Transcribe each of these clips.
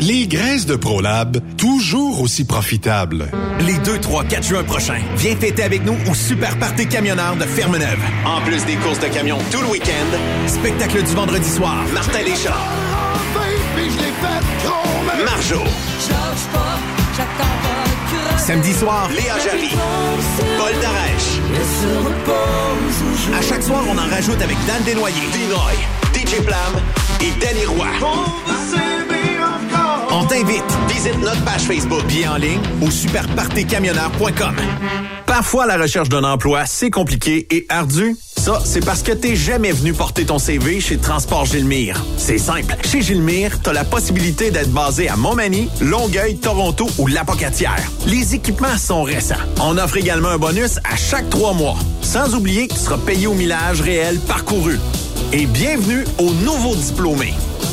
Les graisses de ProLab, toujours aussi profitables. Les 2, 3, 4 juin prochains, viens fêter avec nous au Super Party Camionneur de Fermeneuve. En plus des courses de camions tout le week-end, spectacle du vendredi soir, Martin Léchard. Marjo. Samedi soir, Léa Jarry. Paul Darèche. À chaque soir, on en rajoute avec Dan Desnoyers, Dinoy, DJ Plam et Danny Roy. On t'invite. Visite notre page Facebook. Bien en ligne au superpartycamionneur.com. Parfois, la recherche d'un emploi, c'est compliqué et ardu. Ça, c'est parce que t'es jamais venu porter ton CV chez Transport Gilmire. C'est simple. Chez Gilmire, t'as la possibilité d'être basé à Montmagny, Longueuil, Toronto ou Lapocatière. Les équipements sont récents. On offre également un bonus à chaque trois mois. Sans oublier que tu seras payé au millage réel parcouru. Et bienvenue aux nouveaux diplômés.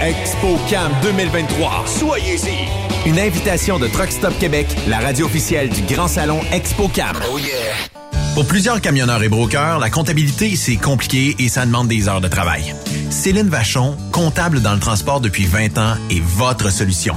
Expo Cam 2023. Soyez-y. Une invitation de Truck Stop Québec, la radio officielle du Grand Salon Expo Cam. Oh yeah. Pour plusieurs camionneurs et brokers, la comptabilité, c'est compliqué et ça demande des heures de travail. Céline Vachon, comptable dans le transport depuis 20 ans, est votre solution.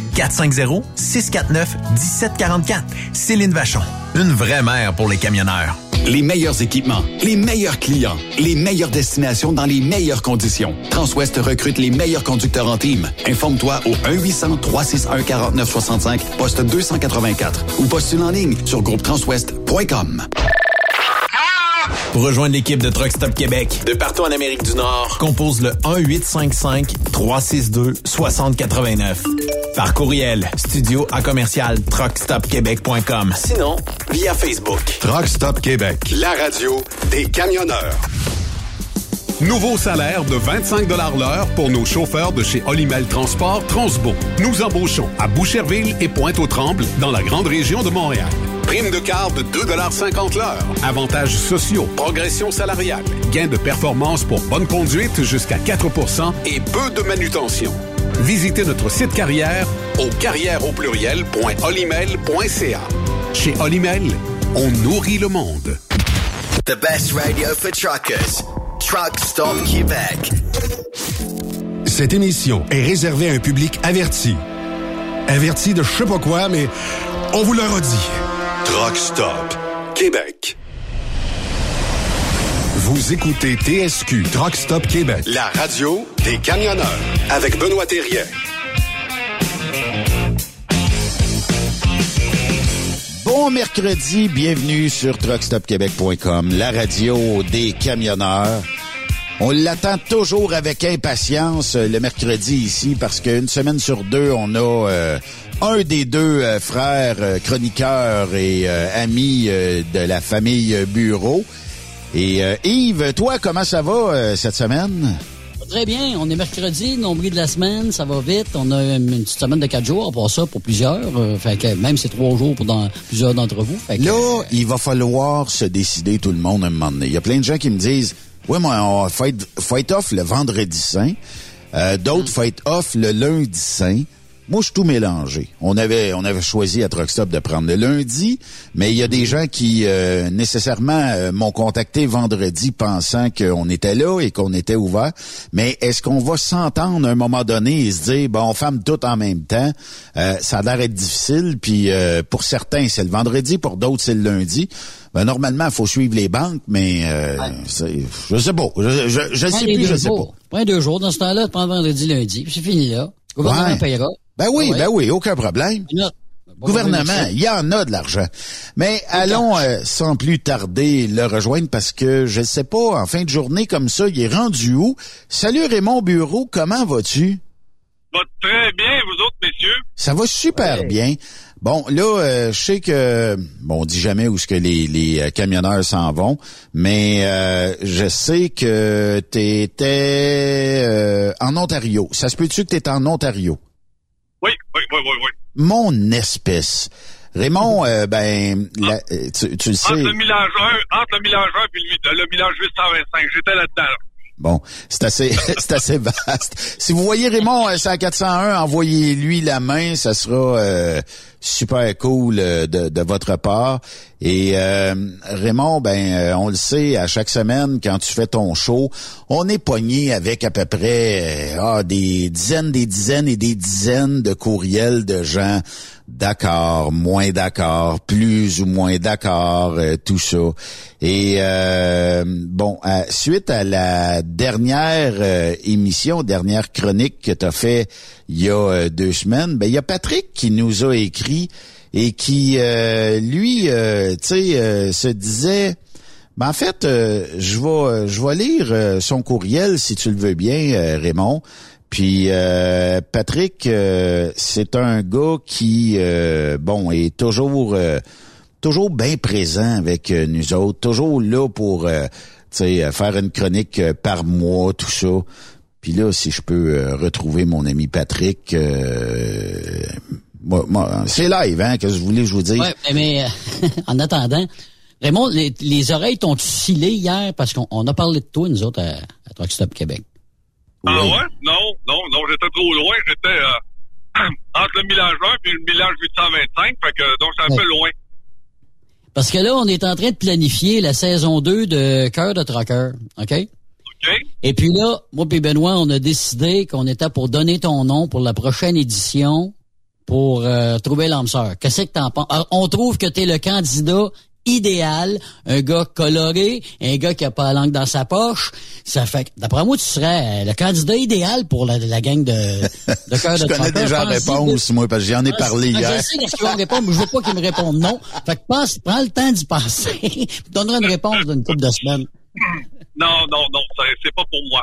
450 649 1744. Céline Vachon. Une vraie mère pour les camionneurs. Les meilleurs équipements, les meilleurs clients, les meilleures destinations dans les meilleures conditions. Transwest recrute les meilleurs conducteurs en team. Informe-toi au 1-800-361-4965, poste 284 ou postule en ligne sur groupetranswest.com. Pour rejoindre l'équipe de Truck Stop Québec, de partout en Amérique du Nord, compose le 1-855-362-6089. Par courriel, studio à commercial truckstopquebec.com. Sinon, via Facebook. Truck Stop Québec, la radio des camionneurs. Nouveau salaire de 25 l'heure pour nos chauffeurs de chez Olimel Transport Transbo. Nous embauchons à Boucherville et Pointe-aux-Trembles dans la grande région de Montréal. Prime de quart de 2,50 l'heure. Avantages sociaux, progression salariale, gains de performance pour bonne conduite jusqu'à 4% et peu de manutention. Visitez notre site carrière au carrière au pluriel.olimel.ca. Chez Olimel, on nourrit le monde. The best radio for truckers. Truck Stop Québec. Cette émission est réservée à un public averti. Averti de je sais pas quoi, mais on vous le redit. Truck Stop Québec. Vous écoutez TSQ Truck Stop Québec, la radio des camionneurs avec Benoît Thérien. Bon mercredi, bienvenue sur truckstopquebec.com, la radio des camionneurs. On l'attend toujours avec impatience euh, le mercredi ici parce qu'une semaine sur deux, on a euh, un des deux euh, frères euh, chroniqueurs et euh, amis euh, de la famille Bureau. Et euh, Yves, toi, comment ça va euh, cette semaine? Très bien, on est mercredi, nombril de la semaine, ça va vite. On a une petite semaine de quatre jours, pour ça pour plusieurs. Euh, fait que même c'est trois jours pour dans, plusieurs d'entre vous. Fait que, Là, euh, il va falloir se décider tout le monde à un moment donné. Il y a plein de gens qui me disent, ouais, moi, on faut être off le vendredi saint. Euh, D'autres, faut être off le lundi saint. Moi, je suis tout mélangé. On avait, on avait choisi à Truck Stop de prendre le lundi, mais il y a des gens qui euh, nécessairement euh, m'ont contacté vendredi pensant qu'on était là et qu'on était ouvert. Mais est-ce qu'on va s'entendre à un moment donné et se dire, bon, on ferme tout en même temps? Euh, ça a l'air d'être difficile, puis euh, pour certains, c'est le vendredi, pour d'autres, c'est le lundi. Ben, normalement, il faut suivre les banques, mais euh, c'est- je sais pas. Je, je, je sais plus, je sais pas. Prends deux jours. Dans ce temps-là, prends vendredi, lundi, puis c'est fini là. Le gouvernement Ouais. payera. Ben oui, Ah ouais? ben oui, aucun problème. Bon, Gouvernement, il y en a de l'argent. Mais allons euh, sans plus tarder le rejoindre parce que je sais pas, en fin de journée comme ça, il est rendu où? Salut Raymond Bureau, comment vas-tu? Va très bien, vous autres, messieurs? Ça va super bien. Bon, là, euh, je sais que bon, on dit jamais où ce que les, les euh, camionneurs s'en vont, mais euh, je sais que tu étais en Ontario. Ça se peut-tu que tu en Ontario? Oui, oui, oui, oui, oui. Mon espèce. Raymond, euh, ben, la- euh, tu, tu le sais. Entre le millage 1, entre le millage 1 puis le, le millage 825, j'étais là-dedans. là. Bon, c'est assez, c'est assez vaste. Si vous voyez Raymond c'est à 401, envoyez-lui la main, ça sera euh, super cool euh, de, de votre part. Et euh, Raymond, ben, euh, on le sait, à chaque semaine, quand tu fais ton show, on est pogné avec à peu près euh, ah, des dizaines, des dizaines et des dizaines de courriels de gens d'accord, moins d'accord, plus ou moins d'accord, euh, tout ça. Et euh, bon, suite à la dernière émission, dernière chronique que tu as fait il y a deux semaines, ben il y a Patrick qui nous a écrit et qui euh, lui, euh, tu sais, euh, se disait. Ben en fait, euh, je vais je vais lire euh, son courriel si tu le veux bien, Raymond. Puis euh, Patrick, euh, c'est un gars qui, euh, bon, est toujours, toujours bien présent avec nous autres, toujours là pour, tu sais, faire une chronique par mois, tout ça. Puis là, si je peux retrouver mon ami Patrick, moi, moi, c'est live, hein, que je voulais que je vous dise. Ouais, mais euh, en attendant, Raymond, les, les oreilles t'ont scillé hier parce qu'on on a parlé de toi, nous autres, à, à Truck Stop Québec. Ah ouais? Non, non, non, j'étais trop loin. J'étais euh, entre le millage 1 et le millage 825, fait que donc c'est un Ouais. peu loin. Parce que là, on est en train de planifier la saison 2 de Cœur de Trucker, OK? OK? Et puis là, moi et Benoît, on a décidé qu'on était pour donner ton nom pour la prochaine édition pour euh, trouver l'âme sœur. Qu'est-ce que t'en penses? Alors, on trouve que t'es le candidat idéal, un gars coloré, un gars qui a pas la langue dans sa poche. Ça fait que, d'après moi, tu serais euh, le candidat idéal pour la, la gang de, de Cœur Je de connais Trucker. déjà la réponse, moi, parce que j'en ai ah, parlé ah, hier. Je sais qu'est-ce qu'ils vont répondre, mais je veux pas qu'ils me répondent non. Fait que pense, prends le temps d'y penser. Je te donnerai une réponse d'une couple de semaines. Non, non, non, c'est pas pour moi.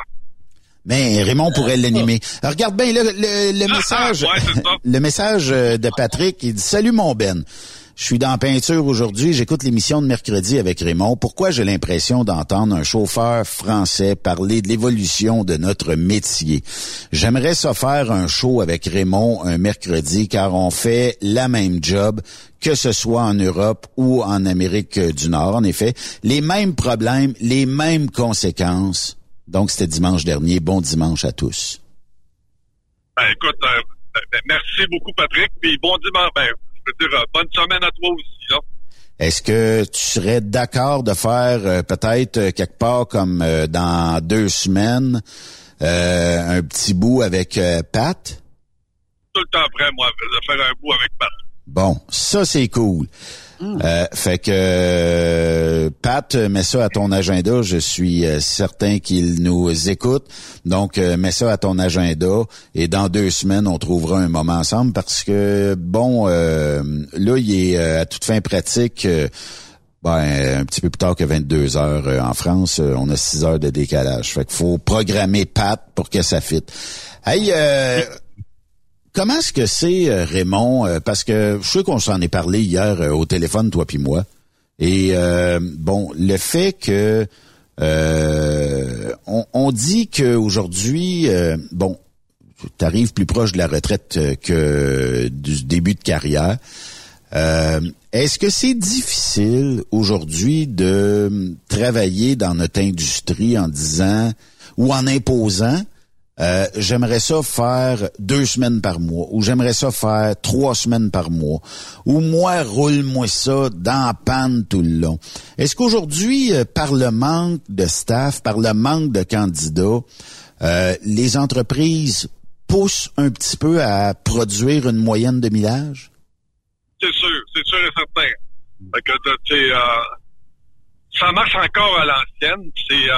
Mais Raymond pourrait l'animer. Regarde bien le, le, le message. ouais, le message euh, de Patrick. Il dit Salut mon Ben. Je suis dans peinture aujourd'hui. J'écoute l'émission de mercredi avec Raymond. Pourquoi j'ai l'impression d'entendre un chauffeur français parler de l'évolution de notre métier? J'aimerais ça faire un show avec Raymond un mercredi car on fait la même job que ce soit en Europe ou en Amérique du Nord. En effet, les mêmes problèmes, les mêmes conséquences. Donc, c'était dimanche dernier. Bon dimanche à tous. Ben, écoute, euh, ben, merci beaucoup, Patrick. Puis bon dimanche. Ben, je veux dire, euh, bonne semaine à toi aussi, là. Est-ce que tu serais d'accord de faire euh, peut-être euh, quelque part comme euh, dans deux semaines un petit bout avec Pat? Tout le temps prêt, moi, de faire un bout avec Pat. Bon, ça c'est cool. Euh, fait que euh, Pat, mets ça à ton agenda. Je suis euh, certain qu'il nous écoute. Donc, euh, mets ça à ton agenda. Et dans deux semaines, on trouvera un moment ensemble parce que, bon, euh, là, il est euh, à toute fin pratique. euh, ben, un petit peu plus tard que 22 heures euh, en France, euh, on a 6 heures de décalage. Fait qu'il faut programmer Pat pour que ça fitte. Hey, euh, comment est-ce que c'est, euh, Raymond? Euh, Parce que je sais qu'on s'en est parlé hier euh, au téléphone, toi puis moi. Et bon, le fait que on, dit qu'aujourd'hui, bon, tu arrives plus proche de la retraite que du début de carrière. Est-ce que c'est difficile aujourd'hui de travailler dans notre industrie en disant ou en imposant euh, j'aimerais ça faire deux semaines par mois, ou j'aimerais ça faire trois semaines par mois, ou moi, roule-moi ça dans la panne tout le long. Est-ce qu'aujourd'hui, euh, par le manque de staff, par le manque de candidats, euh, les entreprises poussent un petit peu à produire une moyenne de millage? C'est sûr, c'est sûr et certain. Fait que, euh, ça marche encore à l'ancienne. C'est, euh,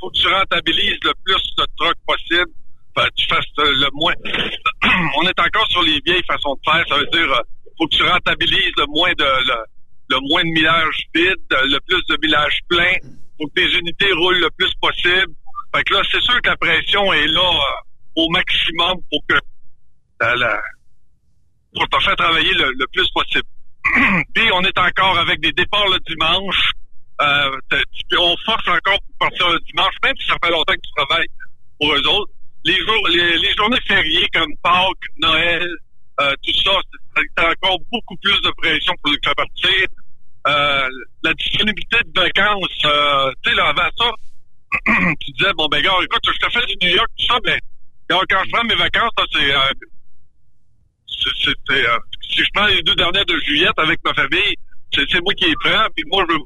faut que tu rentabilises le plus de trucks possible. Que tu fasses euh, le moins. On est encore sur les vieilles façons de faire. Ça veut dire, euh, faut que tu rentabilises le moins de, le, le moins de millage vide, le plus de millage plein. Faut que tes unités roulent le plus possible. Fait que là, c'est sûr que la pression est là euh, au maximum pour que la, la- pour te faire travailler le, le plus possible. Puis on est encore avec des départs le dimanche. Euh, on force encore pour partir le dimanche, même si ça fait longtemps que tu travailles pour eux autres. Les jours, les, les journées fériées comme Pâques, Noël, euh, tout ça, c'est c'est encore beaucoup plus de pression pour les faire partir. Euh, la disponibilité de vacances, euh, tu sais, là, avant ça, tu disais, bon, ben, gars, écoute, je te fais du New York, tout ça, ben, gars, quand je prends mes vacances, c'est, euh, c'est- c'était euh, si je prends les deux dernières de juillet avec ma famille, c'est c'est moi qui les prends, puis moi je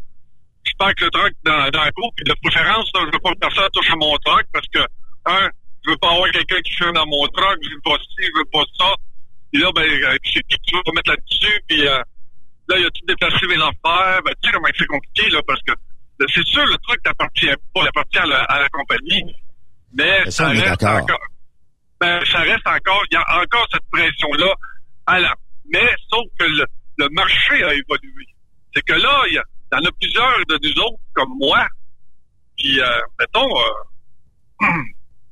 je parque le truck dans, dans la cour, puis de préférence, là, je veux pas que personne touche à mon truck parce que un, je veux pas avoir quelqu'un qui fume dans mon truck, je veux pas ci, je veux pas ça. Puis là, ben, euh, c'est qui tu veux mettre là-dessus, puis euh, là, il a tout déplacé mes affaires, ben, tu sais comment c'est compliqué, là, parce que euh, c'est sûr, le truc t'appartient pas, il appartient à la, à la compagnie, mais Ça, reste encore ben, ça reste encore, il y a encore cette pression-là à la, mais sauf que le, le marché a évolué. C'est que là, il y, y en a plusieurs de nous autres, comme moi, qui, euh, mettons, euh,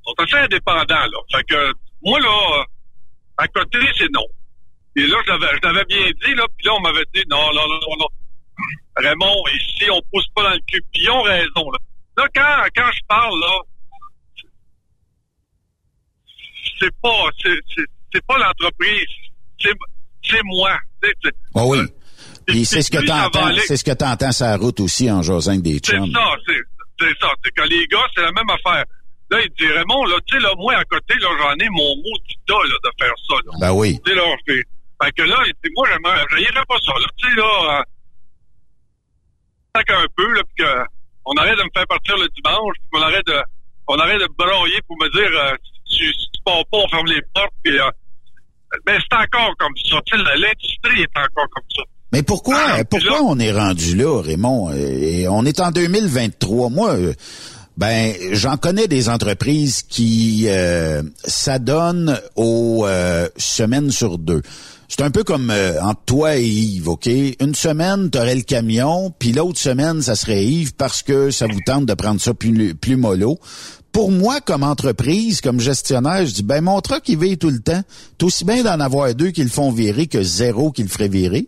sont assez indépendants, là. Fait que, moi, là, à côté, c'est non. Et là, je l'avais, je l'avais bien dit, là, puis là, on m'avait dit, non, non, non, non, non. Raymond, ici, on pousse pas dans le cul. Puis ils ont raison, là. Là, quand, quand je parle, là, c'est pas, c'est, c'est, c'est pas l'entreprise, c'est, c'est moi. C'est, c'est- Ah oui. Puis c'est ce que t'entends, c'est ce que t'entends la route aussi en jasant des C'est chums. ça, c'est, c'est ça. C'est que les gars, c'est la même affaire. Là, il dit, Raymond, là, tu sais, là, moi, à côté, là, j'en ai mon maudit tas, là, de faire ça, là. Ben oui. Tu sais, là, Fait que là, il dit, moi, j'aimerais, j'haïrais pas ça, là. Tu sais, là, euh, un peu, là, puis on arrête de me faire partir le dimanche, puis qu'on arrête de, on arrête de me broyer pour me dire, euh, si tu, si tu pars pas, on ferme les portes, puis, euh, mais c'est encore comme ça. Tu sais, l'industrie est encore comme ça. Mais pourquoi, pourquoi on est rendu là, Raymond? Euh, Et on est en 2023. Moi, ben, j'en connais des entreprises qui euh, s'adonnent aux euh, semaines sur deux. C'est un peu comme euh, entre toi et Yves, OK? Une semaine, tu aurais le camion, puis l'autre semaine, ça serait Yves parce que ça vous tente de prendre ça plus, plus mollo. Pour moi, comme entreprise, comme gestionnaire, je dis, ben, mon truck, il veille tout le temps. C'est aussi bien d'en avoir deux qui le font virer que zéro qui le ferait virer.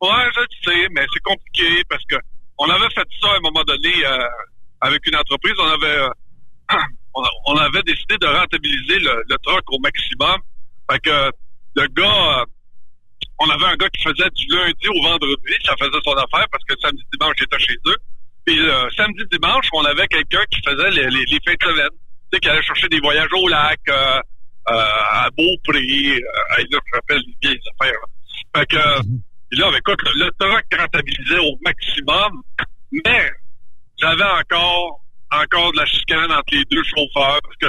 Ouais, je sais, mais c'est compliqué parce que on avait fait ça à un moment donné euh, avec une entreprise. On avait euh, on, avait décidé de rentabiliser le, le truck au maximum. Fait que le gars, euh, on avait un gars qui faisait du lundi au vendredi, ça faisait son affaire parce que samedi dimanche j'étais chez eux. Puis le samedi dimanche, on avait quelqu'un qui faisait les, les, les fins de semaine, tu sais, qui allait chercher des voyages au lac, euh, euh, à Beaupré. Euh, hey, là, je rappelle les vieilles affaires. là. Fait que puis là, écoute, le, le truck rentabilisait au maximum, mais j'avais encore encore de la chicane entre les deux chauffeurs. Parce que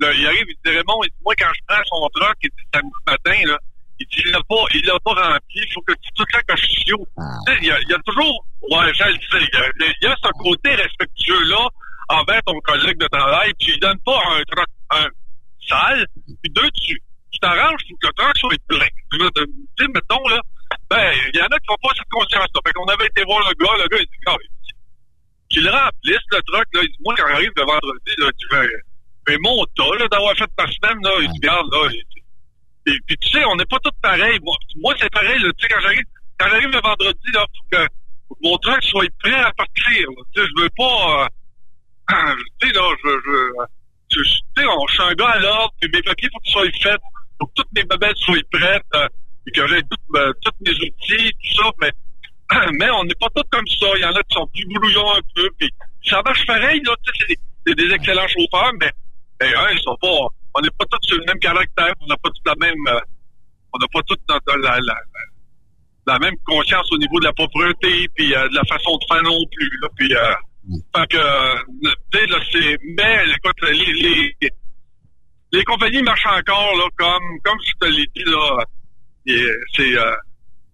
là, il arrive, il dit Raymond, il dit, moi quand je prends son truck, il dit samedi matin, là, il dit il l'a pas, il l'a pas rempli, il faut que tu tout le que je suis chaud. Tu sais, Il y, a, il y a toujours Ouais, je le sais, il y a, il y a ce côté respectueux-là envers ton collègue de travail, puis il donne pas un truck un sale, puis deux, tu tu t'arranges pour que le truck soit plein. Tu sais, mettons, là, ben, il y en a qui font pas cette conscience-là. Fait qu'on avait été voir le gars, le gars, il dit, ah, qu'il remplisse le truck, là. Il dit, moi, quand j'arrive le vendredi, là, tu fais, fais mon tas, là, d'avoir fait ta semaine, là. Il regarde, là. Et puis, tu sais, on n'est pas tous pareils. Moi, moi c'est pareil, là. Tu sais, quand j'arrive, quand j'arrive le vendredi, là, faut que mon truck soit prêt à partir. Tu sais, je veux pas, euh, tu sais, là, je, je, tu sais, suis un gars à l'ordre, puis mes papiers, faut qu'ils soient faits, faut que toutes mes babelles soient prêtes, euh, puis que j'ai euh, tous mes outils, tout ça, mais, mais on n'est pas tous comme ça. Il y en a qui sont plus brouillons un peu, puis ça marche pareil, là, c'est des, excellents chauffeurs, mais, mais hein, ils sont pas, on n'est pas tous sur le même caractère, on n'a pas tous la même, euh, on n'a pas tous la, la, la, même conscience au niveau de la propreté, puis euh, de la façon de faire non plus, là, puis, euh, fait que, euh, là, c'est, mais, les, les, les compagnies marchent encore, là, comme, comme je te l'ai dit, là, c'est,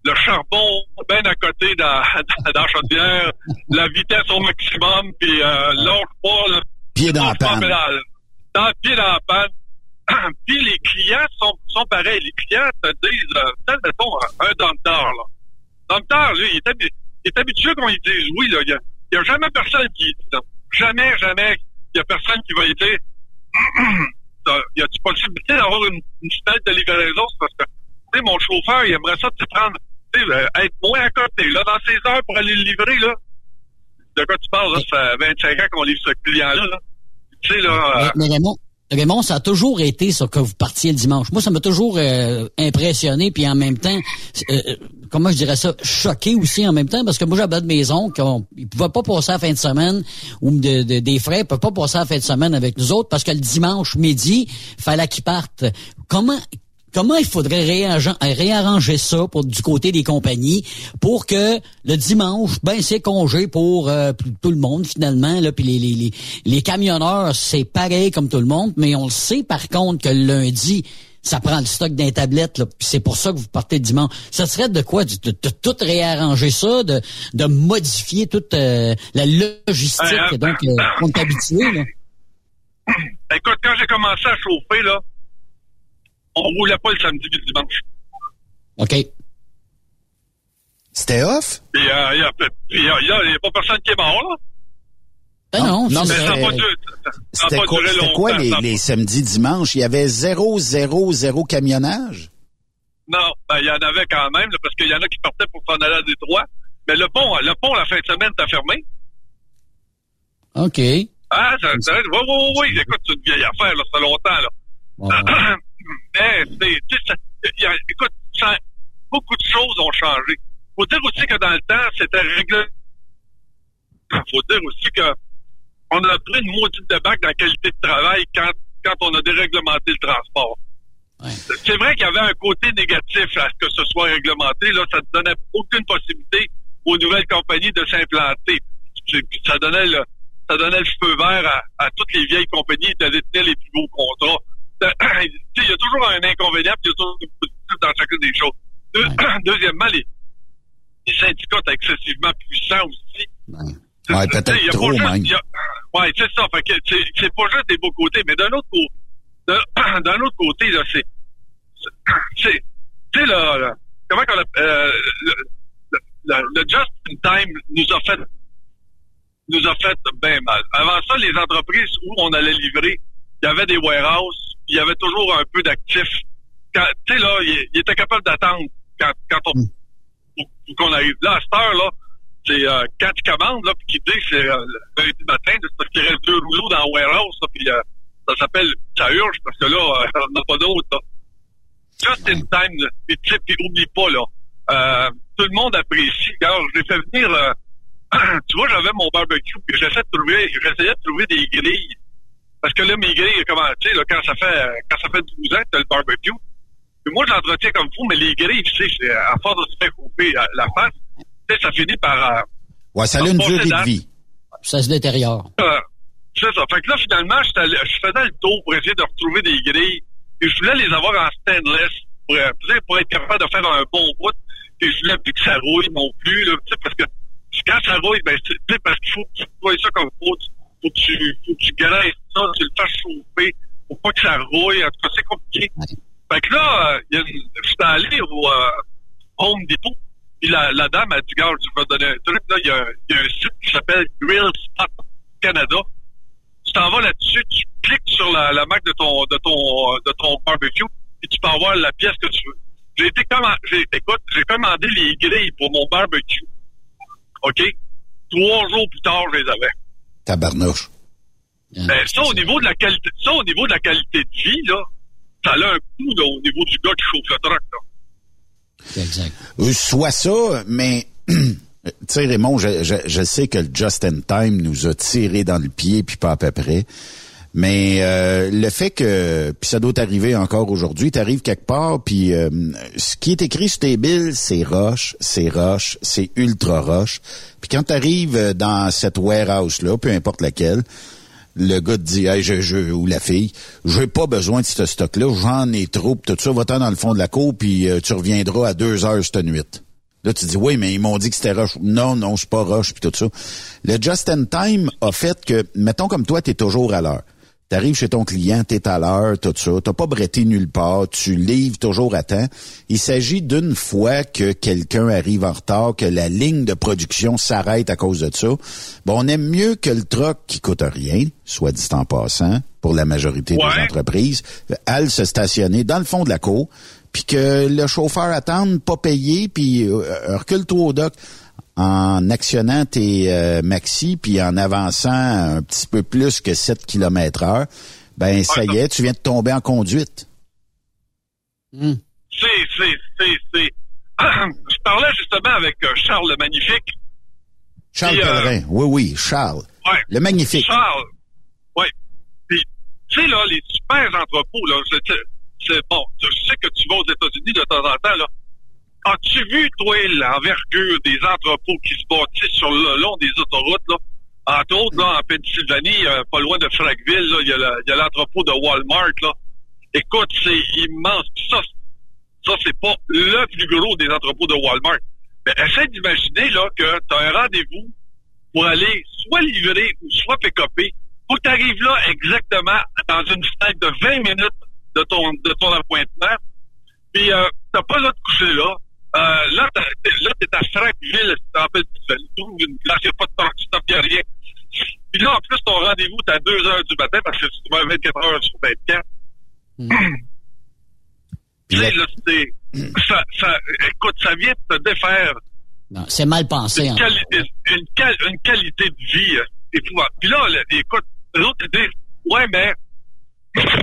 le charbon bien à côté dans, dans, chaudière, la vitesse au maximum, puis euh, l'autre pas, là, Pied dans la panne. Dans le pied dans la panne. puis les clients sont, sont pareils. Les clients te disent, euh, mettons, un docteur, là. Docteur, lui, il est, habi- il est habitué qu'on lui dise oui, là. Il y a, a jamais personne qui dit non. Jamais, jamais, il y a personne qui va il y a-tu possibilité d'avoir une, une de livraison? Parce que, tu sais, mon chauffeur, il aimerait ça te prendre, tu sais, euh, être moins à côté, là, dans ses heures pour aller le livrer, là. De quoi tu parles, là? Ça fait 25 ans qu'on livre ce client-là, là. Tu sais, là, euh, Mais, mais Raymond, Raymond, ça a toujours été ça que vous partiez le dimanche. Moi, ça m'a toujours euh, impressionné, puis en même temps, euh, comment je dirais ça, choqué aussi en même temps, parce que moi, j'avais de maison qu'ils pouvaient pas passer la fin de semaine ou de, de- des frais, ils peuvent pas passer la fin de semaine avec nous autres, parce que le dimanche midi, fallait qu'ils partent. Comment Comment il faudrait réarran- réarranger ça pour du côté des compagnies pour que le dimanche, ben c'est congé pour euh, tout le monde finalement. Là, puis les, les, les, les camionneurs, c'est pareil comme tout le monde, mais on le sait par contre que le lundi, ça prend le stock d'un tablette. Là, puis c'est pour ça que vous partez le dimanche. Ça serait de quoi? De, de- de tout réarranger ça, de, de modifier toute euh, la logistique. Euh, donc, euh, on est habitué. Là? écoute, quand j'ai commencé à chauffer, là, on roulait pas le samedi et le dimanche. OK. C'était off? Euh, il y a, pas personne qui est mort, là. Ben non, non, mais c'était- quoi, les, les samedis, dimanches? Il y avait zéro, zéro, zéro camionnage? Non, ben, il y en avait quand même, là, parce qu'il y en a qui partaient pour s'en aller à Détroit. Mais le pont, le pont, la fin de semaine, t'as fermé. OK. Ah, ça, ça, oui, oui, oui, oui. Écoute, c'est une vieille affaire, là, ça fait longtemps, là. Mais, écoute, ça, beaucoup de choses ont changé. Faut dire aussi que dans le temps, c'était réglé. Faut dire aussi que on a pris une maudite débarque dans la qualité de travail quand, quand on a déréglementé le transport. Ouais. C'est vrai qu'il y avait un côté négatif à ce que ce soit réglementé. Là, ça ne donnait aucune possibilité aux nouvelles compagnies de s'implanter. Ça donnait le, ça donnait le feu vert à, à toutes les vieilles compagnies de détenir les plus beaux contrats. Il y a toujours un inconvénient, puis il y a toujours un positif dans chacune des choses. Deux- Deuxièmement, les, les syndicats sont excessivement puissants aussi. Ouais, peut-être a trop, juste- même. a- Ouais, c'est ça. Fait que c'est pas juste des beaux côtés, mais d'un autre côté, d'un autre côté, là, c'est, c'est, tu sais, là, là, comment qu'on appelle, euh, le- le just in time nous a fait, nous a fait bien mal. Avant ça, les entreprises où on allait livrer, il y avait des warehouses, il y avait toujours un peu d'actifs. Quand- Tu sais, là, il, il était capable d'attendre quand, quand on, pour- pour qu'on arrive. Là, à cette heure, là, c'est euh, quand tu commandes, là, puis qu'il dit que c'est euh, le lundi matin, c'est parce qu'il reste deux rouleaux dans le warehouse, là, puis euh, ça s'appelle ça urge, parce que là, euh, on n'a pas d'autre, là. Just in time, là. tu sais, puis oublie pas, là, euh, tout le monde apprécie. Regarde, j'ai fait venir, tu vois, j'avais mon barbecue, puis j'essaie de trouver, j'essayais de trouver des grilles. Parce que là, mes grilles, comment, tu sais, là, quand ça fait, quand ça fait 12 ans que t'as le barbecue, puis moi, je l'entretiens comme fou, mais les grilles, tu sais, c'est, à force de se faire couper la face, tu sais, ça finit par, euh, Ouais, ça a une durée de vie. Ça se détériore. Euh, c'est ça. Fait que là, finalement, allé- je faisais le tour pour essayer de retrouver des grilles. Et je voulais les avoir en stainless pour, euh, tu sais, pour être capable de faire un bon bout. Et je voulais plus que ça rouille non plus, là, tu sais, parce que quand ça rouille, ben, tu sais, parce qu'il faut que tu vois ça comme faut, tu- faut que tu, faut que tu graisses ça, tu le fasses chauffer, faut pas que ça rouille. En tout cas, c'est compliqué. Fait que là, euh, il y a une- j'étais allé au euh, Home Depot. Puis la, la dame a dit, gars, je vais te donner un truc. Là, il y, a, un- il y a un site qui s'appelle Grill Spot Canada. Tu t'en vas là-dessus, tu cliques sur la, la marque de ton de ton de ton barbecue, et tu peux avoir la pièce que tu veux. J'ai été commen- j'ai, écoute, j'ai commandé les grilles pour mon barbecue. OK? Trois jours plus tard, je les avais. Tabarnouche. Ben, ça, au niveau de la qualité, ça, au niveau de la qualité de vie, là, ça a un coût, là, au niveau du gars qui chauffe le truck, là. Exact. Euh, Soit ça, mais tu sais, Raymond, je, je, je sais que le Just in Time nous a tiré dans le pied, puis pas à peu près. Mais euh, le fait que, puis ça doit t'arriver encore aujourd'hui, t'arrives quelque part, puis euh, ce qui est écrit sur tes billes, c'est roche, c'est roche, c'est ultra roche. Puis quand t'arrives euh, dans cette warehouse-là, peu importe laquelle, le gars te dit, hey, je, je, ou la fille, j'ai pas besoin de ce stock-là, j'en ai trop, pis tout ça, va-t'en dans le fond de la cour, puis euh, tu reviendras à deux heures cette nuit. Là, tu dis, oui, mais ils m'ont dit que c'était rush. Non, non, c'est pas rush, puis tout ça. Le Just in Time a fait que, mettons comme toi, t'es toujours à l'heure. T'arrives chez ton client, t'es à l'heure, tout ça. T'as pas bretté nulle part. Tu livres toujours à temps. Il s'agit d'une fois que quelqu'un arrive en retard, que la ligne de production s'arrête à cause de ça. Bon, on aime mieux que le truck qui coûte rien, soit dit en passant, pour la majorité des entreprises, aille se stationner dans le fond de la cour, puis que le chauffeur attende, pas payé, puis euh, recule-toi au dock en actionnant tes euh, maxi, puis en avançant un petit peu plus que 7 km heure, ben ça y est, tu viens de tomber en conduite. Hmm. C'est, c'est, c'est, c'est. Je parlais justement avec euh, Charles le Magnifique. Charles Puis, euh, Pellerin, oui, oui, Charles. Ouais. Le magnifique. Charles. Oui. Puis, tu sais, là, les super entrepôts, là, c'est bon. Je sais que tu vas aux États-Unis de temps en temps, là. As-tu vu, toi, l'envergure des entrepôts qui se bâtissent sur le long des autoroutes, là? Entre autres, là, en Pennsylvanie, euh, pas loin de Frackville, il y a l'entrepôt de Walmart, là. Écoute, c'est immense. Ça, ça, c'est pas le plus gros des entrepôts de Walmart. Mais essaie d'imaginer, là, que tu as un rendez-vous pour aller soit livrer ou soit pick-upper. Faut que tu arrives là exactement dans une fenêtre de 20 minutes de ton, de ton appointement. Puis, euh, t'as pas là de coucher là. Euh, là, t'es, là, t'es à Frankville, tu t'appelles, tu trouves une place, y a pas de truck stop, y a rien. Puis là, en plus, ton rendez-vous, t'es à 2 heures du matin parce que tu vas 24 heures sur 24. Tu sais, là, c'est, ça, ça, écoute, ça vient de te défaire Non, c'est mal pensé. une, quali- une, qual- une qualité de vie euh, épouvantable. Puis là, là, écoute, ils disent, ouais, mais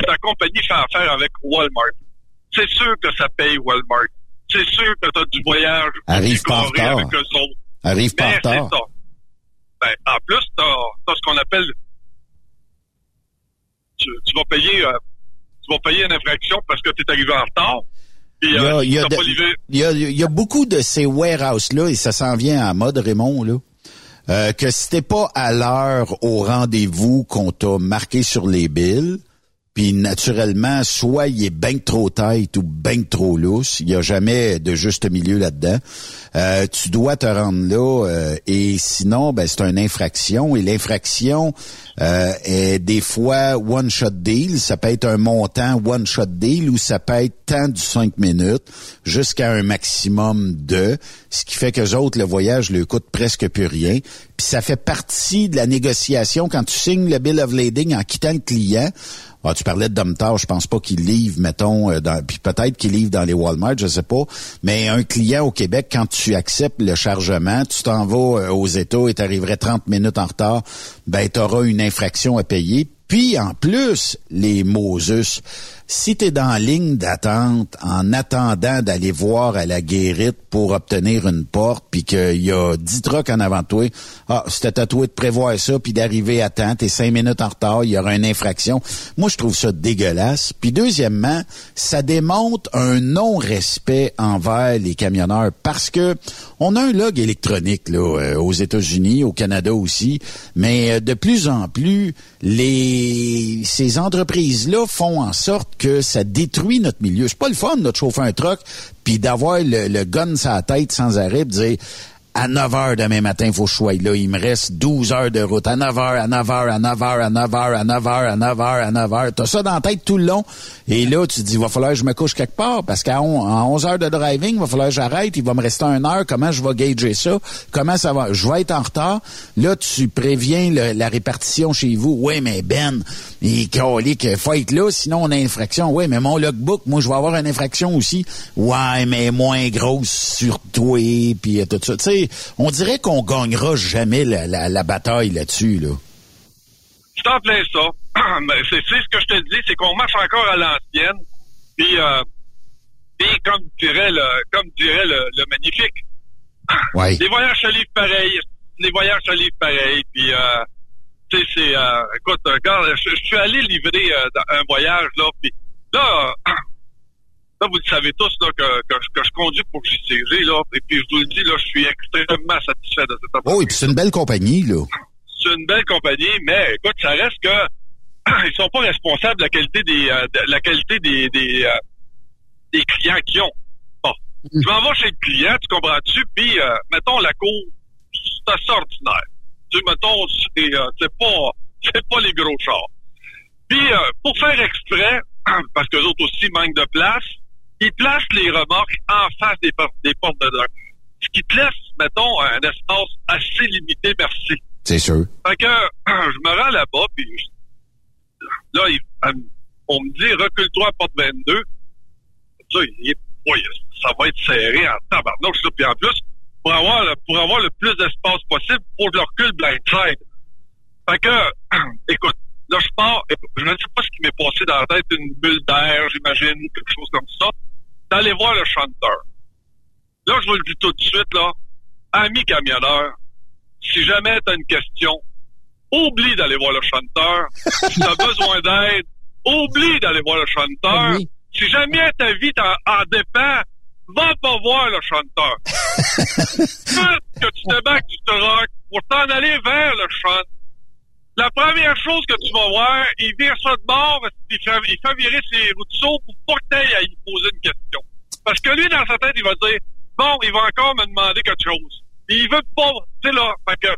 ta compagnie fait affaire avec Walmart. C'est sûr que ça paye Walmart. C'est sûr que tu as du voyage Arrive pas en retard. avec eux autres. Arrive pas en retard. Ben, en plus, tu as, ce qu'on appelle... Tu, tu vas payer... euh, tu vas payer une infraction parce que tu es arrivé en retard. Il y a, euh, il y a t'as de- pas livré- il y a- il y a beaucoup de ces warehouses-là, et ça s'en vient à mode, Raymond, là, euh, que si t'es pas à l'heure au rendez-vous qu'on t'a marqué sur les billes, puis naturellement, soit il est ben trop tight ou ben trop lousse, il y a jamais de juste milieu là-dedans. Euh, tu dois te rendre là, euh, et sinon, ben c'est une infraction, et l'infraction euh, est des fois one-shot deal, ça peut être un montant one-shot deal, ou ça peut être temps du 5 minutes, jusqu'à un maximum de, ce qui fait que autres, le voyage leur coûte presque plus rien. Puis ça fait partie de la négociation quand tu signes le bill of lading en quittant le client. Ah, tu parlais de Domtar, je pense pas qu'il livre, mettons, euh, puis peut-être qu'il livre dans les Walmart, je sais pas. Mais un client au Québec, quand tu acceptes le chargement, tu t'en vas euh, aux États et tu arriverais 30 minutes en retard, ben tu auras une infraction à payer. Puis en plus, les Moses, si tu dans la ligne d'attente en attendant d'aller voir à la guérite pour obtenir une porte, puis qu'il y a 10 trucks en avant de toi, ah, c'était à toi de prévoir ça, puis d'arriver à temps, t'es 5 minutes en retard, il y aura une infraction. Moi, je trouve ça dégueulasse. Puis deuxièmement, ça démontre un non-respect envers les camionneurs parce que on a un log électronique là euh, aux États-Unis, au Canada aussi, mais euh, de plus en plus les ces entreprises là font en sorte que ça détruit notre milieu. C'est pas le fun notre chauffer un truck puis d'avoir le, le gun la tête sans arrêt, puis dire à 9 heures demain matin, faut que je sois là. Il me reste 12 heures de route. À 9 heures, à 9 heures, à 9 heures, à 9 heures, à 9 heures, à 9 heures, à 9 heures. T'as ça dans la tête tout le long? Et là, tu dis, il va falloir que je me couche quelque part parce qu'à on- en 11 heures de driving, il va falloir que j'arrête. Il va me rester une heure. Comment je vais gager ça? Comment ça va? Je vais être en retard. Là, tu préviens la répartition chez vous. Oui, mais Ben, il qu'il faut être là, sinon on a une infraction. Oui, mais mon logbook, moi, je vais avoir une infraction aussi. Ouais, mais moins grosse sur toi, puis tout ça. Tu sais, on dirait qu'on gagnera jamais la, la- la bataille là-dessus, là. C'est en plein ça. C'est ce que je te dis, c'est qu'on marche encore à l'ancienne. Puis, euh, puis comme dirait le, comme dirait le, le magnifique, Ouais. les voyages se livrent pareil. Les voyages se livrent pareil. Puis, euh, tu sais, c'est, euh, écoute, regarde, je, je suis allé livrer un voyage là. Puis là, là, vous le savez tous là que, que, je- que je conduis pour JCG là. Et puis je vous le dis là, je suis extrêmement satisfait de cette Oh, et puis c'est une belle compagnie, là. c'est une belle compagnie, mais écoute, ça reste que ils sont pas responsables de la qualité des euh, de la qualité des des, euh, des clients qu'ils ont. Bon, je m'en vais chez le client, tu comprends-tu? Puis euh, mettons la cour, c'est assez ordinaire. Tu sais, mettons, c'est euh, c'est pas c'est pas les gros chars. Puis euh, pour faire exprès, parce que les autres aussi manquent de place, ils placent les remorques en face des portes des portes de dedans. Ce qui te laisse, mettons, un espace assez limité, merci. C'est sûr. Fait que je me rends là-bas, puis là, il- me- on me dit recule-toi à porte 22. Ça, il est- oui, ça va être serré en tabarnouche, ça. Puis en plus, pour avoir, le- pour avoir le plus d'espace possible, faut que je recule blindside. Fait que, écoute, là, je pars, je ne sais pas ce qui m'est passé dans la tête, une bulle d'air, j'imagine, quelque chose comme ça, d'aller voir le chanteur. Là, je vous le dis tout de suite, là, ami camionneur, si jamais tu as une question, oublie d'aller voir le chanteur. si tu as besoin d'aide, oublie d'aller voir le chanteur. Si jamais ta vie t'en en dépend, va pas voir le chanteur. Tout que tu te bacs du truck pour t'en aller vers le chant. La première chose que tu vas voir, il vire ça de bord, parce qu'il fait, il fait virer ses saut pour pas que t'ailles à y poser une question. Parce que lui, dans sa tête, il va dire, bon, il va encore me demander quelque chose. Et il veut pas, tu sais là, fait que,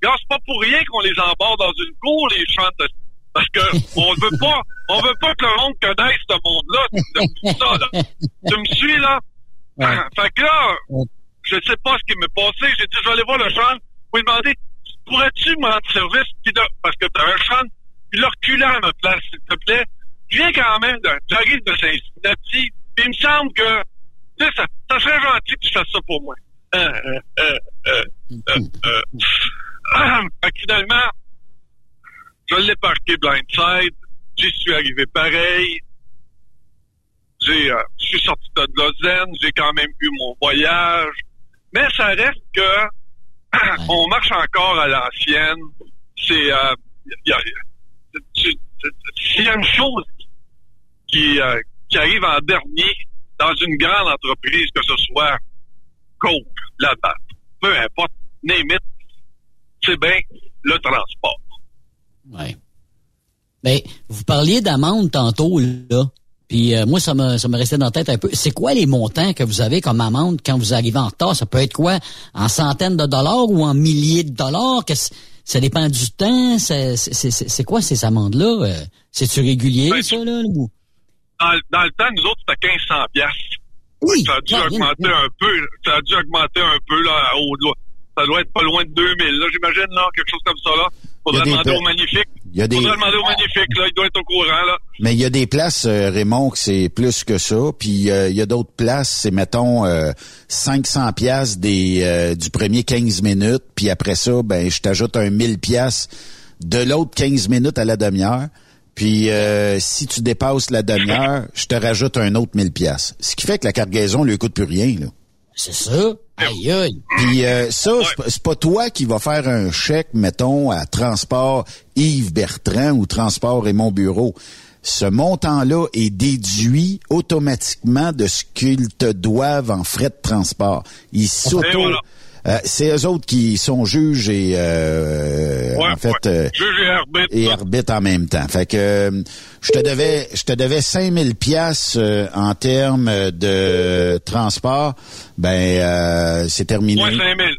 c'est pas pour rien qu'on les embarque dans une cour, les chantes. Parce que, on veut pas, on veut pas que le monde connaisse ce monde-là, tout ça, là. Tu me suis, là? Fait que là, je sais pas ce qui m'est passé. J'ai dit, je vais aller voir le chant. Vous lui demander, pourrais-tu me rendre service, puis de- parce que t'as un champ, puis le reculer à ma place, s'il te plaît? Je viens quand même, j'arrive de Cincinnati, puis il me semble que, tu sais, ça, ça serait gentil que tu fasses ça pour moi. Euh, euh, euh, euh. Fait finalement, je l'ai parqué blindside, j'y suis arrivé pareil, j'ai, je suis sorti de Lausanne, j'ai quand même eu mon voyage, mais ça reste que on marche encore à l'ancienne. C'est, euh, s'il y a une chose qui, euh, qui arrive en dernier dans une grande entreprise, que ce soit Coke, la peu importe, name c'est bien le transport. Ouais. Ben, vous parliez d'amende tantôt, là. Puis euh, moi, ça me, ça me restait dans la tête un peu. C'est quoi les montants que vous avez comme amende quand vous arrivez en retard? Ça peut être quoi? En centaines de dollars ou en milliers de dollars? Ça dépend du temps? C'est, c'est, c'est- c'est quoi ces amendes-là? Euh, C'est-tu régulier, Ben, ça, là? ou- Dans, dans le temps, nous autres, c'était 1500 piastres. Oui, ça a dû augmenter un peu. Ça a dû augmenter un peu, là, au. Ça doit être pas loin de 2000, là, j'imagine, là, quelque chose comme ça, là. Faudrait des demander au Magnifique. Il y a des- demander au Magnifique, là. Il doit être au courant, là. Mais il y a des places, euh, Raymond, que c'est plus que ça. Puis euh, il y a d'autres places, c'est mettons euh, 500 pièces des euh, du premier 15 minutes. Puis après ça, ben je t'ajoute un 1000 pièces de l'autre 15 minutes à la demi-heure. Puis euh, si tu dépasses la demi-heure, je te rajoute un autre 1000 pièces. Ce qui fait que la cargaison lui coûte plus rien. Là. C'est ça? Aïe, aïe. Puis euh, ça, c'est pas- c'est pas toi qui va faire un chèque, mettons, à Transport Yves Bertrand ou Transport Raymond Bureau. Ce montant-là est déduit automatiquement de ce qu'ils te doivent en frais de transport. Ils s'auto... voilà. Euh, c'est eux autres qui sont juges et euh, Ouais, en fait ouais. euh, Juge et arbitre. et arbitre en même temps. Fait que euh, je te devais je te devais 5000 pièces en termes de transport. Ben euh, c'est terminé. Moins 5000.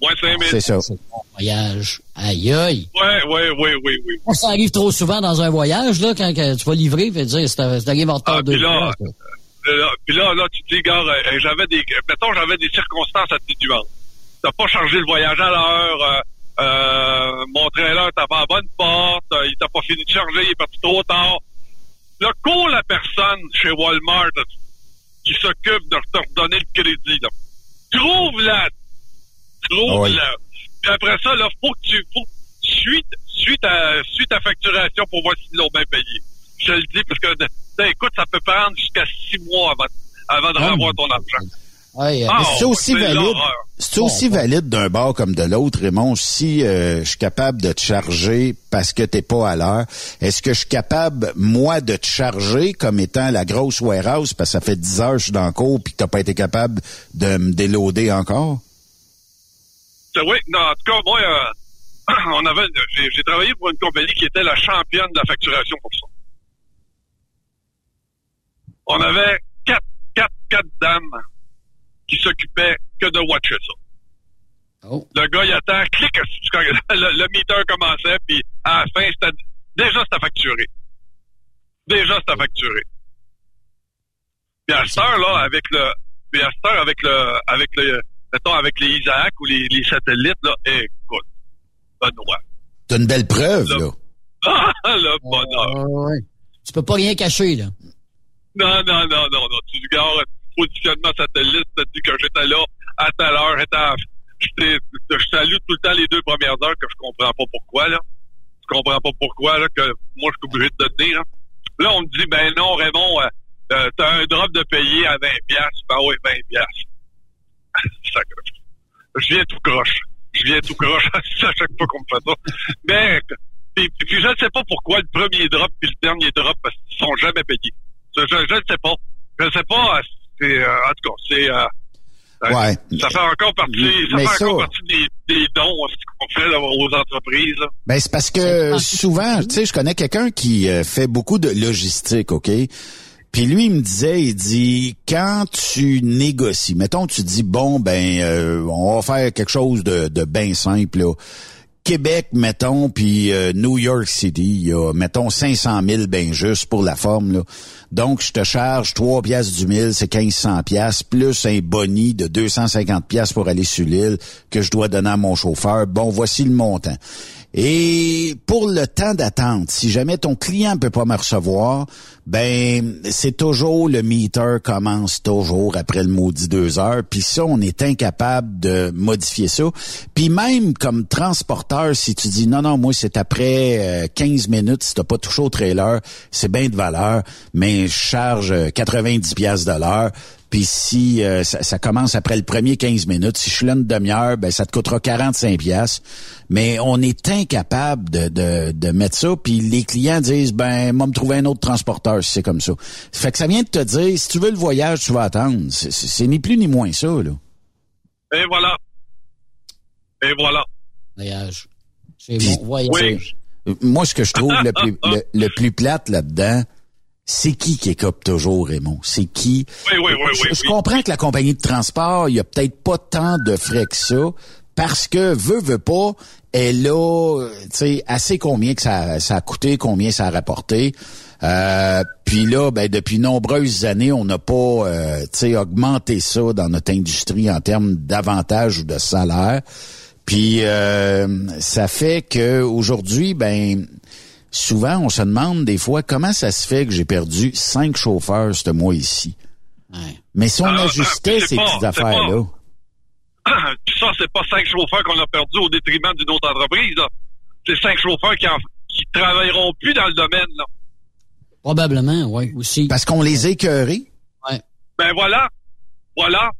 Moins 5000. C'est ça. Voyage. Aïe, aïe. Ouais, ouais, ouais, oui, oui. Ça arrive trop souvent dans un voyage, là, quand tu vas livrer, fait dire, si t'arrives en retard Ah, deux puis là. Euh, là, Puis là, là, tu te dis, gars, euh, j'avais des, mettons, j'avais des circonstances atténuantes. T'as pas chargé le voyage à l'heure, euh, euh, mon trailer t'a pas à bonne porte, il t'a pas fini de charger, il est parti trop tard. Là, cours la personne chez Walmart là, qui s'occupe de te redonner le crédit, là. Trouve-la. Trouve-la. Puis après ça, là, faut que tu, faut, suis, suis ta, suis ta facturation pour voir s'ils l'ont bien payé. Je te le dis parce que, écoute, ça peut prendre jusqu'à six mois avant, avant de Ah, revoir ton argent. Aïe, aïe. Ah, c'est aussi valide. C'est aussi valide d'un bord comme de l'autre, Raymond. Si euh, je suis capable de te charger parce que t'es pas à l'heure, est-ce que je suis capable, moi, de te charger comme étant la grosse warehouse parce que ça fait 10 heures que je suis dans le cours puis que t'as pas été capable de me déloader encore? C'est- Oui, non, en tout cas, moi, euh, on avait, j'ai, j'ai travaillé pour une compagnie qui était la championne de la facturation pour ça. On avait quatre, quatre, quatre dames qui s'occupaient que de watcher ça. Oh. Le gars, il attend, clic, le, le meter commençait, puis à la fin, c'était, déjà, c'était facturé. Déjà, c'était facturé. Puis à cette heure, là, avec le, puis à cette heure, avec le, avec le, mettons, avec les Isaac ou les, les satellites, là, écoute, Benoît. T'as une belle preuve, là. Ah, le bonheur. Ouais, ouais. Tu peux pas rien cacher, là. Non, non, non, non, non. Tu regardes positionnement satellite, tu dis que j'étais là à telle heure, je salue tout le temps les deux premières heures que je comprends pas pourquoi, là. Je comprends pas pourquoi, là, que moi, je suis obligé de te dire, hein. Là, on me dit, ben non, Raymond, euh, euh, t'as un drop de payer à 20 piastres. Ben oui, 20 piastres. Sacre. Je viens tout croche. Je viens tout croche à chaque fois qu'on me fait ça. Mais, puis, puis je ne sais pas pourquoi le premier drop puis le dernier drop, parce qu'ils sont jamais payés. Je, ne sais pas. Je ne sais pas. euh, C'est, euh, en tout cas, c'est... euh, Ouais. Ça fait encore partie, ça fait encore partie des, des dons qu'on fait là, aux entreprises. là. Ben c'est parce que souvent, tu sais, je connais quelqu'un qui fait beaucoup de logistique, OK? Puis lui, il me disait, il dit, quand tu négocies, mettons, tu dis, bon, ben, euh, on va faire quelque chose de, de bien simple, là. Québec, mettons, puis euh, New York City, y a, mettons, 500 000 ben juste pour la forme. Donc, je te charge 3 piastres du mille, c'est 1500 piastres, plus un boni de 250 piastres pour aller sur l'île que je dois donner à mon chauffeur. Bon, voici le montant. Et pour le temps d'attente, si jamais ton client peut pas me recevoir, ben c'est toujours le meter commence toujours après le maudit deux heures. Puis ça, on est incapable de modifier ça. Puis même comme transporteur, si tu dis non, non, moi c'est après 15 euh, minutes, si t'as pas touché au trailer, c'est bien de valeur, mais je charge 90 pièces de l'heure. Puis si euh, ça, commence après le premier 15 minutes, si je suis là une demi-heure, ben ça te coûtera 45 pièces. Mais on est incapable de, de, de mettre ça. Puis les clients disent, ben, moi me trouver un autre transporteur si c'est comme ça. Fait que ça vient de te dire, si tu veux le voyage, tu vas attendre. C'est ni plus ni moins ça, là. Et voilà. Et voilà. Voyage. C'est bon voyage. Moi, ce que je trouve le plus, le plus plate là-dedans, c'est qui qui écope toujours, Raymond? C'est qui? Oui, oui, oui, je, je comprends que la compagnie de transport, il y a peut-être pas tant de frais que ça, parce que veut, veut pas, elle a, tu sais, assez combien que ça, ça a coûté, combien ça a rapporté. Euh, puis là, ben, depuis nombreuses années, on n'a pas euh, sais, augmenté ça dans notre industrie en termes d'avantages ou de salaire. Puis euh, ça fait que aujourd'hui, ben souvent, on se demande des fois comment ça se fait que j'ai perdu cinq chauffeurs ce mois ici. Mais si on Ah, ajustait c'est ces pas- petites affaires-là, Puis ça, c'est pas cinq chauffeurs qu'on a perdus au détriment d'une autre entreprise. C'est cinq chauffeurs qui, en, qui travailleront plus dans le domaine. Là. Probablement, oui, aussi. parce qu'on les a écœurés. Ben voilà. Voilà.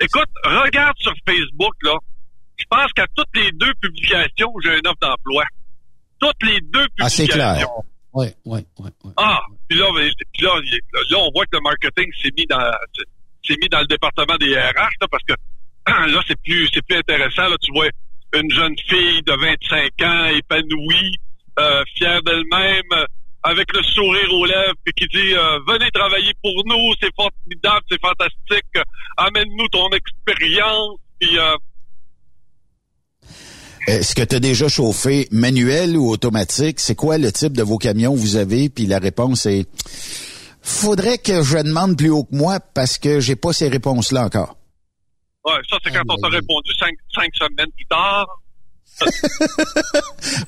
Écoute, regarde sur Facebook, là. Je pense qu'à toutes les deux publications, j'ai une offre d'emploi. Toutes les deux Ah, c'est publications. clair. Oui, oui, oui. Ah, puis là, puis là, là, on voit que le marketing s'est mis dans s'est mis dans le département des RH, là, parce que là, c'est plus c'est plus intéressant. Là, tu vois une jeune fille de 25 ans, épanouie, euh, fière d'elle-même, euh, avec le sourire aux lèvres, puis qui dit euh, venez travailler pour nous, c'est formidable, c'est fantastique, amène-nous ton expérience, puis euh, Est-ce que tu as déjà chauffé manuel ou automatique? C'est quoi le type de vos camions que vous avez? Puis la réponse est faudrait que je demande plus haut que moi parce que j'ai pas ces réponses-là encore. ouais, ça c'est quand on t'a répondu cinq, cinq semaines plus tard.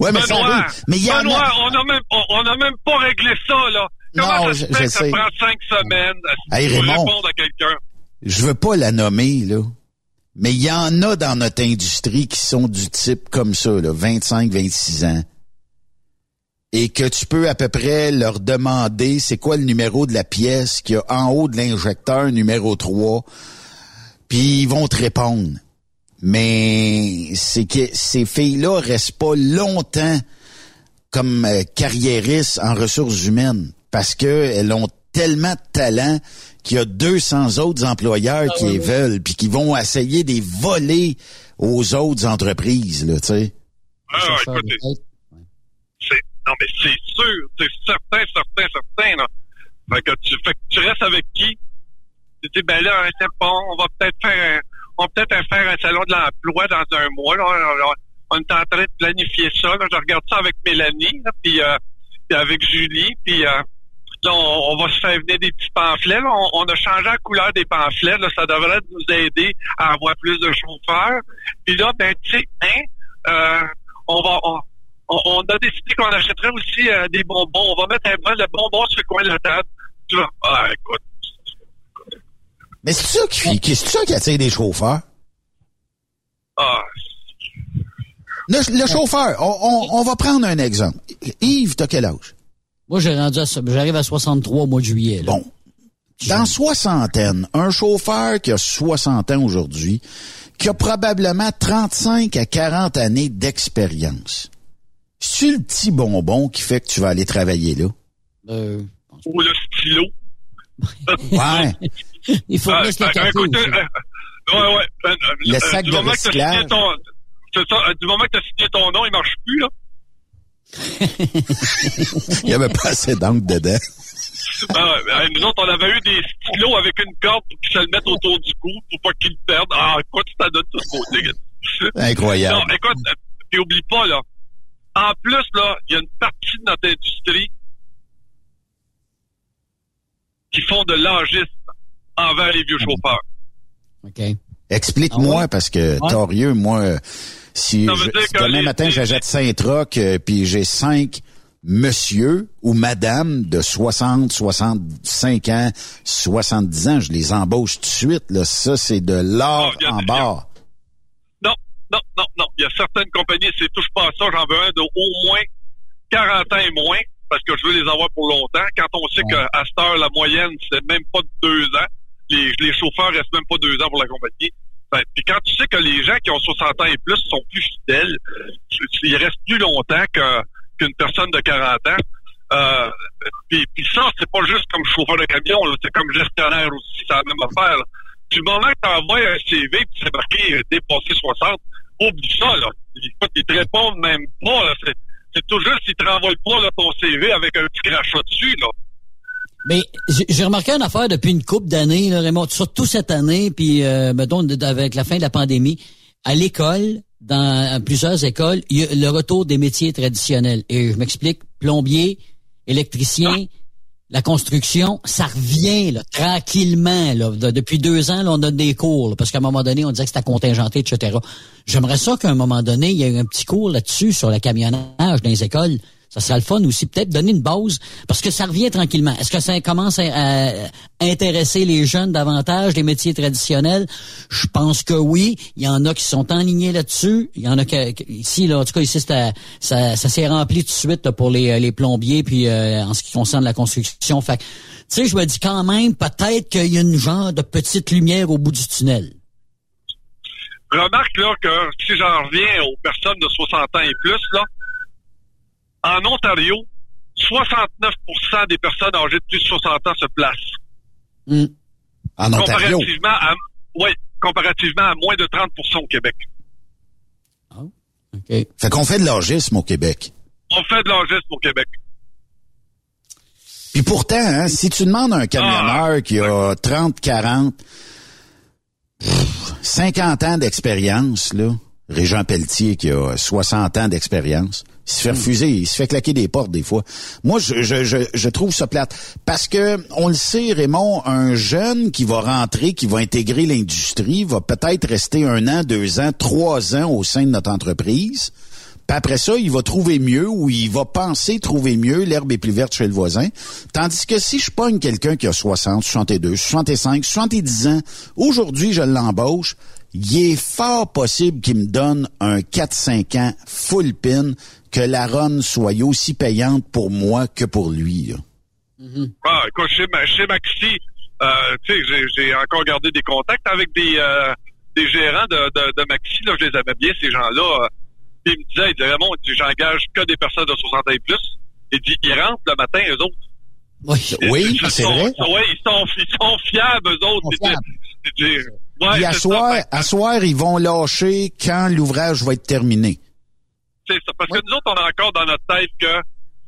Ouais, mais ça Benoît. Mais il y en Benoît, a. on a même on, on a même pas réglé ça là. Comment Non, ça je- se je fait que ça sais. prend cinq semaines Hey, pour Raymond. répondre à quelqu'un? Je veux pas la nommer, là. Mais il y en a dans notre industrie qui sont du type comme ça, là, 25, 26 ans. Et que tu peux à peu près leur demander c'est quoi le numéro de la pièce qu'il y a en haut de l'injecteur numéro 3. Puis ils vont te répondre. Mais c'est que ces filles-là restent pas longtemps comme euh, carriéristes en ressources humaines parce que elles ont tellement de talent qu'il y a 200 autres employeurs qui les veulent puis qui vont essayer de les voler aux autres entreprises là, tu sais. Ah, écoute, non, mais c'est sûr, c'est certain, certain, certain, là. Fait que tu, fait que tu restes avec qui? Tu dis, ben là, c'est bon, on va peut-être faire, un- on va peut-être faire un salon de l'emploi dans un mois, là. On, on est en train de planifier ça, là. Je regarde ça avec Mélanie, là, puis, euh, puis avec Julie, puis, euh, là, on, on va se faire venir des petits pamphlets, là. On, on a changé la couleur des pamphlets, là. Ça devrait nous aider à avoir plus de chauffeurs. Puis là, ben, tu sais, hein, euh, on va, on, a décidé qu'on achèterait aussi euh, des bonbons. On va mettre un bol de bonbons sur le coin de la table. Tu vas, ah, écoute. Mais c'est ça qui, qui c'est ça qui attire des chauffeurs. Ah, Le, le chauffeur, on, on- on va prendre un exemple. Yves, t'as quel âge? Moi, j'ai rendu à, j'arrive à 63 au mois de juillet. Là. Bon. Dans soixantaine, un chauffeur qui a 60 ans aujourd'hui, qui a probablement 35 à 40 années d'expérience. C'est le petit bonbon qui fait que tu vas aller travailler là? Euh, ou le stylo. Ouais. Il faut Ah, rester ah, café écoute, aussi. euh, ouais, ouais. euh, euh, Le euh, sac du de moment que t'as signé recyclage. euh, du moment que tu as signé ton nom, il marche plus, là. Il y avait pas assez d'encre dedans. Ah, ouais, euh, nous autres, on avait eu des stylos avec une corde pour qu'ils se le mettent autour du cou pour pas qu'ils le perdent. Ah, écoute, ça donne tout beauté. Incroyable. Non, écoute, euh, puis oublie pas, là. En plus, là, il y a une partie de notre industrie qui font de l'agisme envers les vieux chauffeurs. OK. Explique-moi, Ah ouais? parce que, Ouais. torieux, moi, euh, si je- demain matin j'achète Saint-Roch, euh, puis j'ai cinq monsieur ou madame de 60, 65 ans, 70 ans, je les embauche tout de suite, là. Ça, c'est de l'or en barre. Non, non, non, non. Il y a certaines compagnies, c'est touche pas à ça, j'en veux un de au moins 40 ans et moins, parce que je veux les avoir pour longtemps. Quand on sait qu'à cette heure, la moyenne, c'est même pas de deux ans. Les, les chauffeurs restent même pas deux ans pour la compagnie. Ben, puis quand tu sais que les gens qui ont 60 ans et plus sont plus fidèles, ils restent plus longtemps qu'une personne de 40 ans. Euh, puis, puis ça, c'est pas juste comme chauffeur de camion, c'est comme gestionnaire aussi, c'est la même affaire. là. Du moment que tu envoies un CV puis c'est marqué euh, dépassé 60, oublie ça, là. Ils te répondent même pas, là. C'est, tout juste, ils te renvoient pas là, ton CV avec un petit crachat dessus, là. Mais j'ai- j'ai remarqué une affaire depuis une couple d'années, Raymond, surtout cette année, puis euh, avec la fin de la pandémie, à l'école, dans plusieurs écoles, il y a le retour des métiers traditionnels. Et je m'explique, plombier, électricien, la construction, ça revient là, tranquillement. Là. De- depuis deux ans, là, on donne des cours, là, parce qu'à un moment donné, on disait que c'était contingenté, etc. J'aimerais ça qu'à un moment donné, il y ait un petit cours là-dessus sur le camionnage dans les écoles. Ça serait le fun aussi, peut-être donner une base, parce que ça revient tranquillement. Est-ce que ça commence à, intéresser les jeunes davantage, les métiers traditionnels? Je pense que oui. Il y en a qui sont enlignés là-dessus. Il y en a que, ici, là, en tout cas, ici, ça, s'est rempli tout de suite là, pour les, les plombiers, puis euh, en ce qui concerne la construction. Fait tu sais, je me dis quand même, peut-être qu'il y a une genre de petite lumière au bout du tunnel. Remarque, là, que si j'en reviens aux personnes de 60 ans et plus, là, en Ontario, 69% des personnes âgées de plus de 60 ans se placent. Hmm. En Ontario. Comparativement à, ouais, comparativement à moins de 30% au Québec. Fait qu'on fait de l'agisme au Québec. On fait de l'agisme au Québec. Puis pourtant, hein, si tu demandes à un camionneur qui a 30, 40, pff, 50 ans d'expérience, là, Régent Pelletier qui a 60 ans d'expérience, il se fait refuser, il se fait claquer des portes des fois. Moi, je, je, je, je trouve ça plate. Parce que, on le sait, Raymond, un jeune qui va rentrer, qui va intégrer l'industrie, va peut-être rester un an, deux ans, trois ans au sein de notre entreprise. Puis après ça, il va trouver mieux ou il va penser trouver mieux, l'herbe est plus verte chez le voisin. Tandis que si je pogne quelqu'un qui a 60, 62, 65, 70 ans, aujourd'hui je l'embauche, il est fort possible qu'il me donne un 4-5 ans full pin, que la run soit aussi payante pour moi que pour lui. là. Ah, écoute, chez, Ma- chez Maxi, euh, j'ai- encore gardé des contacts avec des, euh, des gérants de, de, de Maxi, là, je les aimais bien, ces gens-là. euh, ils me disaient, ils disaient, dit, j'engage que des personnes de 60 ans et plus. Il dit, ils rentrent le matin, eux autres. Oui, Oui, c'est vrai. Ouais, ils sont, ils sont fiables, eux autres. Ils sont ouais, Puis à soir, ça. à soir, ils vont lâcher quand l'ouvrage va être terminé. C'est ça. Parce que nous autres, on a encore dans notre tête que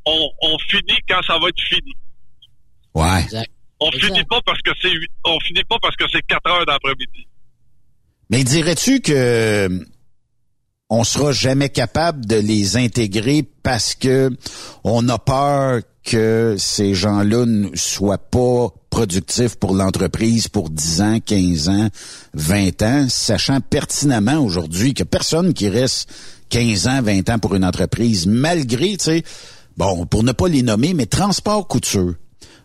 on, on finit quand ça va être fini. Ouais. exact. On Exact. finit pas parce que c'est huit- on finit pas parce que c'est 4 heures d'après-midi. Mais dirais-tu que euh, on sera jamais capable de les intégrer parce que on a peur que ces gens-là ne soient pas productifs pour l'entreprise pour 10 ans, 15 ans, 20 ans, sachant pertinemment aujourd'hui que personne qui reste 15 ans, 20 ans pour une entreprise, malgré, tu sais, bon, pour ne pas les nommer, mais transport couture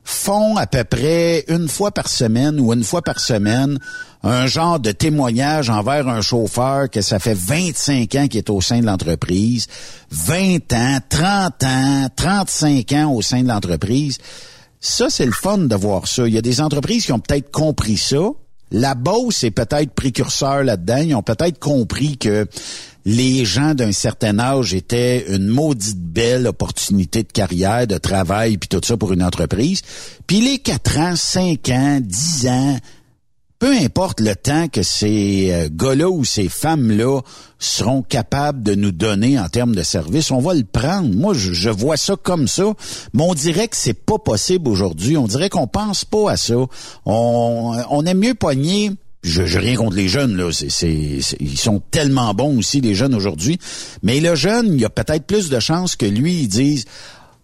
font à peu près une fois par semaine ou une fois par semaine un genre de témoignage envers un chauffeur que ça fait 25 ans qu'il est au sein de l'entreprise, 20 ans, 30 ans, 35 ans au sein de l'entreprise. Ça, c'est le fun de voir ça. Il y a des entreprises qui ont peut-être compris ça. La Beauce est peut-être précurseur là-dedans. Ils ont peut-être compris que les gens d'un certain âge étaient une maudite belle opportunité de carrière, de travail, puis tout ça pour une entreprise. Puis les 4 ans, 5 ans, 10 ans, peu importe le temps que ces euh, gars-là ou ces femmes-là seront capables de nous donner en termes de service, on va le prendre. Moi, je, vois ça comme ça, mais on dirait que c'est pas possible aujourd'hui. On dirait qu'on pense pas à ça. On, on aime mieux pogner je, je rien contre les jeunes là, c'est- ils sont tellement bons aussi les jeunes aujourd'hui. Mais le jeune, il y a peut-être plus de chances que lui ils disent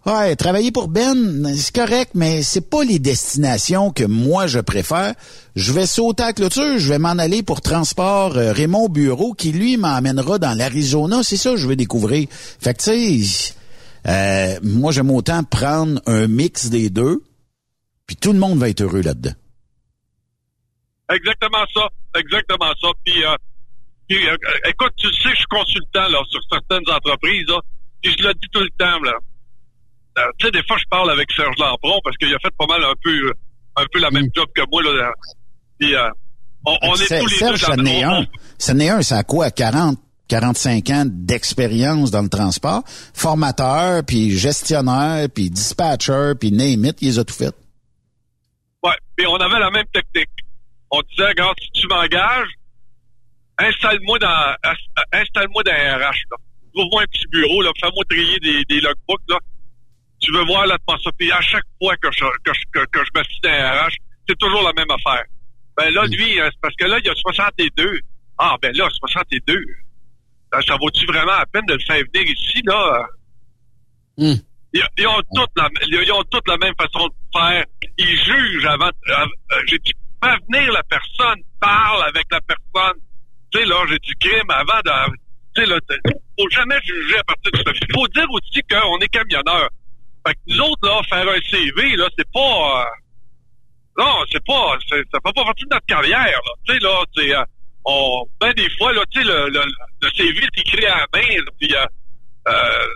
Ouais, travailler pour Ben, c'est correct, mais c'est pas les destinations que moi je préfère. Je vais sauter à clôture, je vais m'en aller pour transport euh, Raymond Bureau qui lui m'emmènera dans l'Arizona. C'est ça que je veux découvrir. Fait que tu sais, euh, moi j'aime autant prendre un mix des deux, puis tout le monde va être heureux là-dedans. Exactement ça. Exactement ça. Puis, euh, puis, euh, écoute, tu sais, je suis consultant là, sur certaines entreprises, là, puis je le dis tout le temps, là. Euh, tu sais, des fois, je parle avec Serge Lampron parce qu'il a fait pas mal un peu un peu la même job que moi. Là. Puis, euh, on, on est tous les Serge, deux n'est un. Ça n'est un, ça a quoi? 40, 45 ans d'expérience dans le transport? Formateur, puis gestionnaire, puis dispatcher, puis name it, il les a tout fait. Ouais, puis on avait la même technique. On disait, regarde, si tu m'engages, installe-moi dans ins- installe-moi dans RH, là. Trouve-moi un petit bureau, là, fais-moi trier des, des logbooks, là. Tu veux voir l'atmosphère. Puis à chaque fois que je, que je, que, que je dans un RH, c'est toujours la même affaire. Ben là, lui, euh, c'est parce que là, il y a 62. Ah, ben là, 62. Ça, ça vaut-tu vraiment la peine de le faire venir ici, là? Ils, ils ont toutes la, ils ont toutes la même façon de faire. Ils jugent avant. av- euh, j'ai dit, fais venir la personne, parle avec la personne. Tu sais, là, j'ai du crime avant de. Tu sais, là, faut jamais juger à partir de ça. Il faut dire aussi qu'on est camionneur. Fait que nous autres, là, faire un CV, là, c'est pas. euh, non, c'est pas. Ça fait pas partie de notre carrière, là. Tu sais, là, c'est. euh, on, ben, des fois, là, tu sais, le, le, le CV est écrit à la main, là, puis. euh, euh,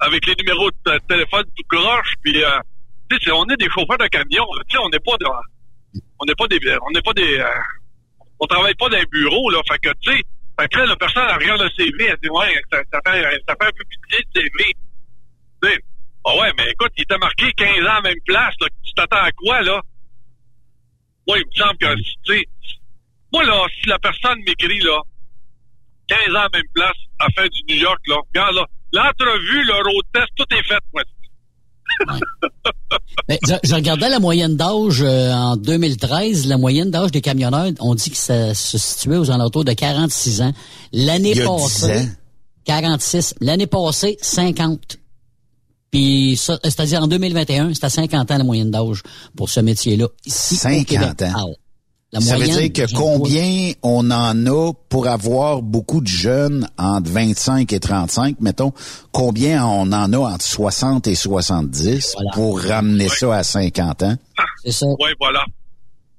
avec les numéros de téléphone tout croche, puis euh, tu sais, on est des chauffeurs de camion, tu sais, on n'est pas de, on n'est pas des, on n'est pas des, euh, on travaille pas dans un bureau, là, fait que tu sais, fait que là, la personne elle regarde le CV, elle dit ouais, ça, ça fait, ça fait un peu pitié le CV, tu sais, ah ouais, mais écoute, il était marqué 15 ans à la même place, là, tu t'attends à quoi là? Moi, il me semble que, tu sais, moi là, si la personne m'écrit là, 15 ans à la même place, à faire du New York, là. Regarde, là. L'entrevue, le road test, tout est fait, moi. Ben, je, je regardais la moyenne d'âge euh, en 2013. La moyenne d'âge des camionneurs, on dit que ça se situait aux alentours de 46 ans. L'année passée, 10 ans. 46. L'année passée, 50. Puis ça, c'est-à-dire en 2021, c'était à 50 ans la moyenne d'âge pour ce métier-là. Ici, au 50 Québec. ans. Ah, La ça veut dire que combien on en a pour avoir beaucoup de jeunes entre 25 et 35, mettons, combien on en a entre 60 et 70 pour ramener ça à 50 ans? C'est ça. Oui, voilà.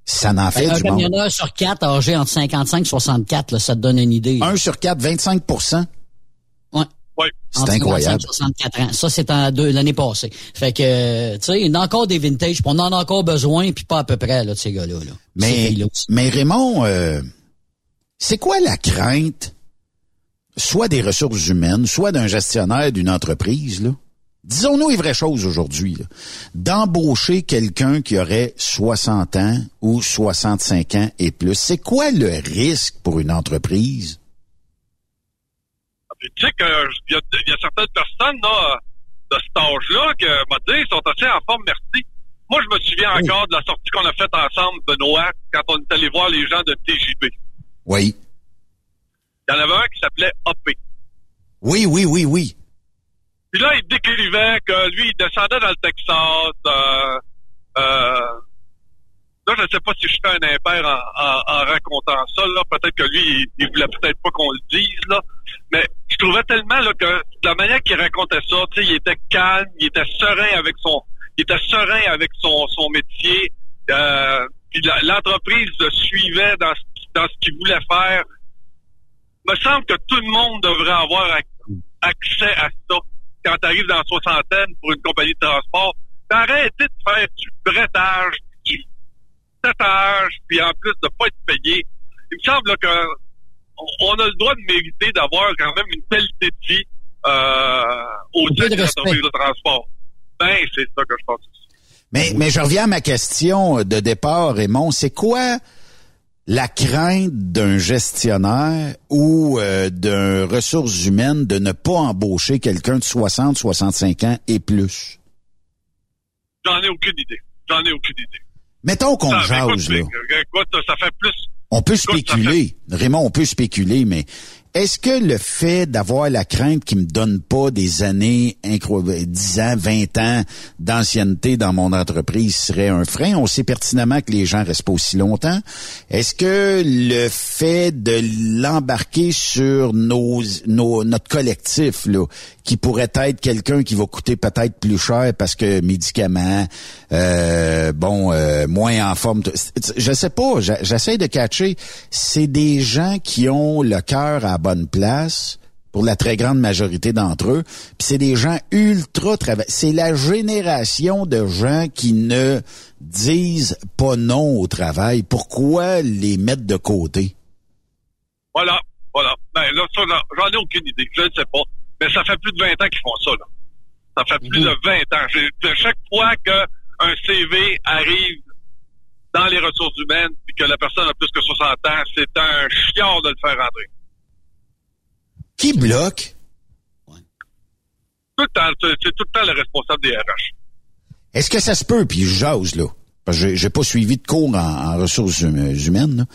Ça en fait un du monde. camionneur sur quatre âgé entre 55 et 64, là, ça te donne une idée. Un sur quatre, 25 Ouais. Oui. C'est incroyable. 55 et 64 ans. Ça, c'est en deux- l'année passée. Fait que, tu sais, il y en a encore des vintage, puis on en a encore besoin, puis pas à peu près, là, de ces gars-là. Là. Mais, mais Raymond, euh, c'est quoi la crainte, soit des ressources humaines, soit d'un gestionnaire d'une entreprise, là? Disons-nous les vraies choses aujourd'hui, là. d'embaucher quelqu'un qui aurait 60 ans ou 65 ans et plus. C'est quoi le risque pour une entreprise? Puis, tu sais que il y y a certaines personnes là, de cet âge-là que m'a dit sont assez en forme, merci. Moi, je me souviens encore de la sortie qu'on a faite ensemble, Benoît, quand on est allé voir les gens de TJB. Oui. Il y en avait un qui s'appelait AP. Oui, oui, oui, oui. Puis là, il décrivait que lui, il descendait dans le Texas. Euh, euh, là, je ne sais pas si je fais un impair en, en, en racontant ça. Là, peut-être que lui, il, il voulait peut-être pas qu'on le dise là. Mais je trouvais tellement là que la manière qu'il racontait ça, il était calme, il était serein avec son, il était serein avec son son métier. Euh, l'entreprise le suivait dans ce, dans ce qu'il voulait faire. Il me semble que tout le monde devrait avoir ac- accès à ça quand tu arrives dans la soixantaine pour une compagnie de transport. D'arrêter de faire du bretage, du tatage, puis en plus de pas être payé. Il me semble là, que on- a le droit de mériter d'avoir quand même une qualité de vie euh, au sein peu de respect. l'entreprise de transport. Ben, c'est ça que je pense. Mais, mais je reviens à ma question de départ, Raymond. C'est quoi la crainte d'un gestionnaire ou euh, d'un ressources humaines de ne pas embaucher quelqu'un de 60, 65 ans et plus? J'en ai aucune idée. J'en ai aucune idée. Mettons qu'on jase, là. écoute, ça fait plus, On peut spéculer, Raymond, on peut spéculer, mais est-ce que le fait d'avoir la crainte qui me donne pas des années, 10 ans, 20 ans d'ancienneté dans mon entreprise serait un frein? On sait pertinemment que les gens restent pas aussi longtemps. Est-ce que le fait de l'embarquer sur nos, nos, notre collectif, là, qui pourrait être quelqu'un qui va coûter peut-être plus cher parce que médicaments, euh, bon, euh, moins en forme. Je sais pas, j'essaie de catcher. C'est des gens qui ont le cœur à bonne place pour la très grande majorité d'entre eux. Puis c'est des gens ultra travail. C'est la génération de gens qui ne disent pas non au travail. Pourquoi les mettre de côté? Voilà, voilà. Ben là, j'en ai aucune idée. Je ne sais pas. Mais ça fait plus de 20 ans qu'ils font ça, là. Ça fait plus de 20 ans. chaque fois qu'un CV arrive dans les ressources humaines puis que la personne a plus que 60 ans, c'est un chiant de le faire rentrer. Qui bloque? Tout le temps, c'est tout le temps le responsable des RH. Est-ce que ça se peut, puis j'ose, là, parce que j'ai pas suivi de cours en, ressources hum, humaines,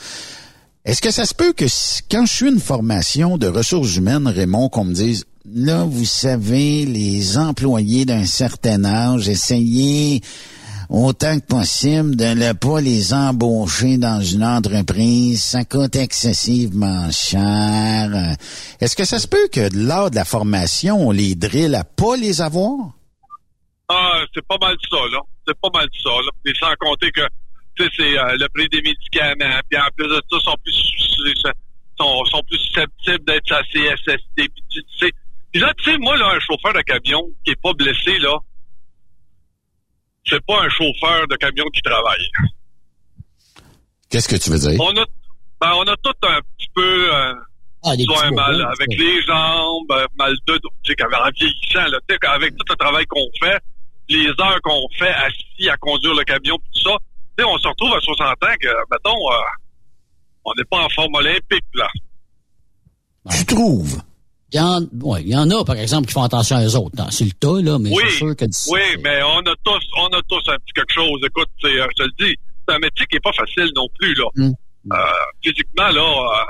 Est-ce que ça se peut que quand je suis une formation de ressources humaines, Raymond, qu'on me dise, là, vous savez, les employés d'un certain âge, essayez autant que possible de ne pas les embaucher dans une entreprise. Ça coûte excessivement cher. Est-ce que ça se peut que lors de la formation, on les drille à pas les avoir? Ah, c'est pas mal ça, là. C'est pas mal ça, là. Et sans compter que, tu sais, c'est euh, le prix des médicaments, puis en plus de ça, sont plus, sont, sont plus susceptibles d'être à CSST, puis tu sais. Là, tu sais, moi, là, un chauffeur de camion qui est pas blessé, là, c'est pas un chauffeur de camion qui travaille. Qu'est-ce que tu veux dire? On a, ben, on a tout un petit peu, euh, ah, soit un mal avec les jambes, euh, mal de dos, tu sais, en vieillissant, là, tu sais, avec tout le travail qu'on fait, les heures qu'on fait assis à conduire le camion, tout ça, tu sais, on se retrouve à 60 ans que, mettons, euh, on n'est pas en forme olympique, là. Tu trouves? Il y, en, ouais, il y en a, par exemple, qui font attention aux autres. C'est le tas, là, mais oui, c'est sûr que... Oui, mais on a tous on a tous un petit quelque chose. Écoute, euh, je te le dis, c'est un métier qui est pas facile non plus, là. Hum. Euh, physiquement, là, euh,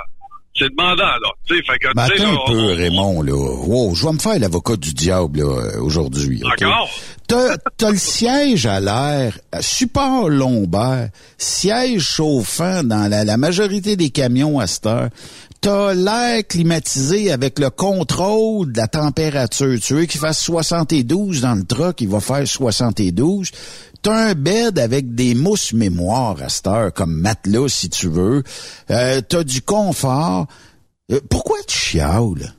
c'est demandant, là. Tu fait que, ben, attends un peu, Raymond, là. Wow, je vais me faire l'avocat du diable, là, aujourd'hui. D'accord. T'as, t'as le siège à l'air, support lombaire, siège chauffant dans la, la majorité des camions à cette heure t'as l'air climatisé avec le contrôle de la température. Tu veux qu'il fasse 72 dans le truck, il va faire 72. T'as un bed avec des mousses mémoire à cette heure, comme matelas si tu veux. Euh, t'as du confort. Euh, pourquoi tu chiales?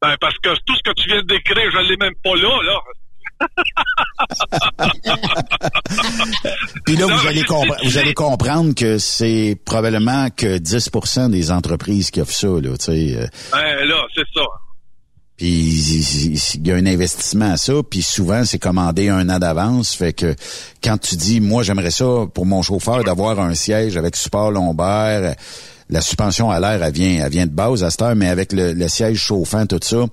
Ben, parce que tout ce que tu viens de décrire, je l'ai même pas là, là. Puis là, vous allez, vous allez comprendre que c'est probablement que 10% des entreprises qui offrent ça, là, tu sais. Euh. Ben, là, c'est ça. Puis il y a un investissement à ça, puis souvent c'est commandé un an d'avance, fait que quand tu dis moi j'aimerais ça pour mon chauffeur d'avoir un siège avec support lombaire, la suspension à l'air elle vient elle vient de base à cette heure, mais avec le, le siège chauffant tout ça,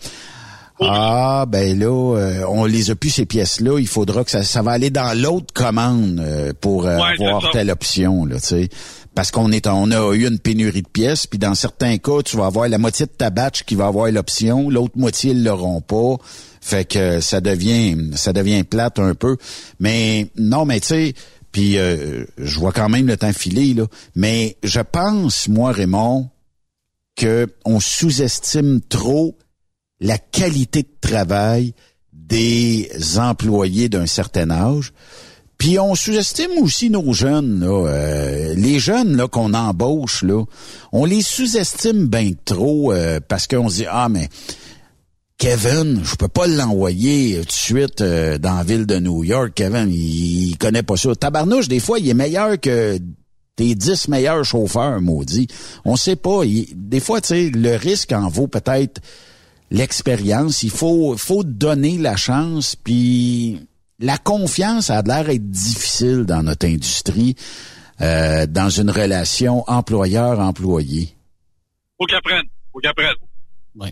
ah, ben là, euh, on les a plus ces pièces-là. Il faudra que ça, ça va aller dans l'autre commande euh, pour euh, avoir telle option, là, tu sais. Parce qu'on est, on a eu une pénurie de pièces, puis dans certains cas, tu vas avoir la moitié de ta batch qui va avoir l'option, l'autre moitié ils l'auront pas. Fait que ça devient, ça devient plate un peu. Mais non, mais tu sais, puis je vois quand même le temps filer là. Mais je pense, moi, Raymond, que on sous-estime trop la qualité de travail des employés d'un certain âge. Puis on sous-estime aussi nos jeunes, là, euh, les jeunes là qu'on embauche là, on les sous-estime bien trop euh, parce qu'on se dit ah mais Kevin, je peux pas l'envoyer tout de suite euh, dans la ville de New York. Kevin, il, connaît pas ça. Tabarnouche, des fois, il est meilleur que tes dix meilleurs chauffeurs, maudit. On sait pas. des fois, tu sais, le risque en vaut peut-être l'expérience. Il faut, faut donner la chance, puis la confiance a l'air être difficile dans notre industrie, euh, dans une relation employeur-employé. Faut qu'ils apprennent. Faut qu'ils apprennent. Oui.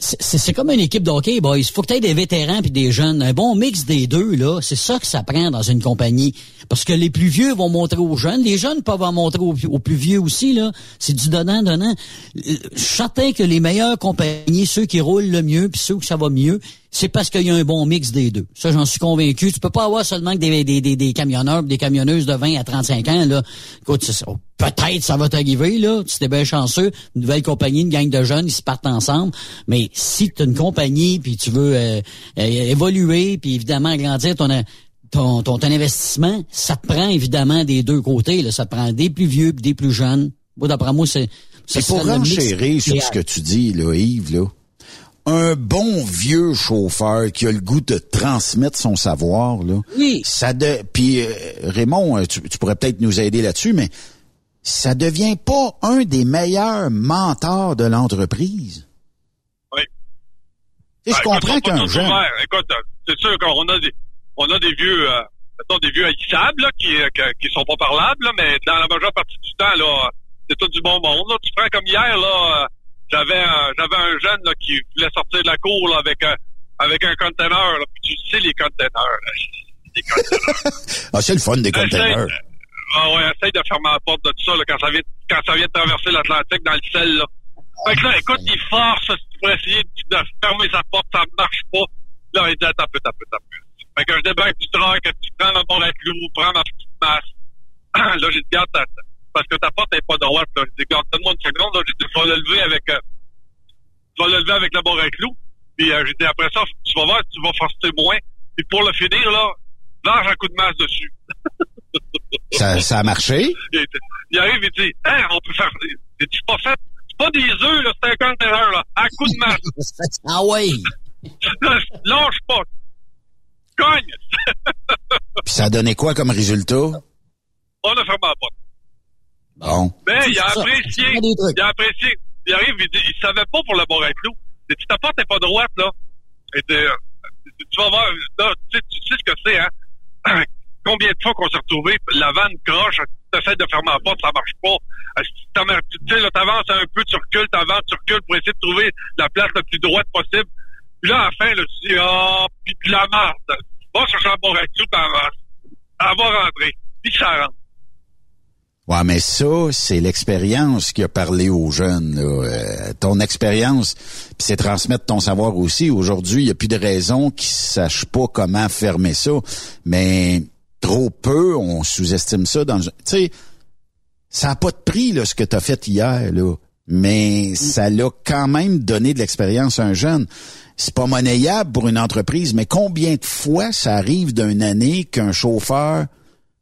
C'est comme une équipe de hockey, boys. Faut que tu des vétérans puis des jeunes. Un bon mix des deux, là, c'est ça que ça prend dans une compagnie. Parce que les plus vieux vont montrer aux jeunes. Les jeunes peuvent en montrer aux, plus vieux aussi, là. C'est du donnant-donnant. Euh, Je suis certain que les meilleures compagnies, ceux qui roulent le mieux puis ceux que ça va mieux, c'est parce qu'il y a un bon mix des deux. Ça, j'en suis convaincu. Tu peux pas avoir seulement que des, des, des, des camionneurs, des camionneuses de 20 à 35 ans, là. Écoute, c'est ça. peut-être ça va t'arriver, là. Tu es bien chanceux. Une nouvelle compagnie, une gang de jeunes, ils se partent ensemble. Mais si tu as une compagnie puis tu veux euh, euh, évoluer puis évidemment agrandir ton, ton, ton, ton investissement, ça te prend évidemment des deux côtés, là. Ça te prend des plus vieux puis des plus jeunes. Moi, d'après moi, c'est... C'est pour renchérir sur ce que tu dis, là, Yves, là un bon vieux chauffeur qui a le goût de transmettre son savoir là. Oui. Ça de puis euh, Raymond, euh, tu, tu pourrais peut-être nous aider là-dessus mais ça devient pas un des meilleurs mentors de l'entreprise. Oui. Et je Ben, comprends écoute, qu'un jeune. Écoute, c'est sûr qu'on a des, on a des vieux, euh, mettons, des vieux haïssables, là, qui, euh, qui sont pas parlables, là, mais dans la majeure partie du temps, là, c'est tout du bon monde, là. Tu prends comme hier, là, euh, j'avais un, j'avais un jeune, là, qui voulait sortir de la cour, là, avec, euh, avec un conteneur, là. Puis tu sais, les conteneurs. Les conteneurs. Ah, c'est le fun des containers. Ah ouais, essaye de fermer la porte de tout ça, là, quand ça vient, quand ça vient de traverser l'Atlantique dans le ciel, là. Fait que là, écoute, il force pour essayer de fermer sa porte, ça marche pas. Là, il dit, attends un peu, attends un peu, attends un peu. Fait que je débarque du truck, tu prends ma bon clou, prends ma petite masse. là, j'ai dit, garde, ta- parce que ta porte est pas droite, là. J'ai dit, garde, donne-moi une seconde, là. J'ai dit, je vais le lever avec, euh, je vais le lever avec la barre à clous. Puis, euh, j'ai dit, après ça, tu vas voir, tu vas forcer moins. Puis, pour le finir, là, lâche un coup de masse dessus. Ça, ça a marché? Il, il arrive, il dit, hein, on peut faire, il dit, c'est pas fait, c'est pas des œufs, là, c'est un conteneur, là, à coup de masse. ah ouais. Lâche pas. Cogne. Puis ça a donné quoi comme résultat? On a fermé la porte. Bon. Mais il a apprécié. Il a apprécié. Il arrive, il dit, il savait pas pour le bord à clous. Il dit, ta porte est pas droite, là. Et tu vas voir, là, tu sais, tu sais ce que c'est, hein. Combien de fois qu'on s'est retrouvé, la vanne croche, tu essaies de fermer la porte, ça marche pas. Tu sais, là, t'avances un peu, tu recules, t'avances, tu recules pour essayer de trouver la place la plus droite possible. Puis là, à la fin, là, tu dis, ah, puis de la marde. Va chercher un à clous, t'avances. Elle va rentrer. Puis ça rentre. Ouais, mais ça, c'est l'expérience qui a parlé aux jeunes. là. Euh, ton expérience, puis c'est transmettre ton savoir aussi. Aujourd'hui, il n'y a plus de raison qu'ils sachent pas comment fermer ça. Mais trop peu, on sous-estime ça. dans. Tu sais, ça n'a pas de prix là, ce que tu as fait hier, là. Mais ça l'a quand même donné de l'expérience à un jeune. C'est pas monnayable pour une entreprise, mais combien de fois ça arrive d'une année qu'un chauffeur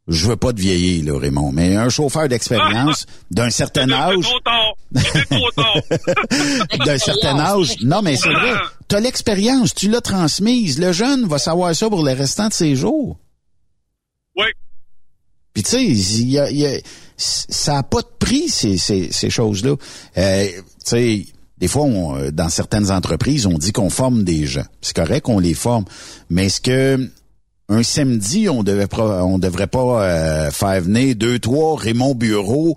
je veux pas te vieillir, là, Raymond, mais un chauffeur d'expérience d'un certain âge, d'un certain âge, non, mais c'est vrai, tu as l'expérience, tu l'as transmise. Le jeune va savoir ça pour le restant de ses jours. Oui. Puis tu sais, il y a, y a- ça a pas de prix ces, ces, ces choses-là. Euh, tu sais, des fois, on, euh, dans certaines entreprises, on dit qu'on forme des gens. C'est correct qu'on les forme, mais est-ce que un samedi, on devait devrait pas euh, faire venir deux, trois Raymond Bureau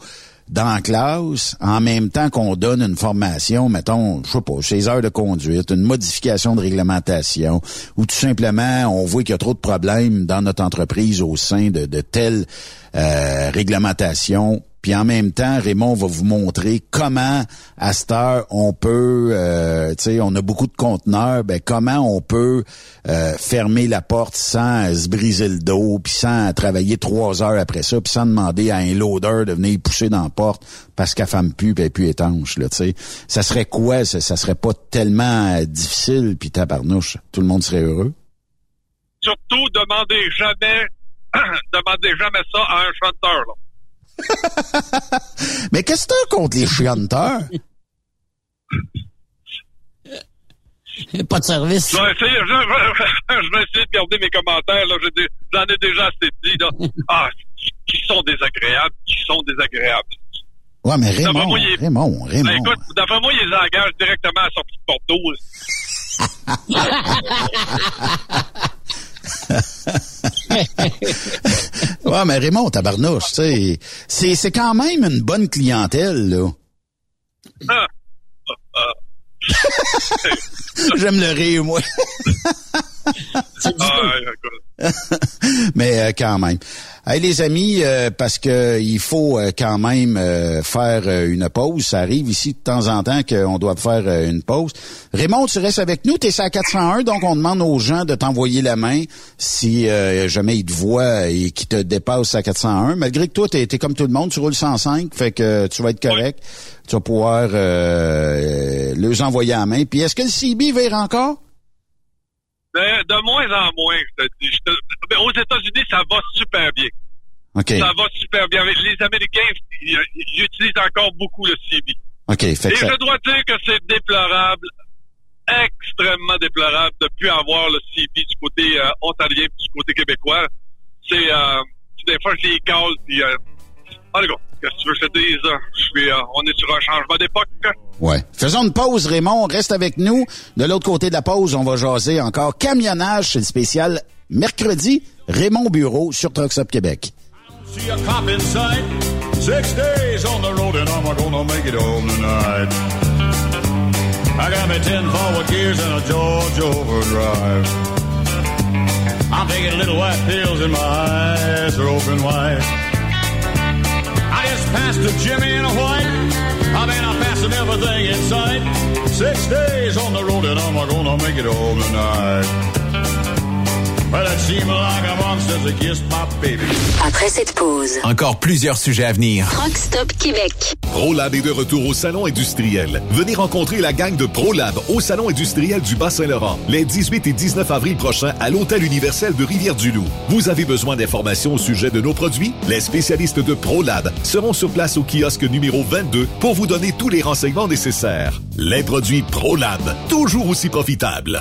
dans la classe en même temps qu'on donne une formation, mettons, je sais pas, chez heures de conduite, une modification de réglementation, ou tout simplement on voit qu'il y a trop de problèmes dans notre entreprise au sein de, de telle euh, réglementation. Puis en même temps, Raymond va vous montrer comment à cette heure on peut, euh, tu sais, on a beaucoup de conteneurs, ben comment on peut euh, fermer la porte sans se briser le dos, puis sans travailler trois heures après ça, puis sans demander à un loader de venir pousser dans la porte parce qu'elle femme plus, puis elle plus étanche, là, tu sais. Ça serait quoi? Ça, ça serait pas tellement euh, difficile, puis tabarnouche, tout le monde serait heureux? Surtout, demandez jamais, demandez jamais ça à un chanteur, là. Mais qu'est-ce que t'as contre les chianteurs? Pas de service. Je vais essayer, je, je- je vais essayer de garder mes commentaires, là. J'ai dé- J'en ai déjà assez dit, là. Ah, qui sont désagréables, qui sont désagréables. Ouais, mais Raymond, moi, il est- Raymond, Raymond. Ben, écoute, d'après moi, ils les engagent directement à la sortie de Porto. ouais, mais Raymond, tabarnouche, tu sais, c'est, quand même une bonne clientèle, là. Ah, ah, J'aime le rire, moi. Ah. Mais euh, quand même. Hey les amis, euh, parce que il faut euh, quand même euh, faire euh, une pause. Ça arrive ici de temps en temps qu'on doit faire euh, une pause. Raymond, tu restes avec nous. Tu es à 401, donc on demande aux gens de t'envoyer la main si euh, jamais ils te voient et qu'ils te dépassent à 401. Malgré que toi, tu es, comme tout le monde, tu roules 105, fait que tu vas être correct. Tu vas pouvoir euh, euh, les envoyer à la main. Puis est-ce que le CB vire encore? Ben, de moins en moins, je te dis. Je te- ben, aux États-Unis, ça va super bien. OK. Ça va super bien. Les Américains, ils, ils utilisent encore beaucoup le CB. OK. Fait Et ça- je dois dire que c'est déplorable, extrêmement déplorable de plus avoir le CB du côté euh, ontarien et du côté québécois. C'est, euh, des fois, je les cale, puis, euh, allez, go, qu'est-ce que tu veux que je te dise? Je suis, euh, on est sur un changement d'époque. Ouais. Faisons une pause, Raymond. Reste avec nous. De l'autre côté de la pause, on va jaser encore camionnage. C'est le spécial mercredi. Raymond Bureau sur Trucks Up Québec. See a cop in sight. Six days on the road and I'm gonna make it home tonight. I got me ten forward gears and a Georgia overdrive. I'm taking little white pills and my eyes are open wide. Passed Jimmy in a white. I mean, I'm passing everything in sight. Six days on the road and I'm gonna make it home tonight. Après cette pause, Encore plusieurs sujets à venir. Truck Stop Québec. ProLab est de retour au Salon industriel. Venez rencontrer la gang de ProLab au Salon industriel du Bas-Saint-Laurent les 18 et 19 avril prochains à l'Hôtel universel de Rivière-du-Loup. Vous avez besoin d'informations au sujet de nos produits? Les spécialistes de ProLab seront sur place au kiosque numéro 22 pour vous donner tous les renseignements nécessaires. Les produits ProLab, toujours aussi profitables.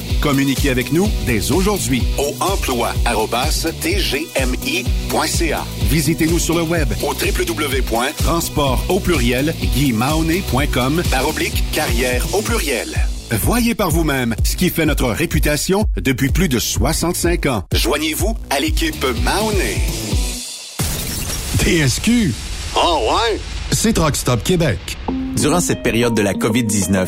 Communiquez avec nous dès aujourd'hui au emploi@tgmi.ca. Visitez-nous sur le web au www.transport au pluriel par oblique carrière au pluriel. Voyez par vous-même ce qui fait notre réputation depuis plus de 65 ans. Joignez-vous à l'équipe Mahoney. TSQ. Oh ouais? C'est Truck Stop Québec. Durant cette période de la COVID-19,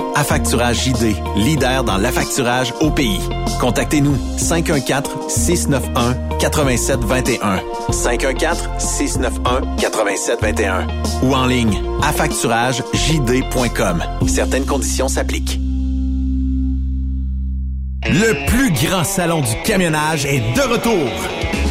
Affacturage JD, leader dans l'affacturage au pays. Contactez-nous 514-691-8721. 514-691-8721. Ou en ligne, affacturagejd.com. Certaines conditions s'appliquent. Le plus grand salon du camionnage est de retour.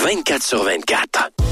24 sur 24.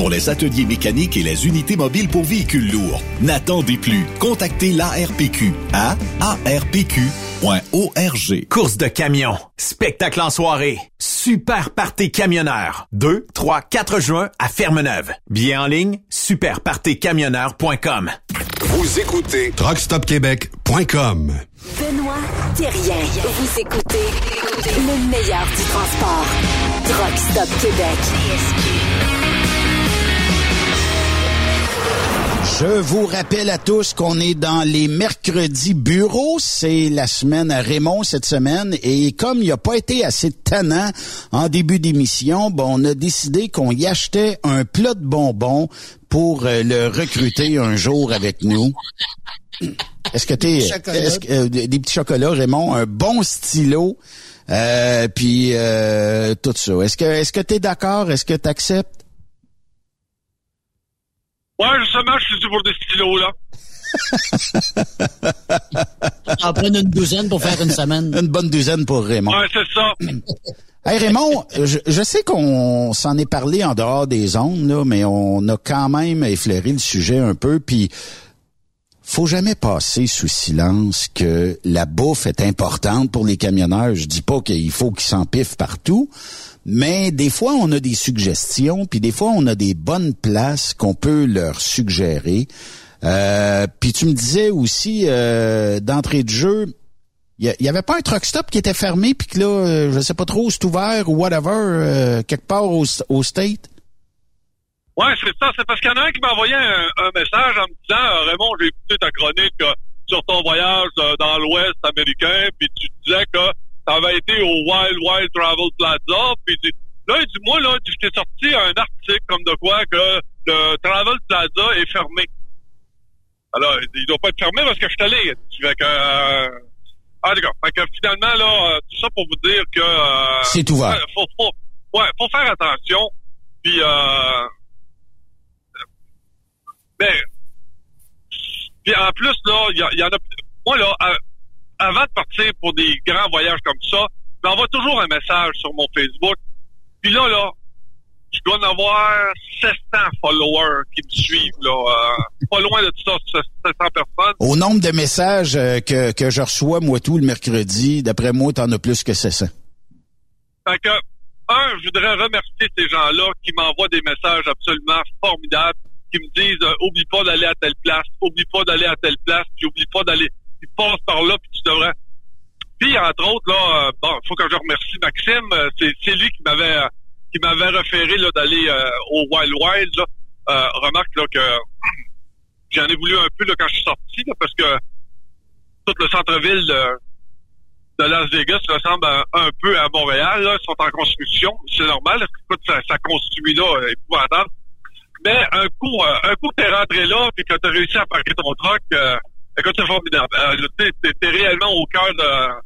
pour les ateliers mécaniques et les unités mobiles pour véhicules lourds. N'attendez plus. Contactez l'ARPQ à arpq.org. Course de camion, spectacle en soirée, super party camionneur. 2, 3, 4 juin à Fermeneuve. Billets en ligne, superpartycamionneur.com. Vous écoutez TruckStopQuébec.com. Benoît Thérien. Vous écoutez le meilleur du transport. Truck Stop Québec. Je vous rappelle à tous qu'on est dans les mercredis bureaux. C'est la semaine à Raymond cette semaine. Et comme il n'a pas été assez tannant en début d'émission, bon, on a décidé qu'on y achetait un plat de bonbons pour euh, le recruter un jour avec nous. Est-ce que t'es que, euh, des des petits chocolats, Raymond, un bon stylo, euh, puis euh, tout ça. Est-ce que est-ce que t'es d'accord? Est-ce que t'acceptes? Ouais, justement, je suis pour des stylos, là. En prendre une douzaine pour faire une semaine. Une bonne douzaine pour Raymond. Ouais, c'est ça. Hey Raymond, je, je sais qu'on s'en est parlé en dehors des ondes, là, mais on a quand même effleuré le sujet un peu, puis faut jamais passer sous silence que la bouffe est importante pour les camionneurs. Je dis pas qu'il faut qu'ils s'empiffent partout, mais des fois on a des suggestions, puis des fois on a des bonnes places qu'on peut leur suggérer. Euh, puis tu me disais aussi euh, d'entrée de jeu, il y, avait pas un truck stop qui était fermé puis que là, euh, je sais pas trop, c'est ouvert ou whatever euh, quelque part au, au state? Ouais, c'est ça. C'est parce qu'il y en a un qui m'a envoyé un, un message en me disant euh, Raymond, j'ai écouté ta chronique euh, sur ton voyage dans l'Ouest américain, puis tu disais que tu avais été au Wild Wild Travel Plaza, puis là, il dit moi là, je t'ai sorti un article comme de quoi que le Travel Plaza est fermé. Alors, il doit pas être fermé parce que je suis allé. Fait que, euh, ah d'accord. Fait que finalement là, euh, tout ça pour vous dire que euh, C'est ouvert. Faut, faut, ouais, faut faire attention. Puis euh, ben, puis en plus, là, il y, en a. Moi, là, à- avant de partir pour des grands voyages comme ça, j'envoie toujours un message sur mon Facebook. Puis là, là, je dois en avoir 700 followers qui me suivent, là. euh, pas loin de tout ça, 700 personnes. Au nombre de messages euh, que, que je reçois, moi, tout le mercredi, d'après moi, t'en as plus que 700. Fait que, un, je voudrais remercier ces gens-là qui m'envoient des messages absolument formidables, qui me disent euh, oublie pas d'aller à telle place, oublie pas d'aller à telle place, puis oublie pas d'aller, puis passe par là, puis tu devrais. Puis entre autres là, euh, bon, faut que je remercie Maxime, euh, c'est lui qui m'avait euh, qui m'avait référé là d'aller euh, au Wild Wild. Là. Remarque là que j'en ai voulu un peu là quand je suis sorti là, parce que tout le centre-ville de, de Las Vegas ressemble un, peu à Montréal. Là. Ils sont en construction. C'est normal. Écoute, ça, ça construit là, épouvantable. Mais un coup, un coup que t'es rentré là, puis que t'as réussi à parquer ton truck, écoute, c'est formidable. Euh, t'es, réellement au cœur de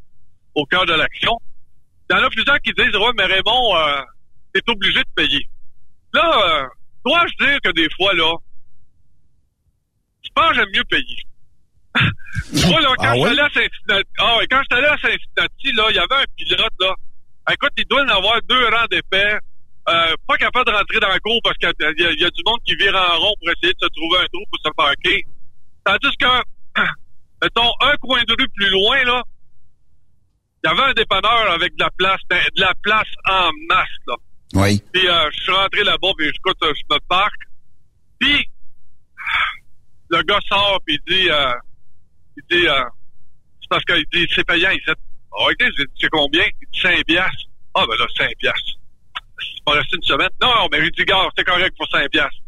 au cœur de l'action. Il y en a plusieurs qui disent Ouais, mais Raymond, euh, t'es obligé de payer. Là, euh, dois-je dire que des fois, là, je pense que j'aime mieux payer. Moi, là, quand Ah ouais? allé à Cincinnati, ah ouais, quand je allé à Cincinnati, là, il y avait un pilote, là. Écoute, il doit en avoir deux rangs d'épais. Euh, pas capable de rentrer dans la cour parce qu'il y, y a du monde qui vire en rond pour essayer de se trouver un trou pour se parquer. Tandis que, mettons, un coin de rue plus loin, là, il y avait un dépanneur avec de la place, ben, de la place en masse, là. Oui. Puis euh, je suis rentré là-bas, puis écoute, euh, je me parque. Puis le gars sort, puis il dit, euh, il dit, euh, c'est parce qu'il dit, c'est payant ici. Ah, ok, j'ai dit, c'est combien? Il dit 5 piastres. Ah, ben là, 5 piastres. C'est pas resté une semaine. Non, mais il dit, gars, c'est correct pour 5 piastres.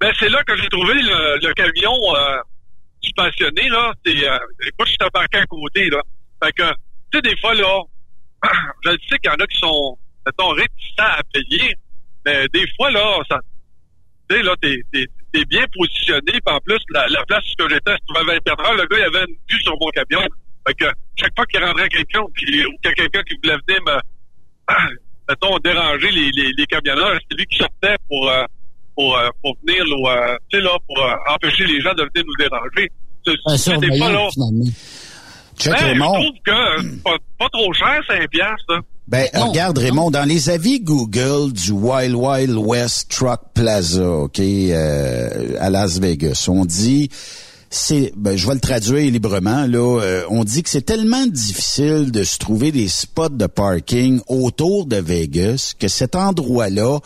Ben, c'est là que j'ai trouvé le, le camion euh, stationné, là. C'est, euh, écoute, je suis parqué à côté, là. Fait que, tu sais, des fois, là, je sais qu'il y en a qui sont, mettons, réticents à payer, mais des fois, là, ça, tu sais, là, t'es, bien positionné, puis en plus, la, la place où j'étais, à 24 heures, le gars, il avait une vue sur mon camion. Fait que, chaque fois qu'il rentrait quelqu'un, ou qu'il- y a quelqu'un qui voulait venir me, mettons, déranger les, les, les camionneurs, c'est lui qui sortait pour, euh, pour, euh, pour venir, là, euh, tu sais, là, pour euh, empêcher les gens de venir nous déranger. C'est, Un c'est des fois, là. Check ben, je trouve que c'est pas, pas trop cher, 5 piastres, là. Ben, regarde, Raymond, dans les avis Google du Wild Wild West Truck Plaza, OK, euh, à Las Vegas, on dit, c'est, ben, je vais le traduire librement, là, euh, on dit que c'est tellement difficile de se trouver des spots de parking autour de Vegas que cet endroit-là,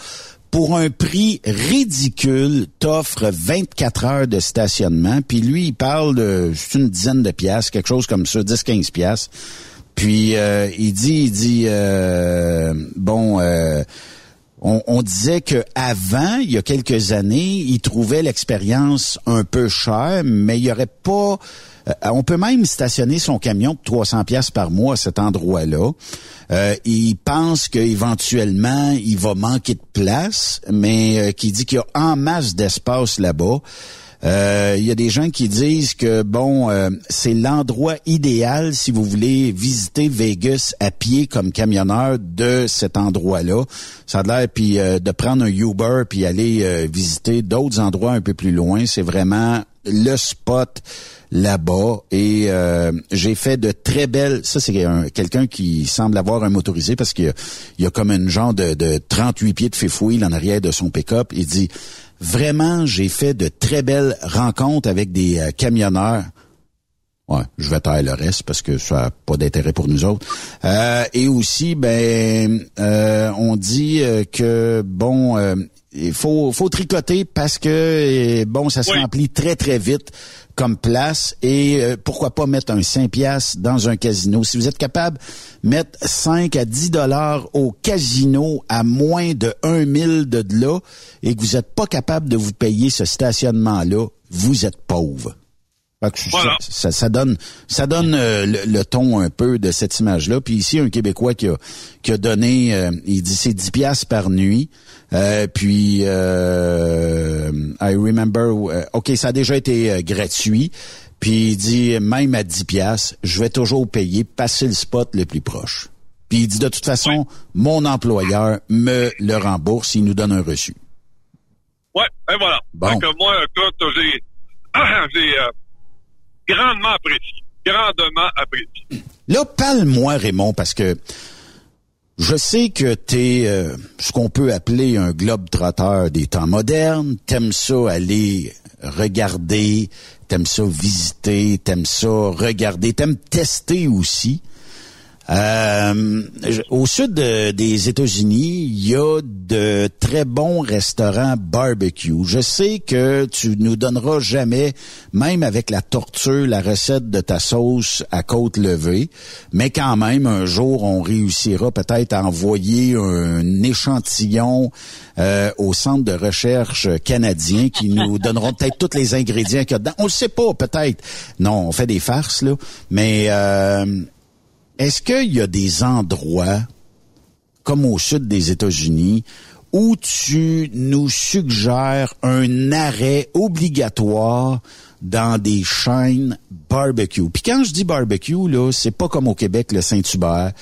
pour un prix ridicule, t'offre 24 heures de stationnement. Puis lui, il parle de une dizaine de piastres, quelque chose comme ça, 10-15 piastres. Puis euh, il dit, il dit, euh, bon, euh, on, on disait que avant, il y a quelques années, il trouvait l'expérience un peu chère, mais il y aurait pas. Euh, on peut même stationner son camion pour 300 pièces par mois à cet endroit-là. Euh, il pense qu'éventuellement, il va manquer de place, mais euh, qui dit qu'il y a en masse d'espace là-bas. Euh, Il y a des gens qui disent que bon, euh, c'est l'endroit idéal si vous voulez visiter Vegas à pied comme camionneur de cet endroit-là. Ça a l'air puis euh, de prendre un Uber puis aller visiter d'autres endroits un peu plus loin. C'est vraiment le spot là-bas et j'ai fait de très belles ça c'est un- quelqu'un qui semble avoir un motorisé parce qu'il y a, comme une genre de, de 38 pieds de fifouille en arrière de son pick-up il dit vraiment j'ai fait de très belles rencontres avec des euh, camionneurs Ouais, je vais taire le reste parce que ça n'a pas d'intérêt pour nous autres. Euh, et aussi, ben, euh, on dit que bon, euh, il faut, faut tricoter parce que euh, bon, ça se Oui. remplit très très vite comme place et euh, pourquoi pas mettre un 5 piastres dans un casino. Si vous êtes capable mettre 5 à 10 dollars au casino à moins de 1 000 de là et que vous n'êtes pas capable de vous payer ce stationnement-là, vous êtes pauvre. Ça, ça, donne, ça donne euh, le, ton un peu de cette image-là. Puis ici, un Québécois qui a, qui a donné, euh, il dit c'est 10 piastres par nuit. Euh, puis, euh, I remember, OK, ça a déjà été gratuit. Puis il dit, même à 10 piastres, je vais toujours payer, passer le spot le plus proche. Puis il dit, de toute façon, mon employeur me le rembourse, il nous donne un reçu. Ouais, et voilà. Donc, moi, écoute, j'ai, j'ai grandement apprécié. Grandement apprécié. Là, parle-moi, Raymond, parce que je sais que tu es euh, ce qu'on peut appeler un globe trotteur des temps modernes. T'aimes ça aller regarder, t'aimes ça visiter, t'aimes ça regarder, t'aimes tester aussi. Euh, au sud des États-Unis, il y a de très bons restaurants barbecue. Je sais que tu nous donneras jamais, même avec la torture, la recette de ta sauce à côte levée, mais quand même, un jour, on réussira peut-être à envoyer un échantillon euh, au centre de recherche canadien qui nous donneront peut-être tous les ingrédients qu'il y a dedans. On le sait pas, peut-être. Non, on fait des farces, là. Mais euh, est-ce qu'il y a des endroits, comme au sud des États-Unis, où tu nous suggères un arrêt obligatoire dans des chaînes barbecue? Puis quand je dis barbecue, là, c'est pas comme au Québec, le Saint-Hubert,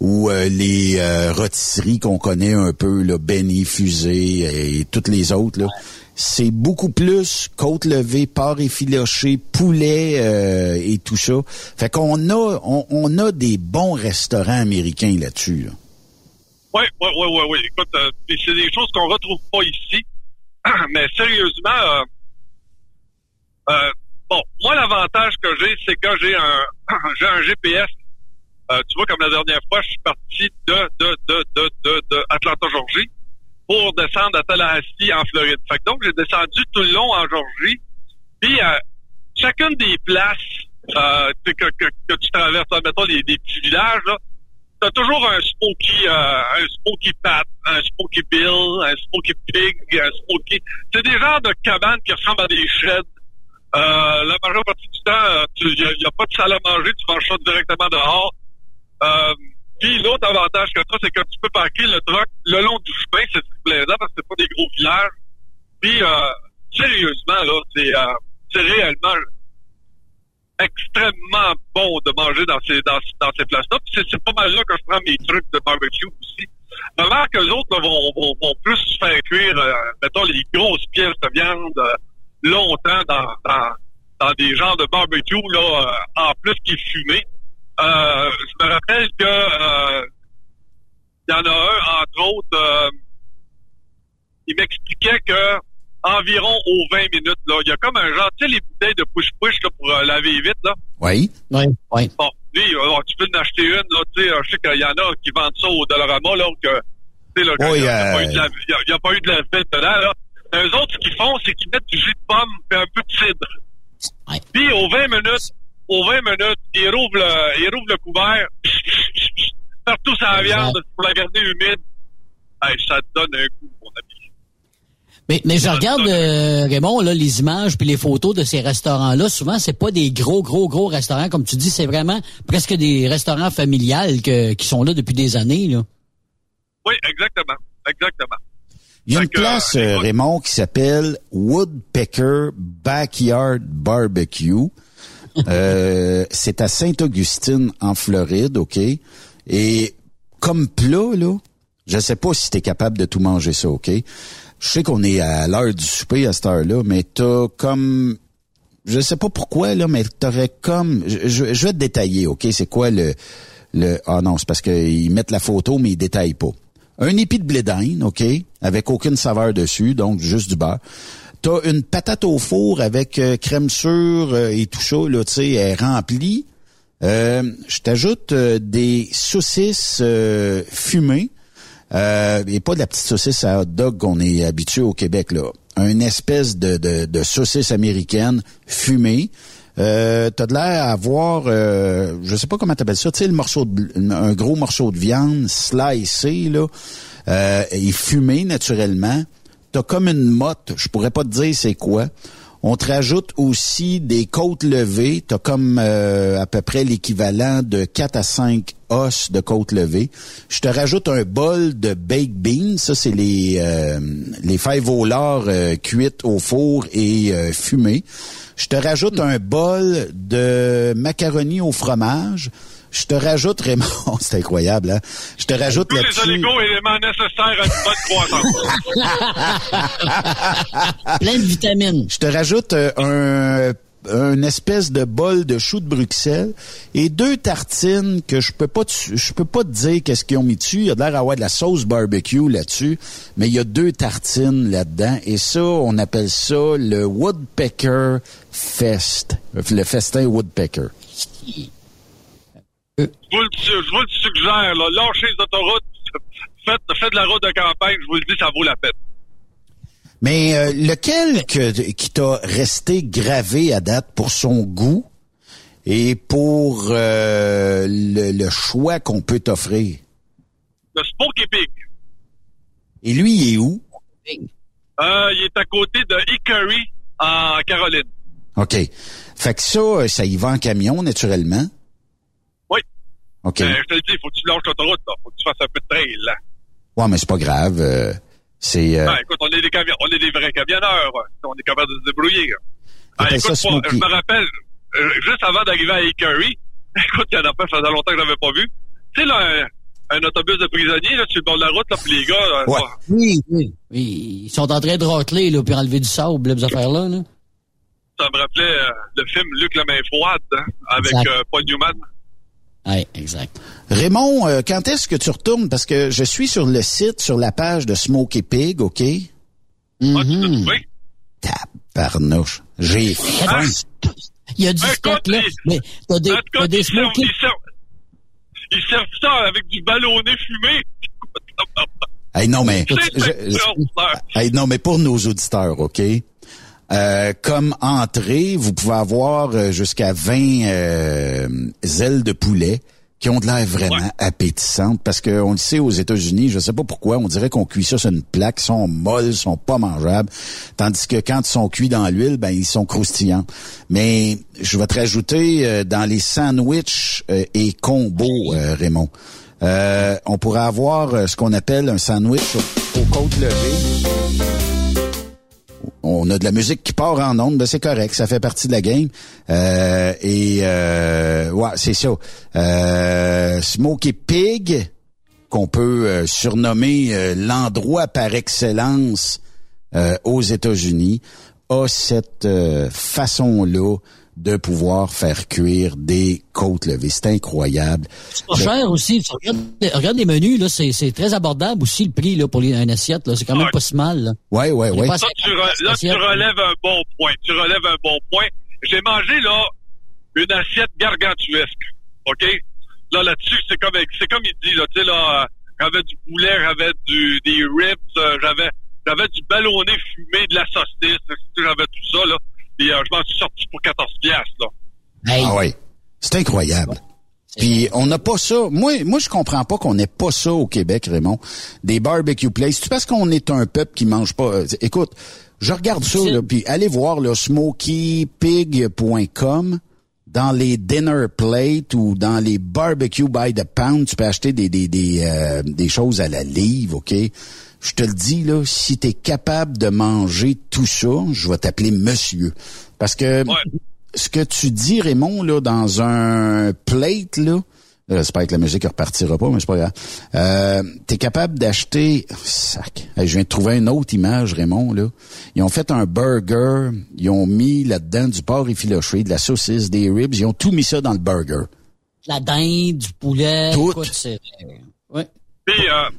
ou euh, les euh, rôtisseries qu'on connaît un peu, là, Benny, Fusée et toutes les autres. Là c'est beaucoup plus côte levée, porc effiloché, poulet euh, et tout ça. Fait qu'on a on, a des bons restaurants américains là-dessus. Oui, oui, oui, oui, oui. Écoute, euh, c'est des choses qu'on retrouve pas ici. Mais sérieusement, euh, bon, moi l'avantage que j'ai, c'est que j'ai un j'ai un GPS. tu vois, comme la dernière fois, je suis parti de de de de de, de Atlanta, Georgie pour descendre à Tallahassee en Floride. Fait que donc j'ai descendu tout le long en Georgie. Puis euh, chacune des places euh, que, que, que, tu traverses, mettons les, petits villages, là, t'as toujours un Smoky, euh, un Smoky Pat, un Smoky Bill, un Smoky Pig, un Smoky. C'est des genres de cabanes qui ressemblent à des sheds. Euh, la majeure partie du temps, il n'y a, pas de salle à manger, tu manges ça directement dehors. Euh, puis l'autre avantage que ça, c'est que tu peux parquer le truck le long du chemin, c'est plaisant parce que c'est pas des gros villages. Puis euh, sérieusement, là, c'est euh, c'est réellement extrêmement bon de manger dans ces dans, dans ces places-là. Puis c'est pas mal là que je prends mes trucs de barbecue aussi. Maintenant que les autres vont, vont, vont, plus faire cuire, euh, mettons, les grosses pièces de viande euh, longtemps dans, dans, dans des genres de barbecue, là, en plus qui est fumé. Euh, je me rappelle que euh, il y en a un, entre autres, euh, il m'expliquait que environ aux 20 minutes, là, il y a comme un genre, tu sais, les bouteilles de push-push pour laver vite, là. Oui. Oui, oui. Bon, lui, tu peux en acheter une, là, tu sais, je sais qu'il y en a qui vendent ça au Dollarama, là, que, tu sais, là, il n'y a, a, pas eu de la vite dedans, là. Eux autres, ce qu'ils font, c'est qu'ils mettent du jus de pomme et un peu de cidre. Puis, aux 20 minutes, aux 20 minutes, il rouvre le, il rouvre le couvert, partout sa viande pour la garder humide. Hey, ça te donne un coup, mon ami. Mais, mais je regarde, euh, Raymond, là, les images puis les photos de ces restaurants-là. Souvent, c'est pas des gros, gros, gros restaurants. Comme tu dis, c'est vraiment presque des restaurants familiales que, qui sont là depuis des années. Là. Oui, exactement. Exactement. Il y a une place, euh, Raymond, qui s'appelle Woodpecker Backyard Barbecue. Euh, c'est à Sainte-Augustine, en Floride, OK? Et comme plat, là, je sais pas si tu es capable de tout manger ça, OK? Je sais qu'on est à l'heure du souper à cette heure-là, mais t'as comme... Je sais pas pourquoi, là, mais t'aurais comme... Je, vais te détailler, OK? C'est quoi le... le ah non, c'est parce qu'ils mettent la photo, mais ils détaillent pas. Un épi de blé OK? Avec aucune saveur dessus, donc juste du beurre. T'as une patate au four avec euh, crème sûre euh, et tout ça, là, tu sais, elle remplie. Euh, je t'ajoute des saucisses fumées. et pas de la petite saucisse à hot dog qu'on est habitué au Québec, là. une espèce de, de, de saucisse américaine fumée. Euh, t'as de l'air à avoir, euh, je sais pas comment t'appelles ça, tu sais, le morceau de, un gros morceau de viande slicé, là, euh, et fumé naturellement. T'as comme une motte, je pourrais pas te dire c'est quoi. On te rajoute aussi des côtes levées. T'as comme euh, à peu près l'équivalent de 4 à 5 os de côtes levées. Je te rajoute un bol de baked beans. Ça, c'est les, euh, les fèves au lard euh, cuites au four et euh, fumées. Je te rajoute un bol de macaroni au fromage. Je te rajoute, Raymond, c'est incroyable, hein? Je te rajoute Tous les là-dessus... oligo-éléments nécessaires à une bonne croissance. Plein de vitamines. Je te rajoute euh, un une espèce de bol de choux de Bruxelles et deux tartines que je peux pas te- je peux pas te dire qu'est-ce qu'ils ont mis dessus. Il y a de l'air d'avoir de la sauce barbecue là-dessus, mais il y a deux tartines là-dedans et ça on appelle ça le Woodpecker Fest, le festin Woodpecker. Je vous, le, je vous le suggère, là, lâchez les autoroutes, faites, faites de la route de campagne, je vous le dis, ça vaut la peine. Mais euh, lequel que, qui t'a resté gravé à date pour son goût et pour euh, le, le choix qu'on peut t'offrir? Le Smoky Pig, Et lui, il est où? euh, il est à côté de Hickory, en Caroline. OK. Fait que ça, ça y va en camion, naturellement. OK. Euh, je te le dis, il faut que tu lâches l'autoroute, là. faut que tu fasses un peu de trail, là. Ouais, mais c'est pas grave. euh, c'est... euh, Ben, écoute, on est des camions, on est des vrais camionneurs. On est capable de se débrouiller. là. Ah, écoute, ça moi, je me rappelle, euh, juste avant d'arriver à Hickory, écoute, il y en a pas, ça faisait longtemps que je l'avais pas vu. Tu sais, là, un, un autobus de prisonniers, là, sur le bord de la route, là, puis les gars, euh, Ouais. Oui, oui. Oui, Ils sont en train de racler, là, puis enlever du sable, là, ces affaires-là, là. ça me rappelait euh, le film Luc la main froide, hein, avec euh, Paul Newman. Oui, exact. Raymond, euh, quand est-ce que tu retournes? Parce que je suis sur le site, sur la page de Smoky Pig, OK? Oui. Tabarnouche. J'ai faim. Il y a du Écoute, stock, là. Mais t'as des, t'as des ils servent, smoky. ils servent, ils servent ça avec du ballonné fumé. Hey, non, mais... Je- je-. Hey, non, mais pour nos auditeurs, OK? Euh, comme entrée, vous pouvez avoir euh, jusqu'à 20 euh, ailes de poulet qui ont de l'air vraiment appétissantes parce que on le sait aux États-Unis, je sais pas pourquoi, on dirait qu'on cuit ça sur une plaque, ils sont molles, ils sont pas mangeables, tandis que quand ils sont cuits dans l'huile, ben ils sont croustillants. Mais je vais te rajouter euh, dans les sandwichs euh, et combos, euh, Raymond. Euh, on pourrait avoir euh, ce qu'on appelle un sandwich aux côtes levées. On a de la musique qui part en ondes, ben c'est correct, ça fait partie de la game. Euh, et euh, ouais, c'est ça. Euh, Smoky Pig, qu'on peut euh, surnommer euh, l'endroit par excellence aux États-Unis, a cette façon-là de pouvoir faire cuire des côtes levées. C'est incroyable. C'est pas cher aussi. Tu Regarde, regarde les menus, là, c'est, c'est très abordable aussi, le prix, là, pour les, un assiette, là. C'est quand même pas si mal, là. Ouais, ouais, ouais. Pas Ça, tu, re- là, tu relèves un bon point. Tu relèves un bon point. J'ai mangé, là, une assiette gargantuesque. OK? Là, là-dessus, c'est comme, c'est comme il dit, là, tu sais, là, j'avais du poulet, j'avais du, des ribs, euh, j'avais, j'avais du ballonné fumé, de la saucisse, j'avais tout ça, là. Et euh, je m'en suis sorti pour 14 piastres, là. Ah oui. C'est incroyable. Puis on n'a pas ça. Moi, moi, je comprends pas qu'on n'ait pas ça au Québec, Raymond. Des barbecue places. C'est parce qu'on est un peuple qui mange pas? euh, Écoute, je regarde ça, là, puis allez voir le smokypig.com. Dans les dinner plates ou dans les barbecue by the pound, tu peux acheter des des des, euh, des choses à la livre, ok? Je te le dis là, si t'es capable de manger tout ça, je vais t'appeler Monsieur, parce que ce que tu dis, Raymond, là, dans un plate, là, j'espère que la musique ne repartira pas, mais c'est pas grave. Euh, T'es capable d'acheter. Sac. Hey, je viens de trouver une autre image, Raymond, là. Ils ont fait un burger, ils ont mis là-dedans du porc effiloché, de la saucisse, des ribs, ils ont tout mis ça dans le burger. La dinde, du poulet. Tout. écoute, Ouais. Puis, euh,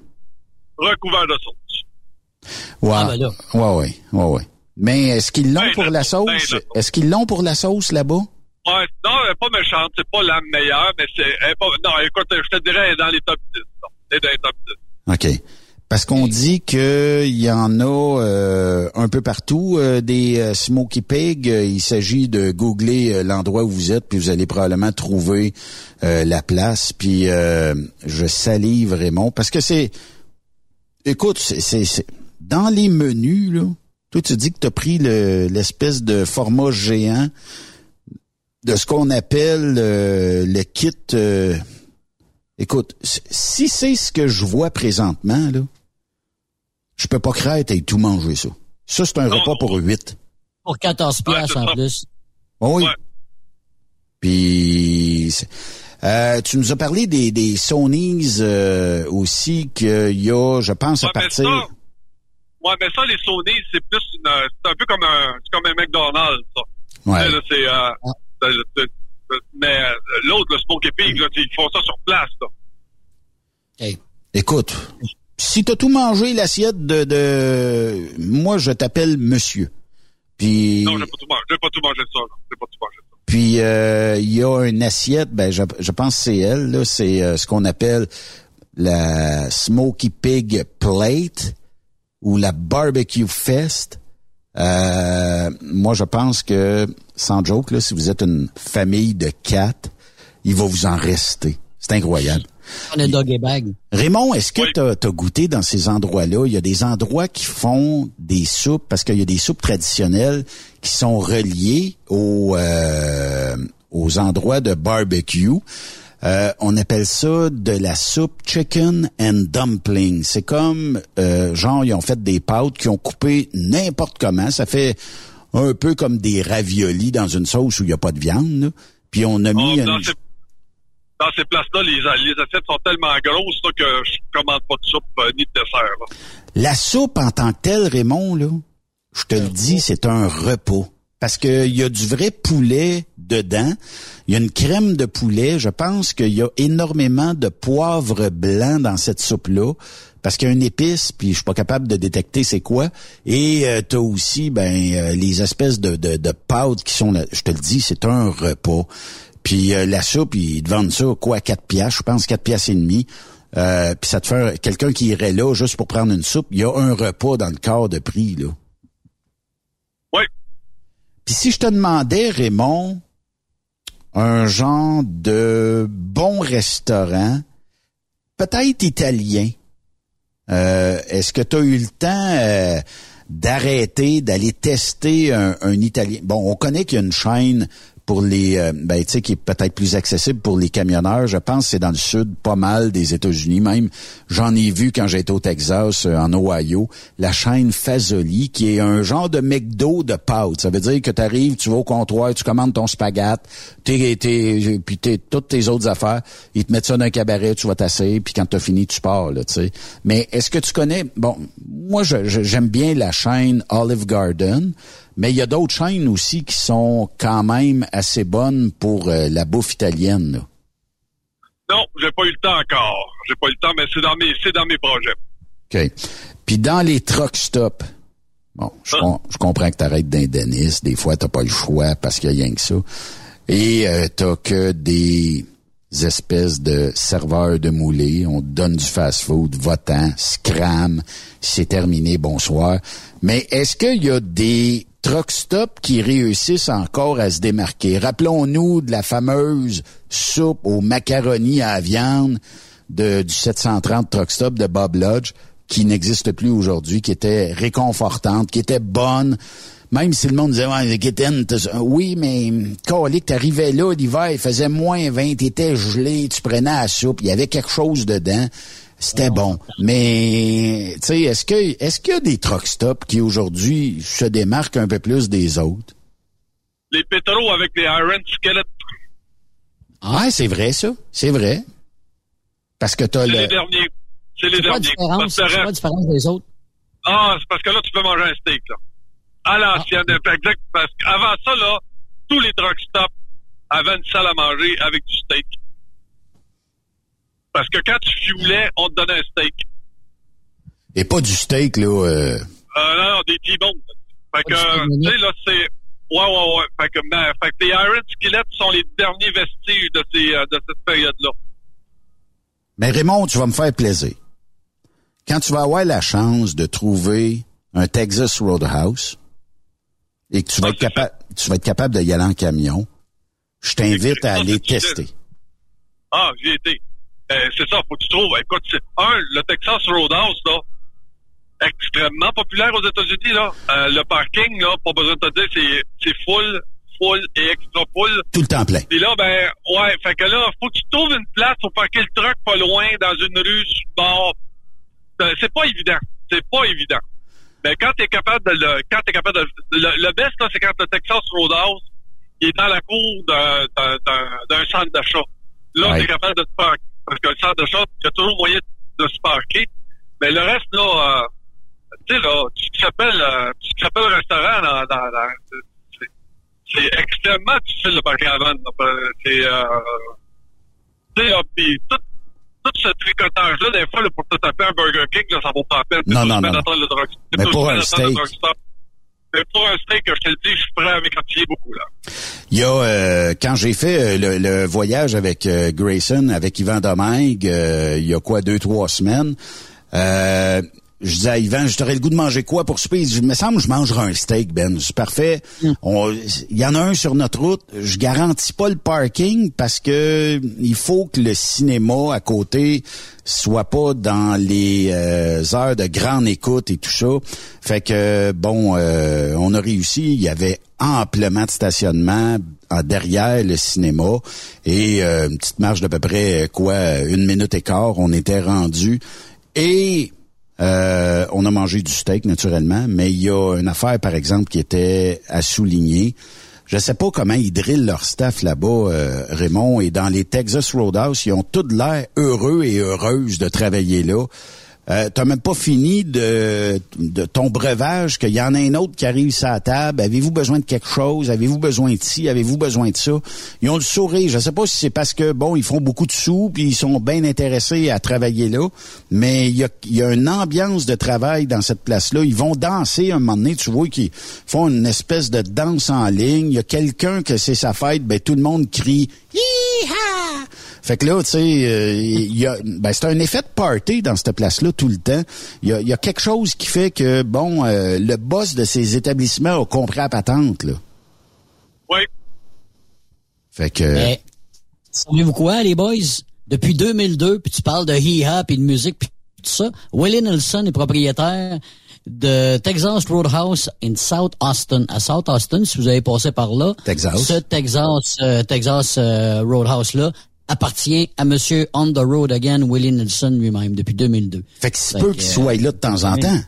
recouvert de sauce. Ouais. Ah, ben là. ouais, ouais, ouais, ouais. Mais est-ce qu'ils l'ont Ben, pour la ben, sauce? de- Est-ce qu'ils l'ont pour la sauce là-bas? Ouais, non, elle est pas méchante, c'est pas la meilleure, mais c'est, elle est pas, non, écoute, je te dirais, elle est dans les top 10, là. Elle est dans les top 10. OK. Parce qu'on dit qu'il y en a euh, un peu partout euh, des euh, Smoky Pig. Il s'agit de googler l'endroit où vous êtes, puis vous allez probablement trouver la place. Puis je salive Raymond parce que c'est, écoute, c'est dans les menus là. Toi, tu dis que tu as pris l'espèce de format géant de ce qu'on appelle le kit. écoute, si c'est ce que je vois présentement là je peux pas croire et tout manger ça. Ça, c'est un repas pour huit. Pour 14 piastres en plus. Oh oui. Puis, euh, tu nous as parlé des, des Sony's euh, aussi qu'il y a, je pense, à partir... Ouais, mais ça, les Sony, c'est plus une, c'est un peu comme un, c'est comme un McDonald's, ça. Ouais. c'est, euh, ah. mais euh, l'autre, le Smoke Pig, là, ils font ça sur place, là. Hey. Écoute, si t'as tout mangé l'assiette de, de, moi je t'appelle monsieur. Puis non, j'ai pas tout mangé, j'ai pas tout mangé ça, j'ai pas tout mangé Puis euh, il y a une assiette, ben je, je pense que c'est elle c'est euh, ce qu'on appelle la Smoky Pig Plate ou la Barbecue Fest. Euh, moi, je pense que, sans joke, là, si vous êtes une famille de quatre, il va vous en rester. C'est incroyable. Raymond, est-ce que tu as, goûté dans ces endroits-là? Il y a des endroits qui font des soupes, parce qu'il y a des soupes traditionnelles qui sont reliées aux, euh, aux endroits de barbecue. Euh, on appelle ça de la soupe chicken and dumpling. C'est comme, euh, genre, ils ont fait des pâtes qui ont coupé n'importe comment. Ça fait un peu comme des raviolis dans une sauce où il n'y a pas de viande. Puis on a mis... Oh, dans ces places-là, les, assiettes sont tellement grosses que je commande pas de soupe euh, ni de dessert. La soupe en tant que telle, Raymond, là, je te le dis, c'est un repos. Parce qu'il y a du vrai poulet dedans. Il y a une crème de poulet. Je pense qu'il y a énormément de poivre blanc dans cette soupe-là. Parce qu'il y a une épice, puis je suis pas capable de détecter c'est quoi. Et euh, tu as aussi ben euh, les espèces de, de, de pâtes qui sont là. Je te le dis, c'est un repas. Puis euh, la soupe, ils te vendent ça, quoi, 4 piastres, je pense 4 piastres et demi. Euh, puis ça te fait quelqu'un qui irait là juste pour prendre une soupe, il y a un repas dans le corps de prix, là. Oui. Puis si je te demandais, Raymond, un genre de bon restaurant, peut-être italien, euh, est-ce que tu as eu le temps d'arrêter, d'aller tester un, un, italien? Bon, on connaît qu'il y a une chaîne pour les, euh, ben, tu sais, qui est peut-être plus accessible pour les camionneurs. Je pense c'est dans le sud, pas mal des États-Unis même. J'en ai vu quand j'étais au Texas, euh, en Ohio, la chaîne Fazoli, qui est un genre de McDo de pâtes. Ça veut dire que tu arrives, tu vas au comptoir, tu commandes ton spaghette, t'es, puis t'es, toutes tes autres affaires. Ils te mettent ça dans un cabaret, tu vas tasser, puis quand t'as fini, tu pars, là, tu sais. Mais est-ce que tu connais, bon, moi, j'aime bien la chaîne Olive Garden. Mais il y a d'autres chaînes aussi qui sont quand même assez bonnes pour euh, la bouffe italienne. Là. Non, j'ai pas eu le temps encore. J'ai pas eu le temps, mais c'est dans mes c'est dans mes projets. OK. Puis dans les truck stops, bon, je, hein? comprends que tu arrêtes d'un des fois t'as pas le choix parce qu'il y a rien que ça. Et euh, t'as que des espèces de serveurs de moulés, on te donne du fast-food, votant, scram, c'est terminé, bonsoir. Mais est-ce qu'il y a des truck stop qui réussissent encore à se démarquer. Rappelons-nous de la fameuse soupe aux macaronis à viande de, du 730 truck stop de Bob Lodge qui n'existe plus aujourd'hui, qui était réconfortante, qui était bonne. Même si le monde disait, ouais, oui, mais, tu t'arrivais là, l'hiver, il faisait moins 20, t'étais gelé, tu prenais la soupe, il y avait quelque chose dedans. C'était bon. Mais, tu sais, est-ce que, est-ce qu'il y a des truck stops qui aujourd'hui se démarquent un peu plus des autres? Les pétros avec les Iron Skeletons. Ah, c'est vrai, ça. C'est vrai. Parce que t'as le... C'est les derniers. C'est les derniers. C'est quoi la différence des autres? Ah, c'est parce que là, tu peux manger un steak, là. À l'ancienne, ah. exact. Parce qu'avant ça, là, tous les truck stops avaient une salle à manger avec du steak. Parce que quand tu voulais, on te donnait un steak. Et pas du steak, là. Euh... Euh, non, non, des T-bones. Fait que, tu sais, là, c'est. Ouais, ouais, ouais. Fait que, ben, fait que les Iron Skeletons sont les derniers vestiges de, ces, euh, de cette période-là. Mais Raymond, tu vas me faire plaisir. quand tu vas avoir la chance de trouver un Texas Roadhouse et que tu vas être capable, tu vas être capable de y aller en camion, je t'invite à aller tester. Ah, j'y étais. Euh, c'est ça, faut que tu trouves. Écoute, un, le Texas Roadhouse, là, extrêmement populaire aux États-Unis, là. Euh, le parking, là, pas besoin de te dire, c'est, c'est full, full et extra full. Tout le temps plein. Puis là, ben, ouais, fait que là, faut que tu trouves une place pour parquer le truck pas loin, dans une rue, sur le bord. Euh, C'est pas évident. C'est pas évident. Mais quand t'es capable de le, quand t'es capable de, le, le best, là, c'est quand le Texas Roadhouse, il est dans la cour d'un, d'un, d'un, d'un centre d'achat. Là, Ouais. t'es capable de te parquer. Parce que le centre d'achat, il y a toujours moyen de se parquer. Mais le reste, là, euh, tu sais, là, tu euh, tu restaurant dans, dans, dans c'est, c'est extrêmement difficile de parquer avant. C'est, euh, tu sais, puis tout, tout ce tricotage-là, des fois, là, pour te taper un Burger King, là, ça vaut pas la peine. Non, non, non. le Mais pour un steak. Mais pour un steak, je te le dis, je suis prêt à m'écartiller beaucoup, là. Il y a euh, quand j'ai fait euh, le, le voyage avec euh, Grayson, avec Yvan Domingue, euh, il y a quoi deux trois semaines. Je disais à Yvan, je t'aurais le goût de manger quoi pour souper? Il dit, me semble que je mangerai un steak, Ben. C'est parfait. On- Il y en a un sur notre route. Je garantis pas le parking parce que il faut que le cinéma à côté soit pas dans les euh, heures de grande écoute et tout ça. Fait que bon, euh, on a réussi. Il y avait amplement de stationnement en derrière le cinéma et euh, une petite marge d'à peu près quoi une minute et quart. On était rendu et euh, on a mangé du steak naturellement, mais il y a une affaire par exemple qui était à souligner. Je sais pas comment ils drillent leur staff là-bas, euh, Raymond, et dans les Texas Roadhouse, ils ont tout l'air heureux et heureuses de travailler là. Euh, T'as même pas fini de, ton breuvage, qu'il y en a un autre qui arrive sur la table. Avez-vous besoin de quelque chose? Avez-vous besoin de ci? Avez-vous besoin de ça? Ils ont le sourire. Je sais pas si c'est parce que, bon, ils font beaucoup de sous, puis ils sont bien intéressés à travailler là, mais il y a, une ambiance de travail dans cette place-là. Ils vont danser un moment donné, tu vois, qu'ils font une espèce de danse en ligne. Il y a quelqu'un que c'est sa fête, ben tout le monde crie « Hi-ha! » Fait que là, tu sais, euh, il y a, ben, c'est un effet de party dans cette place-là tout le temps. Il y a, il y a quelque chose qui fait que, bon, euh, le boss de ces établissements a compris la patente, là. Oui. Fait que... Mais, savez-vous quoi, les boys? Depuis 2002, puis tu parles de hip-hop et de musique, puis tout ça, Willie Nelson est propriétaire de Texas Roadhouse in South Austin. À South Austin, si vous avez passé par là, Texas. ce Texas, euh, Texas euh, Roadhouse-là appartient à Monsieur On the Road Again, Willie Nelson lui-même, depuis 2002. Fait que c'est peu qu'il soit là de temps en temps.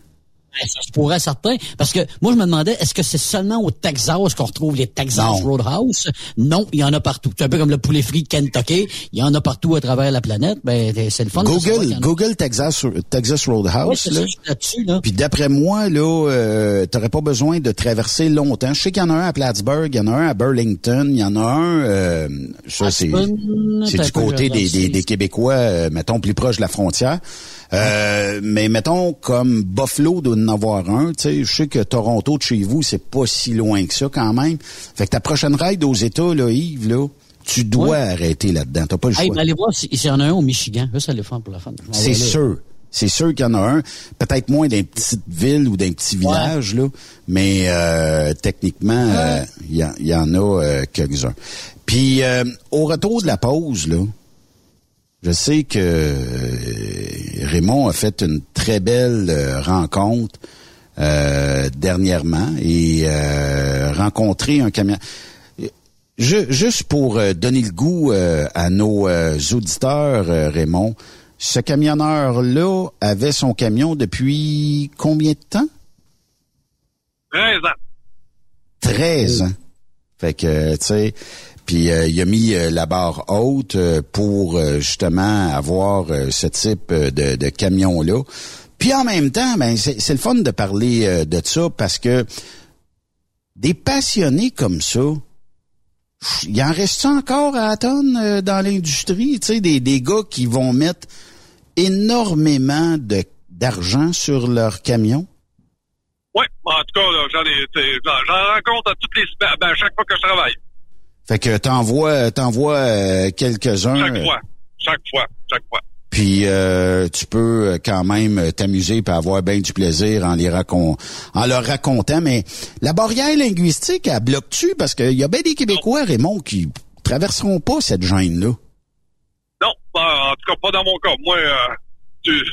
Ben, ça se pourrait certain. Parce que moi, je me demandais, est-ce que c'est seulement au Texas qu'on retrouve les Texas Non. Roadhouse? Non, il y en a partout. C'est un peu comme le poulet frit de Kentucky. Il y en a partout à travers la planète. Ben, c'est le fun. Google. Google Texas, Texas Oui, Roadhouse, c'est là. là-dessus, là. Puis d'après moi, là, euh, t'aurais pas besoin de traverser longtemps. Je sais qu'il y en a un à Plattsburgh, il y en a un à Burlington, il y en a un, euh, ça c'est du côté des, des, des Québécois, euh, mettons plus proche de la frontière. Euh, mais mettons comme Buffalo doit en avoir un, tu sais, je sais que Toronto de chez vous, c'est pas si loin que ça quand même. Fait que ta prochaine ride aux États, là, Yves, là, tu dois Ouais. arrêter là-dedans. T'as pas le choix. Hey, ben, allez voir s'il y en a un au Michigan. Ça, c'est le fun pour la fun. C'est là. sûr. C'est sûr qu'il y en a un. Peut-être moins d'un petite ville ou d'un petit village, là. Mais euh, techniquement, euh, il y, y en a euh, quelques-uns. Puis euh, au retour de la pause, là, je sais que euh, Raymond a fait une très belle euh, rencontre euh, dernièrement et euh, rencontré un camion. Je- juste pour euh, donner le goût euh, à nos auditeurs, Raymond, ce camionneur-là avait son camion depuis combien de temps? 13 ans. 13 ans. Fait que, tu sais, puis euh, il a mis euh, la barre haute euh, pour euh, justement avoir euh, ce type euh, de, de camion-là. Puis en même temps, ben c'est le fun de parler de ça parce que des passionnés comme ça, il en reste encore à euh, dans l'industrie, tu sais, des, des gars qui vont mettre énormément de d'argent sur leur camion. Oui, en tout cas, j'en rencontre à les ben, à chaque fois que je travaille. Fait que t'envoies t'envoies euh, quelques-uns. Chaque euh, fois. Chaque fois. Chaque fois. Puis euh, tu peux quand même t'amuser et avoir bien du plaisir en les racon en leur racontant. Mais la barrière linguistique, elle bloque-tu? Parce qu'il y a bien des Québécois, Raymond, qui traverseront pas cette gêne-là. Non, ben, en tout cas pas dans mon cas. Moi, euh, tu,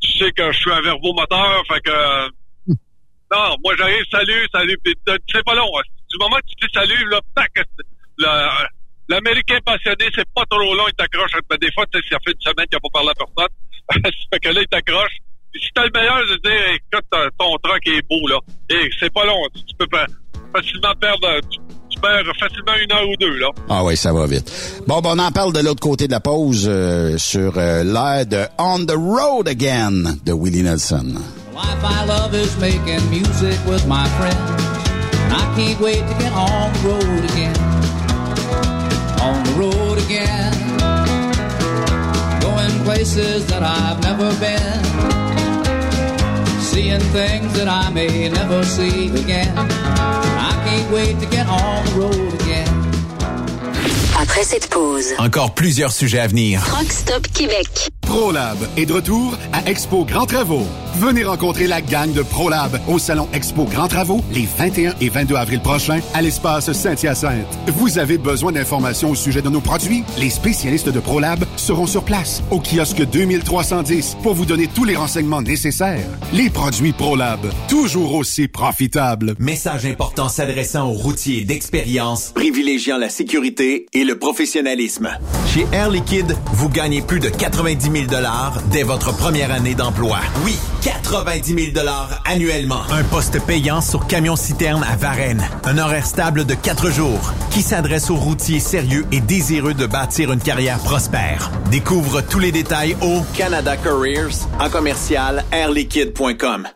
tu, sais que je suis un verbomoteur, fait que euh, non, moi j'arrive, salut, salut, euh, c'est pas long. hein. Du moment que tu dis salut, là, tac, l'Américain passionné, c'est pas trop long, il t'accroche. Ben, des fois, tu sais, ça fait une semaine qu'il n'a pas parlé à personne. ça fait que là, il t'accroche. Si t'as le meilleur de dire, écoute, ton- ton truck est beau, là. Et c'est pas long. Tu, peux fa- facilement perdre, tu, tu perds facilement une heure ou deux, là. Ah oui, ça va vite. Bon, ben, on en parle de l'autre côté de la pause euh, sur euh, l'air de On the Road Again de Willie Nelson. Life I love is making music with my friends. And I can't wait to get on the road again. Again. Going places that I've never been. Seeing things that I may never see again. I can't wait to get on the road again. Après cette pause, Encore plusieurs sujets à venir. Rock Stop Québec. ProLab est de retour à Expo Grand Travaux. Venez rencontrer la gang de ProLab au salon Expo Grand Travaux les 21 et 22 avril prochains à l'espace Saint-Hyacinthe. Vous avez besoin d'informations au sujet de nos produits? Les spécialistes de ProLab seront sur place au kiosque 2310 pour vous donner tous les renseignements nécessaires. Les produits ProLab, toujours aussi profitables. Message important s'adressant aux routiers d'expérience, privilégiant la sécurité et le professionnalisme. Chez Air Liquide, vous gagnez plus de 90 000 dès votre première année d'emploi. Oui, 90 000 annuellement. Un poste payant sur camion-citerne à Varennes. Un horaire stable de 4 jours qui s'adresse aux routiers sérieux et désireux de bâtir une carrière prospère. Découvre tous les détails au Canada Careers en commercial airliquide.com.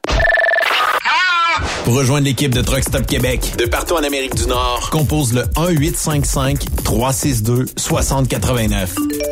Pour rejoindre l'équipe de Truck Stop Québec, de partout en Amérique du Nord, compose le 1-855-362-6089.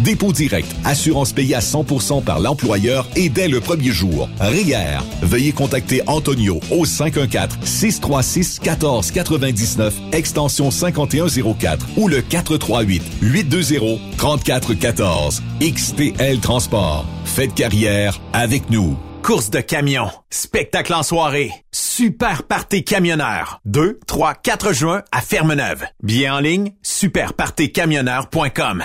dépôt direct, assurance payée à 100% par l'employeur et dès le premier jour. RIER. Veuillez contacter Antonio au 514-636-1499, extension 5104 ou le 438-820-3414. XTL Transport. Faites carrière avec nous. Course de camion, spectacle en soirée, super party camionneur. 2, 3, 4 juin à Fermeneuve. Bien en ligne, superpartycamionneur.com.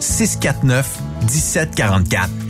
649 1744.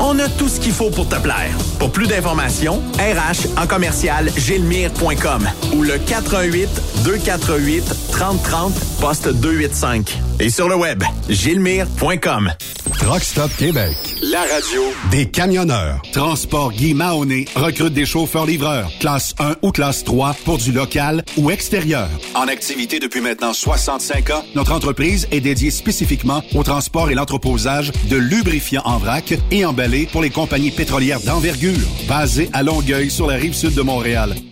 On a tout ce qu'il faut pour te plaire. Pour plus d'informations, RH en commercial gilmire.com ou le 418 248 3030 poste 285. Et sur le web, gilmire.com. Truck Stop Québec, la radio des camionneurs. Transport Guy Mahoney recrute des chauffeurs-livreurs, classe 1 ou classe 3 pour du local ou extérieur. En activité depuis maintenant 65 ans, notre entreprise est dédiée spécifiquement au transport et l'entreposage de lubrifiants en vrac et pour les compagnies pétrolières d'envergure, basées à Longueuil sur la rive sud de Montréal.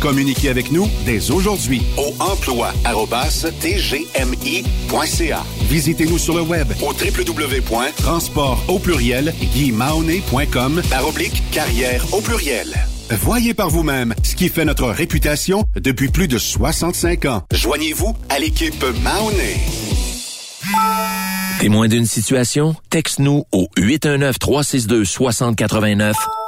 Communiquez avec nous dès aujourd'hui au emploi.tgmi.ca. Visitez-nous sur le web au www.transport au pluriel par oblique carrière au pluriel. Voyez par vous-même ce qui fait notre réputation depuis plus de 65 ans. Joignez-vous à l'équipe Mahoney. Témoin d'une situation? Texte-nous au 819-362-6089,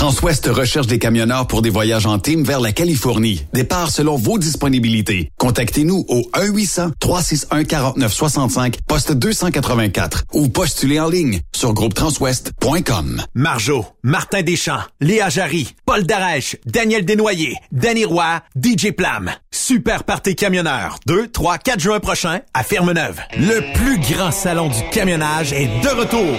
Transwest recherche des camionneurs pour des voyages en team vers la Californie. Départ selon vos disponibilités. Contactez-nous au 1-800-361-4965, poste 284 ou postulez en ligne sur groupetranswest.com. Marjo, Martin Deschamps, Léa Jarry, Paul Darèche, Daniel Desnoyers, Danny Roy, DJ Plam. Super Party Camionneur. 2, 3, 4 juin prochain à Ferme-Neuve. Le plus grand salon du camionnage est de retour.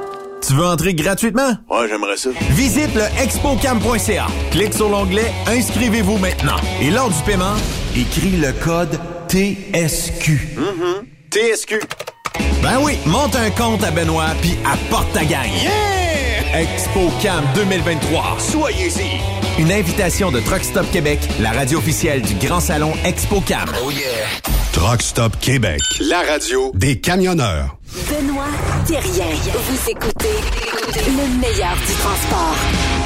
Tu veux entrer gratuitement? Ouais, j'aimerais ça. Visite le expocam.ca. Clique sur l'onglet Inscrivez-vous maintenant. Et lors du paiement, écris le code TSQ. Mm-hmm. TSQ. Ben oui, monte un compte à Benoît puis apporte ta gagne. Yeah! ExpoCam 2023. Soyez-y. Une invitation de Truck Stop Québec, la radio officielle du Grand Salon ExpoCam. Oh yeah! Truck Stop Québec, la radio des camionneurs. Benoît Thérien. Vous écoutez le meilleur du transport.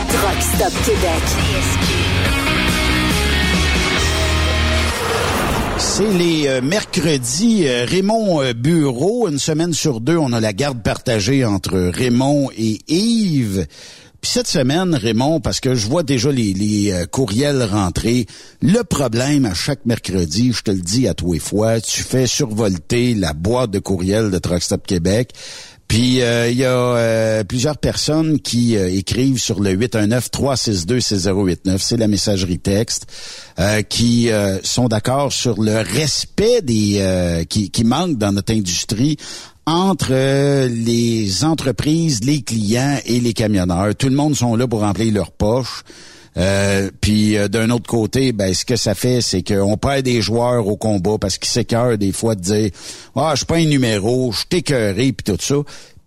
Truck Stop Québec. C'est les euh, mercredis euh, Raymond euh, Bureau. Une semaine sur deux, on a la garde partagée entre Raymond et Yves. Puis cette semaine, Raymond, parce que je vois déjà les, les courriels rentrer, le problème à chaque mercredi, je te le dis à toi et fois, tu fais survolter la boîte de courriels de Truck Stop Québec. Puis euh, il y a euh, plusieurs personnes qui euh, écrivent sur le 819-362-6089, c'est la messagerie texte, euh, qui euh, sont d'accord sur le respect des qui, qui manque dans notre industrie entre les entreprises, les clients et les camionneurs. Tout le monde sont là pour remplir leurs poches. Euh, puis euh, d'un autre côté, ben ce que ça fait, c'est qu'on perd des joueurs au combat parce qu'ils s'écœurent des fois de dire Ah, je suis pas un numéro, je suis écœuré, puis tout ça.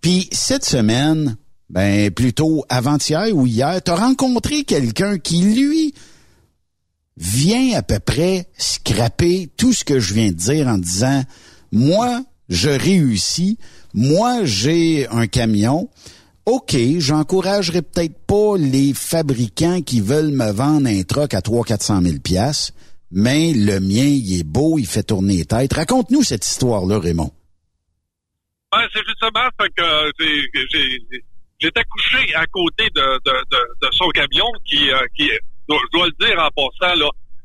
Puis cette semaine, ben plutôt avant-hier ou hier, t'as rencontré quelqu'un qui, lui, vient à peu près scraper tout ce que je viens de dire en disant Moi, je réussis. Moi, j'ai un camion. OK, j'encouragerais peut-être pas les fabricants qui veulent me vendre un truck à 300-400 000 pièces, mais le mien, il est beau, il fait tourner les têtes. Raconte-nous cette histoire-là, Raymond. Ben, c'est justement fait que j'étais couché à côté de, son camion qui, euh, je dois- le dire en passant,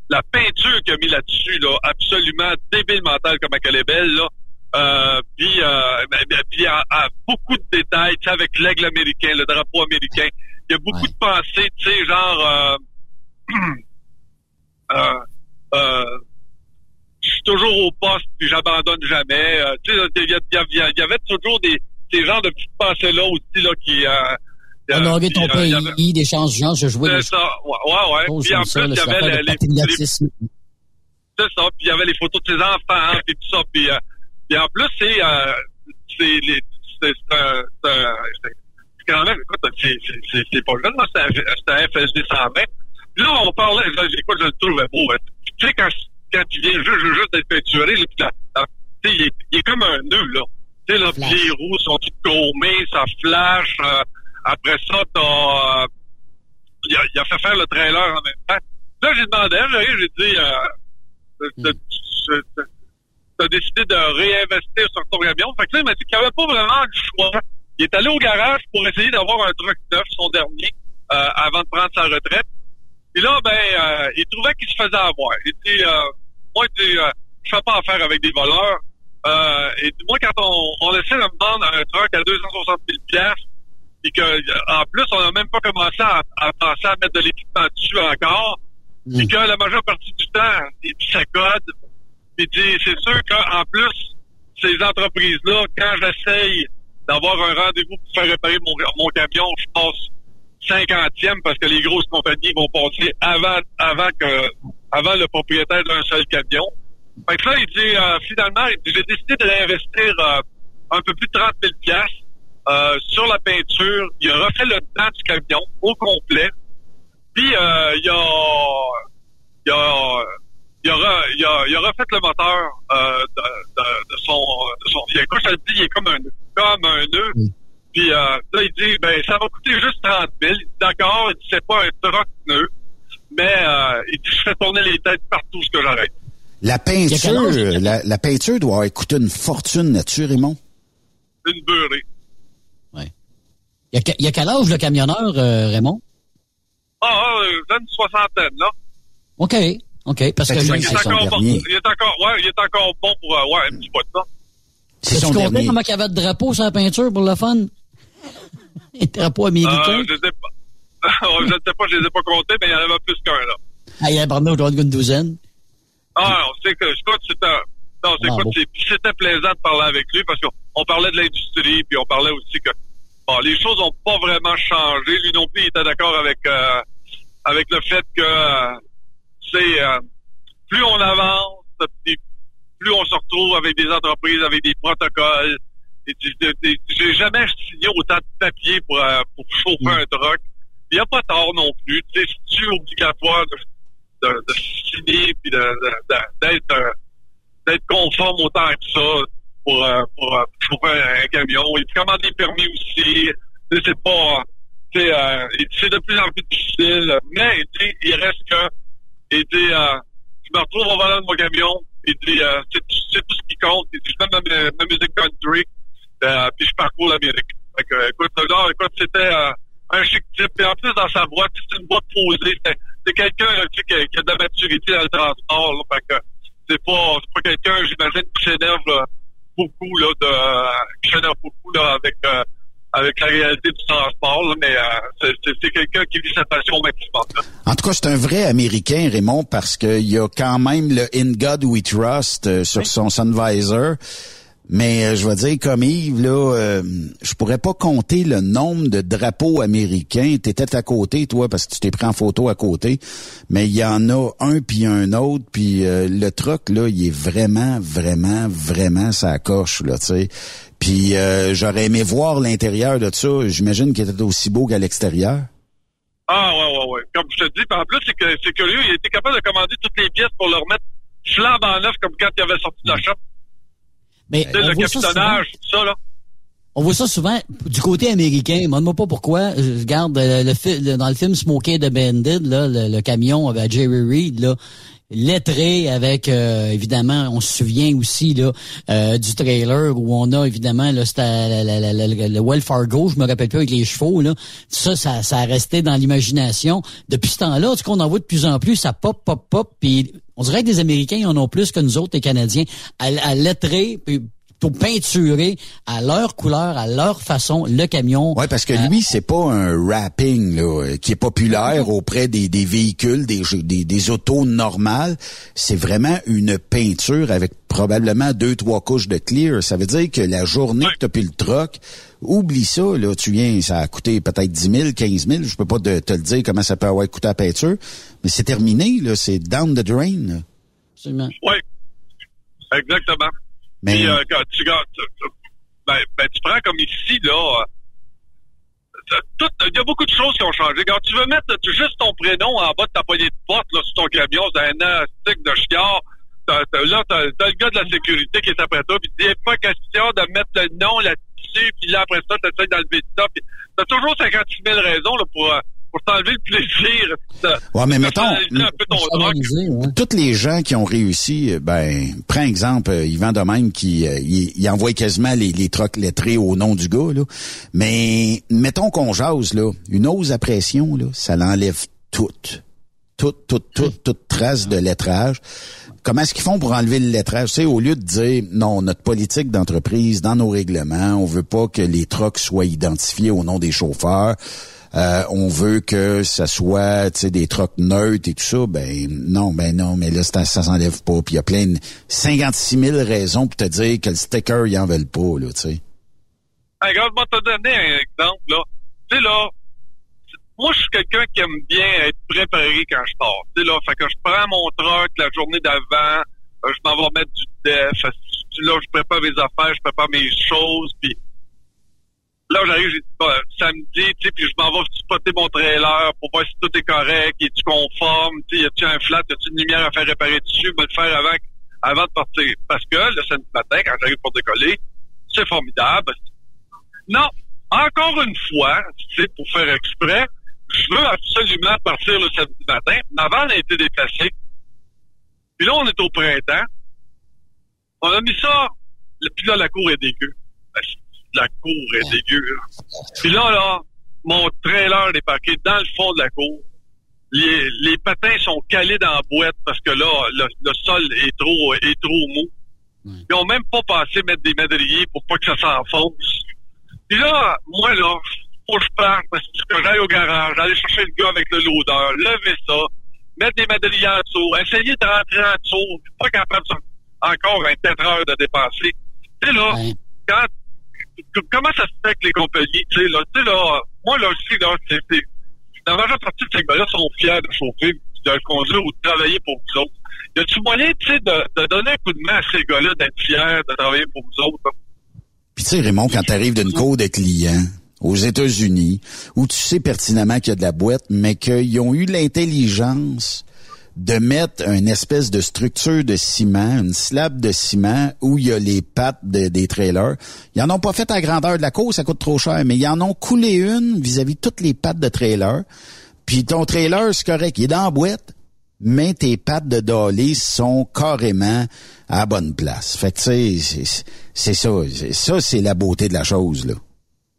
la peinture qu'il a mis là-dessus, là, absolument débile mentale comme elle est belle, là. Euh, puis, euh, ben, ben, puis à, à beaucoup de détails, tu sais, avec l'aigle américain, le drapeau américain. Il y a beaucoup de pensées, tu sais, genre euh, euh, euh, je suis toujours au poste puis j'abandonne jamais. Euh, tu sais, il y, y y avait toujours des ces genres de petites pensées-là aussi là qui. Euh, Honorer ton pays, avait- des chances de se jouer c'est ça, ouais, ouais. Puis en plus, il y avait les, c'est ça. Puis il y avait les photos de ses enfants, puis tout ça. Puis, euh, puis en plus, c'est euh, c'est c'est quand même, c'est pas là, c'est un, FSD 120. Puis là, on parlait, là, écoute, je le trouvais beau. hein. Tu sais, quand, quand tu viens juste, juste d'être peinturé, là, sais, il est, il est comme un nœud, là. Tu sais, là, les roues sont toutes ça flash. euh, après ça, t'as... euh, il, a, il a fait faire le trailer en même temps. Là, j'ai demandé, j'ai dit... Euh, t'as- t'as décidé de réinvestir sur ton camion. Fait que là, il m'a dit qu'il avait pas vraiment le choix. Il est allé au garage pour essayer d'avoir un truck neuf, son dernier, euh, avant de prendre sa retraite. Et là, ben, euh, il trouvait qu'il se faisait avoir. Il dit, euh, moi, il dit, je fais pas affaire avec des voleurs. Et moi, quand on, on essaie de me vendre un truck à 260 000 piastres, et que, en plus, on n'a même pas commencé à, à penser à mettre de l'équipement dessus encore, puis que la majeure partie du temps, ça code. Puis dit, c'est sûr qu'en plus, ces entreprises-là, quand j'essaye d'avoir un rendez-vous pour faire réparer mon, mon camion, je passe cinquantième parce que les grosses compagnies vont passer avant avant que avant le propriétaire d'un seul camion. Fait que là, il dit euh, finalement, j'ai décidé de réinvestir euh, un peu plus de 30 000 piastres, euh, sur la peinture. Il a refait le temps du camion au complet. Puis euh, il a il a il a, re- il a, il a refait le moteur euh, de, de, de son de son il, écoute, je te le dis, il est comme un comme un nœud. Puis euh, là, il dit, ben, ça va coûter juste 30 000. Il dit, D'accord, il dit, c'est pas un truck neuf, mais euh, il dit, je fais tourner les têtes partout ce que j'arrête. La peinture, la, la peinture doit avoir coûté une fortune là-dessus, Raymond. Une beurrée. Il y a, il y a quel âge le camionneur, euh, Raymond? Ah, ah, euh, une soixantaine, là. OK. OK. Parce que, Fait je- qu'il est encore bon. Il est encore, ouais, il est encore bon pour, euh, ouais, un petit bout de temps. C'est tu son dernier. comment il y avait de drapeau sur la peinture pour le fun? Les drapeaux américains? Euh, je sais pas. je ne sais pas, je les ai pas comptés, mais il y en avait plus qu'un, là. Ah, il y a parmi autour d'une douzaine. Ah, non, c'est que, écoute, c'était, non, c'est, puis c'était plaisant de parler avec lui parce qu'on on parlait de l'industrie, puis on parlait aussi que, bon, les choses ont pas vraiment changé. Lui non plus, il était d'accord avec, euh, avec le fait que, euh, euh, plus on avance, plus on se retrouve avec des entreprises, avec des protocoles. J'ai jamais signé autant de papiers pour, euh, pour chauffer un truck. Il n'y a pas tort non plus. Tu sais, C'est obligatoire de, de, de signer puis d'être euh, d'être conforme autant que ça pour, euh, pour, chauffer un, un camion. Et puis commander des permis aussi. C'est pas. euh, c'est de plus en plus difficile. Mais il reste que. Tu sais, euh, je me retrouve au volant de mon camion. Et puis, euh, c'est tout, ce qui compte. Et puis, je mets ma, musique country. Euh, puis je parcours l'Amérique. Fait que, écoute, écoute, c'était euh, un chic type. Et en plus, dans sa voix, c'est une voix posée. C'est, quelqu'un tu qui, a, de la maturité dans le transport. C'est pas, quelqu'un, j'imagine, qui s'énerve beaucoup, là, de, beaucoup là, avec, avec la réalité du transport. Là, mais euh, c'est, quelqu'un qui vit sa passion au maximum. là. En tout cas, c'est un vrai Américain, Raymond, parce qu'il y a quand même le In God We Trust euh, sur son Sunvisor. Mais euh, je vais dire, comme Yves, là, euh, je pourrais pas compter le nombre de drapeaux américains. T'étais à côté, toi, parce que tu t'es pris en photo à côté. Mais il y en a un puis un autre, puis euh, le truck, là, il est vraiment, vraiment, vraiment sa coche, là, tu sais. Puis euh, j'aurais aimé voir l'intérieur de ça. J'imagine qu'il était aussi beau qu'à l'extérieur. Ah ouais, ouais, ouais. Comme je te dis, puis en plus, c'est que c'est curieux, il était capable de commander toutes les pièces pour le remettre flambant neuf comme quand il avait sorti de la shop. Mais on le voit ça capitonnage, tout ça, là. On voit ça souvent du côté américain. Demande-moi pas pourquoi. Je regarde euh, le, le- dans le film Smokey the Bandit, là, le, le camion avec Jerry Reed, là, lettré avec euh, évidemment, on se souvient aussi là euh, du trailer où on a évidemment le Well Fargo, je me rappelle plus avec les chevaux là. Ça, ça, ça resté dans l'imagination. Depuis ce temps-là, ce qu'on en voit de plus en plus, ça pop, pop, pop, puis on dirait que les Américains en ont plus que nous autres, les Canadiens, à, à plutôt peinturer à leur couleur, à leur façon, le camion. Ouais, parce que lui, c'est pas un rapping là, euh, qui est populaire auprès des, des véhicules, des, des, des autos normales. C'est vraiment une peinture avec probablement deux, trois couches de clear. Ça veut dire que la journée que tu as pu le troc, oublie ça, là, tu viens, ça a coûté peut-être 10 000, 15 000, je peux pas te, te le dire comment ça peut avoir coûté la peinture, mais c'est terminé, là, c'est down the drain. là. Absolument. Oui. Exactement. Mais- Puis, euh, quand tu, quand tu- ben, ben, tu prends comme ici, là, euh, t'as tout- il y a beaucoup de choses qui ont changé. Quand tu veux mettre tu- juste ton prénom en bas de ta poignée de porte, là, sur ton camion, c'est un stick de chiard, t'as, t'as- là, t'as, t'as le gars de la sécurité qui est après toi, puis il n'est pas question de mettre le nom là-dessus, puis là, après ça, t'essaies d'enlever ça, puis t'as toujours 56 000 raisons, là, pour, euh, pour t'enlever le plaisir. de- Ouais, mais de mettons, personnaliser un peu ton truck. Toutes les gens qui ont réussi, euh, ben, prends exemple euh, Yvan de même qui euh, il, il envoie quasiment les, les trocs lettrés au nom du gars, là. Mais mettons qu'on jase, là, une hausse à pression, là, ça l'enlève toute. Toute, toute, toute, toute trace de lettrage. Comment est-ce qu'ils font pour enlever le lettrage? Tu sais, au lieu de dire, non, notre politique d'entreprise, dans nos règlements, on veut pas que les trocs soient identifiés au nom des chauffeurs. Euh, on veut que ça soit des trocs neutres et tout ça. Ben non, ben non, mais là, ça, s'enlève pas. Puis il y a plein de 56 000 raisons pour te dire que le sticker, ils en veulent pas, là, tu sais. Regarde, vais te donner un exemple, là. Tu sais, là, moi, je suis quelqu'un qui aime bien être préparé quand je pars. Tu sais, là, fait que je prends mon truck la journée d'avant, euh, je m'en vais mettre du def, là, je prépare mes affaires, je prépare mes choses, puis là, j'arrive, j'ai dit, bah, samedi, tu sais, puis je m'en vais spotter mon trailer pour voir si tout est correct, est-tu conforme, tu sais, y a-tu un flat, y a-tu une lumière à faire réparer dessus, me le faire avant, avant de partir. Parce que le samedi matin, quand j'arrive pour décoller, c'est formidable. Non, encore une fois, c'est pour faire exprès, je veux absolument partir le samedi matin. Ma vanne a été déplacée. Puis là, on est au printemps. On a mis ça. Puis là, la cour est dégueu. La cour est dégueu. là. Puis là, là, mon trailer est parqué dans le fond de la cour. Les, les patins sont calés dans la boîte parce que là, le, le sol est trop, est trop mou. Ils ont même pas pensé mettre des madriers pour pas que ça s'enfonce. Puis là, moi, là, faut que je parte parce que j'aille au garage, aller chercher le gars avec le loader, lever ça, mettre des madriers en dessous, essayer de rentrer en dessous, pas capable de encore 24 heures de dépenser. Tu sais, là, quand, comment ça se fait que les compagnies, tu sais, là, tu sais, là, moi, là, sais, là, c'est, la majeure partie de ces gars-là sont fiers de chauffer, de conduire ou de travailler pour vous autres. Y a-tu moyen, tu sais, de, donner un coup de main à ces gars-là d'être fiers de travailler pour vous autres? Puis tu sais, Raymond, quand tu arrives d'une cour de clients aux États-Unis, où tu sais pertinemment qu'il y a de la boîte, mais qu'ils ont eu l'intelligence de mettre une espèce de structure de ciment, une slab de ciment où il y a les pattes de- des trailers. Ils en ont pas fait à grandeur de la cour, ça coûte trop cher, mais ils en ont coulé une vis-à-vis toutes les pattes de trailer. Puis ton trailer, c'est correct, il est dans la boîte, mais tes pattes de dolly sont carrément à bonne place. Fait que tu c'est- ça. Ça, c'est la beauté de la chose, là.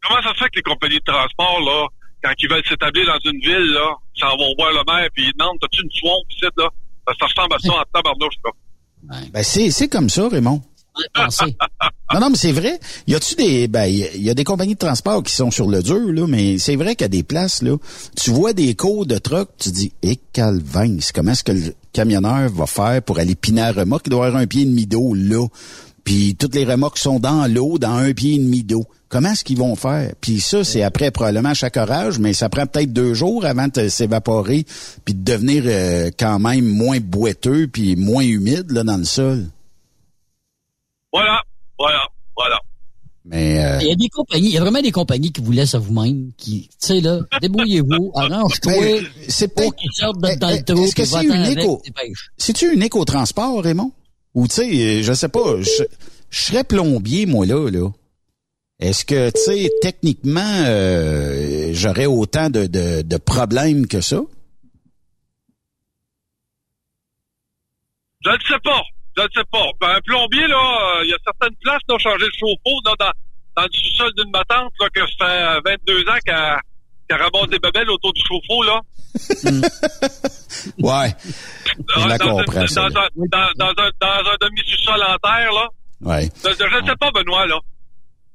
Comment ça se fait que les compagnies de transport, là, quand ils veulent s'établir dans une ville, là, s'en vont voir le maire puis ils demandent, t'as-tu une swamp ici, là? Ça, ça ressemble à ça en tabarnouche, là. Ben, c'est, c'est comme ça, Raymond. Non, non, mais c'est vrai. Y a-tu des, ben, y a- y a des compagnies de transport qui sont sur le dur, là, mais c'est vrai qu'à des places, là, tu vois des cours de truck, tu dis, eh, calvin, comment est-ce que le camionneur va faire pour aller piner la remorque? Il doit avoir un pied et demi d'eau, là. Puis toutes les remorques sont dans l'eau, dans un pied et demi d'eau. Comment est-ce qu'ils vont faire? Puis ça, c'est après probablement chaque orage, mais ça prend peut-être deux jours avant de s'évaporer, puis de devenir euh, quand même moins boiteux, puis moins humide là, dans le sol. Voilà, voilà, voilà. Mais euh, Il y a des compagnies, il y a vraiment des compagnies qui vous laissent à vous-même, qui, tu sais, là, débrouillez-vous, arrange-toi. C'est pour qu'ils sortent de- dans le trou, Est-ce que c'est unique au... C'est-tu unique au transport, Raymond? Ou tu sais, je sais pas, je, serais plombier, moi, là, là. Est-ce que, tu sais, techniquement, euh, j'aurais autant de, de, problèmes que ça? Je ne sais pas. Je ne sais pas. Ben, un plombier, là, euh, il y a certaines places, là, changer le chauffe-eau, dans, dans le sous-sol d'une matante, là, que ça fait euh, 22 ans qu'elle qu'elle ramasse des bebelles autour du chauffe-eau, là. Ouais. Je la dans, comprends, dans, ça. dans, un- dans, dans un, dans un demi-sous-sol en terre, là. Ouais. Je, ne sais pas, Benoît, là.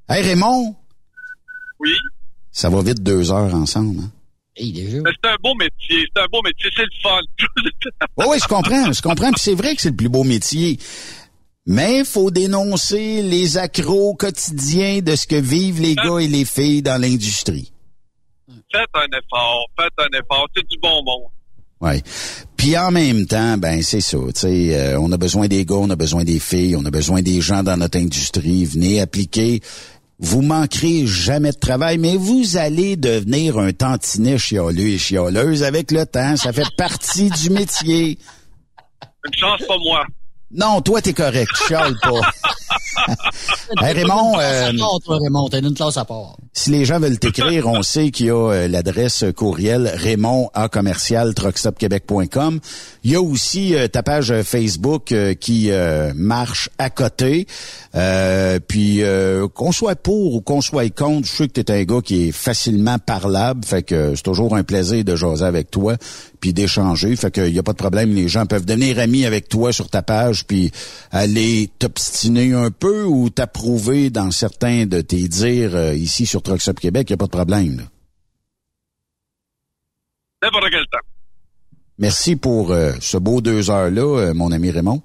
Hey, Raymond, Oui? ça va vite deux heures ensemble. Hein? Mais c'est un beau métier. C'est un beau métier. C'est le fun. Oui, oui, je comprends, je comprends. Puis c'est vrai que c'est le plus beau métier. Mais faut dénoncer les accros quotidiens de ce que vivent les gars et les filles dans l'industrie. Faites un effort. Faites un effort. C'est du bon monde. Ouais. Puis en même temps, ben c'est ça. Tu sais, euh, on a besoin des gars, on a besoin des filles, on a besoin des gens dans notre industrie. Venez appliquer. Vous manquerez jamais de travail, mais vous allez devenir un tantinet chialeux et chialeuse avec le temps. Ça fait partie du métier. Une chance, pas moi. Non, toi, t'es correct. Chiale pas. Hey, Raymond, euh, toi, Raymond, une classe à part. si les gens veulent t'écrire, on sait qu'il y a euh, l'adresse courriel raymond à commercial truckstopquebec.com. Il y a aussi euh, ta page euh, Facebook euh, qui marche à côté. Euh, puis euh, qu'on soit pour ou qu'on soit contre, je sais que t'es un gars qui est facilement parlable, fait que c'est toujours un plaisir de jaser avec toi puis d'échanger, fait que y a pas de problème, les gens peuvent devenir amis avec toi sur ta page puis aller t'obstiner un peu ou t'approuver dans certains de tes dires euh, ici sur Truck Stop Québec, y a pas de problème. N'importe quel temps. Merci pour euh, ce beau deux heures-là, euh, mon ami Raymond.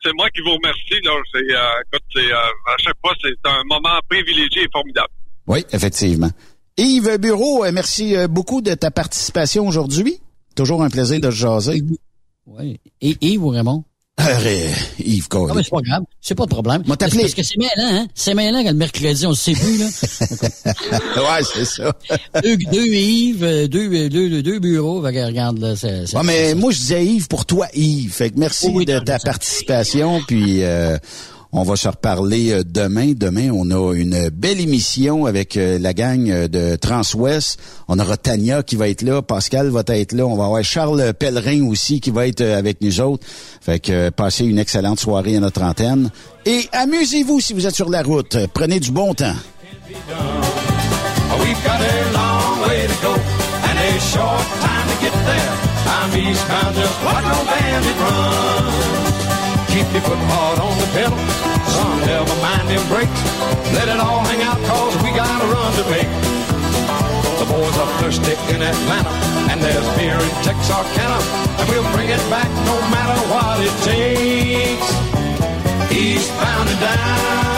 C'est moi qui vous remercie. Là. C'est, à chaque fois, c'est un moment privilégié et formidable. Oui, effectivement. Yves Bureau, merci beaucoup de ta participation aujourd'hui. Toujours un plaisir de te jaser. Oui. Et Yves ou Raymond? Euh, Yves Corey. Non, mais c'est pas grave. C'est pas de problème. Moi, t'appeler. Parce que c'est mêlant, hein? C'est mêlant que le mercredi, on ne sait plus, là. ouais, c'est ça. deux, deux Yves, euh, deux, euh, deux, deux bureaux. Fait que regarde, là, c'est, c'est- Ouais, mais moi, je disais Yves pour toi, Yves. Fait que merci de ta participation. Puis euh, on va se reparler euh, demain. Demain, on a une belle émission avec euh, la gang euh, de Transwest. On aura Tania qui va être là, Pascal va être là. On va avoir Charles Pellerin aussi qui va être avec nous autres. Fait que passez une excellente soirée à notre antenne. Et amusez-vous si vous êtes sur la route. Prenez du bon temps. Keep your foot hard on the pedal, son, never mind them brakes. Let it all hang out, cause we got a run to make. The boys are thirsty in Atlanta, and there's beer in Texarkana, and we'll bring it back no matter what it takes. Eastbound and down.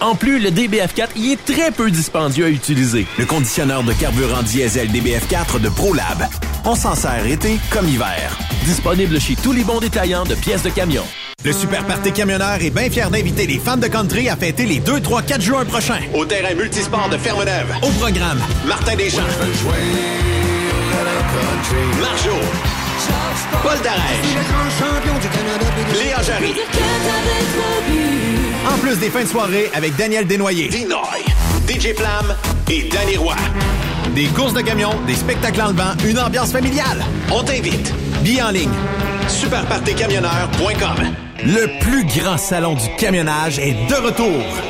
En plus, le DBF4 y est très peu dispendieux à utiliser. Le conditionneur de carburant diesel DBF4 de ProLab. On s'en sert été comme hiver. Disponible chez tous les bons détaillants de pièces de camion. Le Super Party Camionneur est bien fier d'inviter les fans de country à fêter les 2, 3, 4 juin prochains. Au terrain multisport de Ferme-Neuve. Au programme, Martin Deschamps. Marjo. Paul Darèche. Léa Jarry. En plus des fins de soirée avec Daniel Desnoyers. Dinoy. DJ Flamme et Danny Roy. Des courses de camions, des spectacles en levant, une ambiance familiale. On t'invite. Billets en ligne. Superpartycamionneur.com. Le plus grand salon du camionnage est de retour.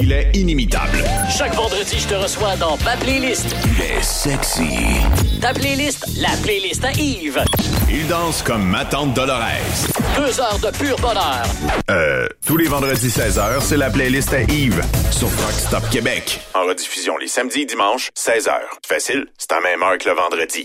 Il est inimitable. Chaque vendredi, je te reçois dans ma playlist. Il est sexy. Ta playlist, la playlist à Yves. Il danse comme ma tante Dolores. Deux heures de pur bonheur. Euh, tous les vendredis 16h, c'est la playlist à Yves sur Rock Stop Québec. En rediffusion les samedis et dimanches, 16h. Facile, c'est à même heure que le vendredi.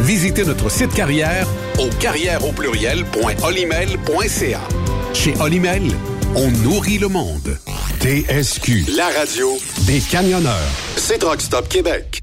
Visitez notre site carrière au carrière au pluriel.olimel.ca. Chez Olimel, on nourrit le monde. TSQ, la radio des camionneurs. C'est Truck Stop Québec.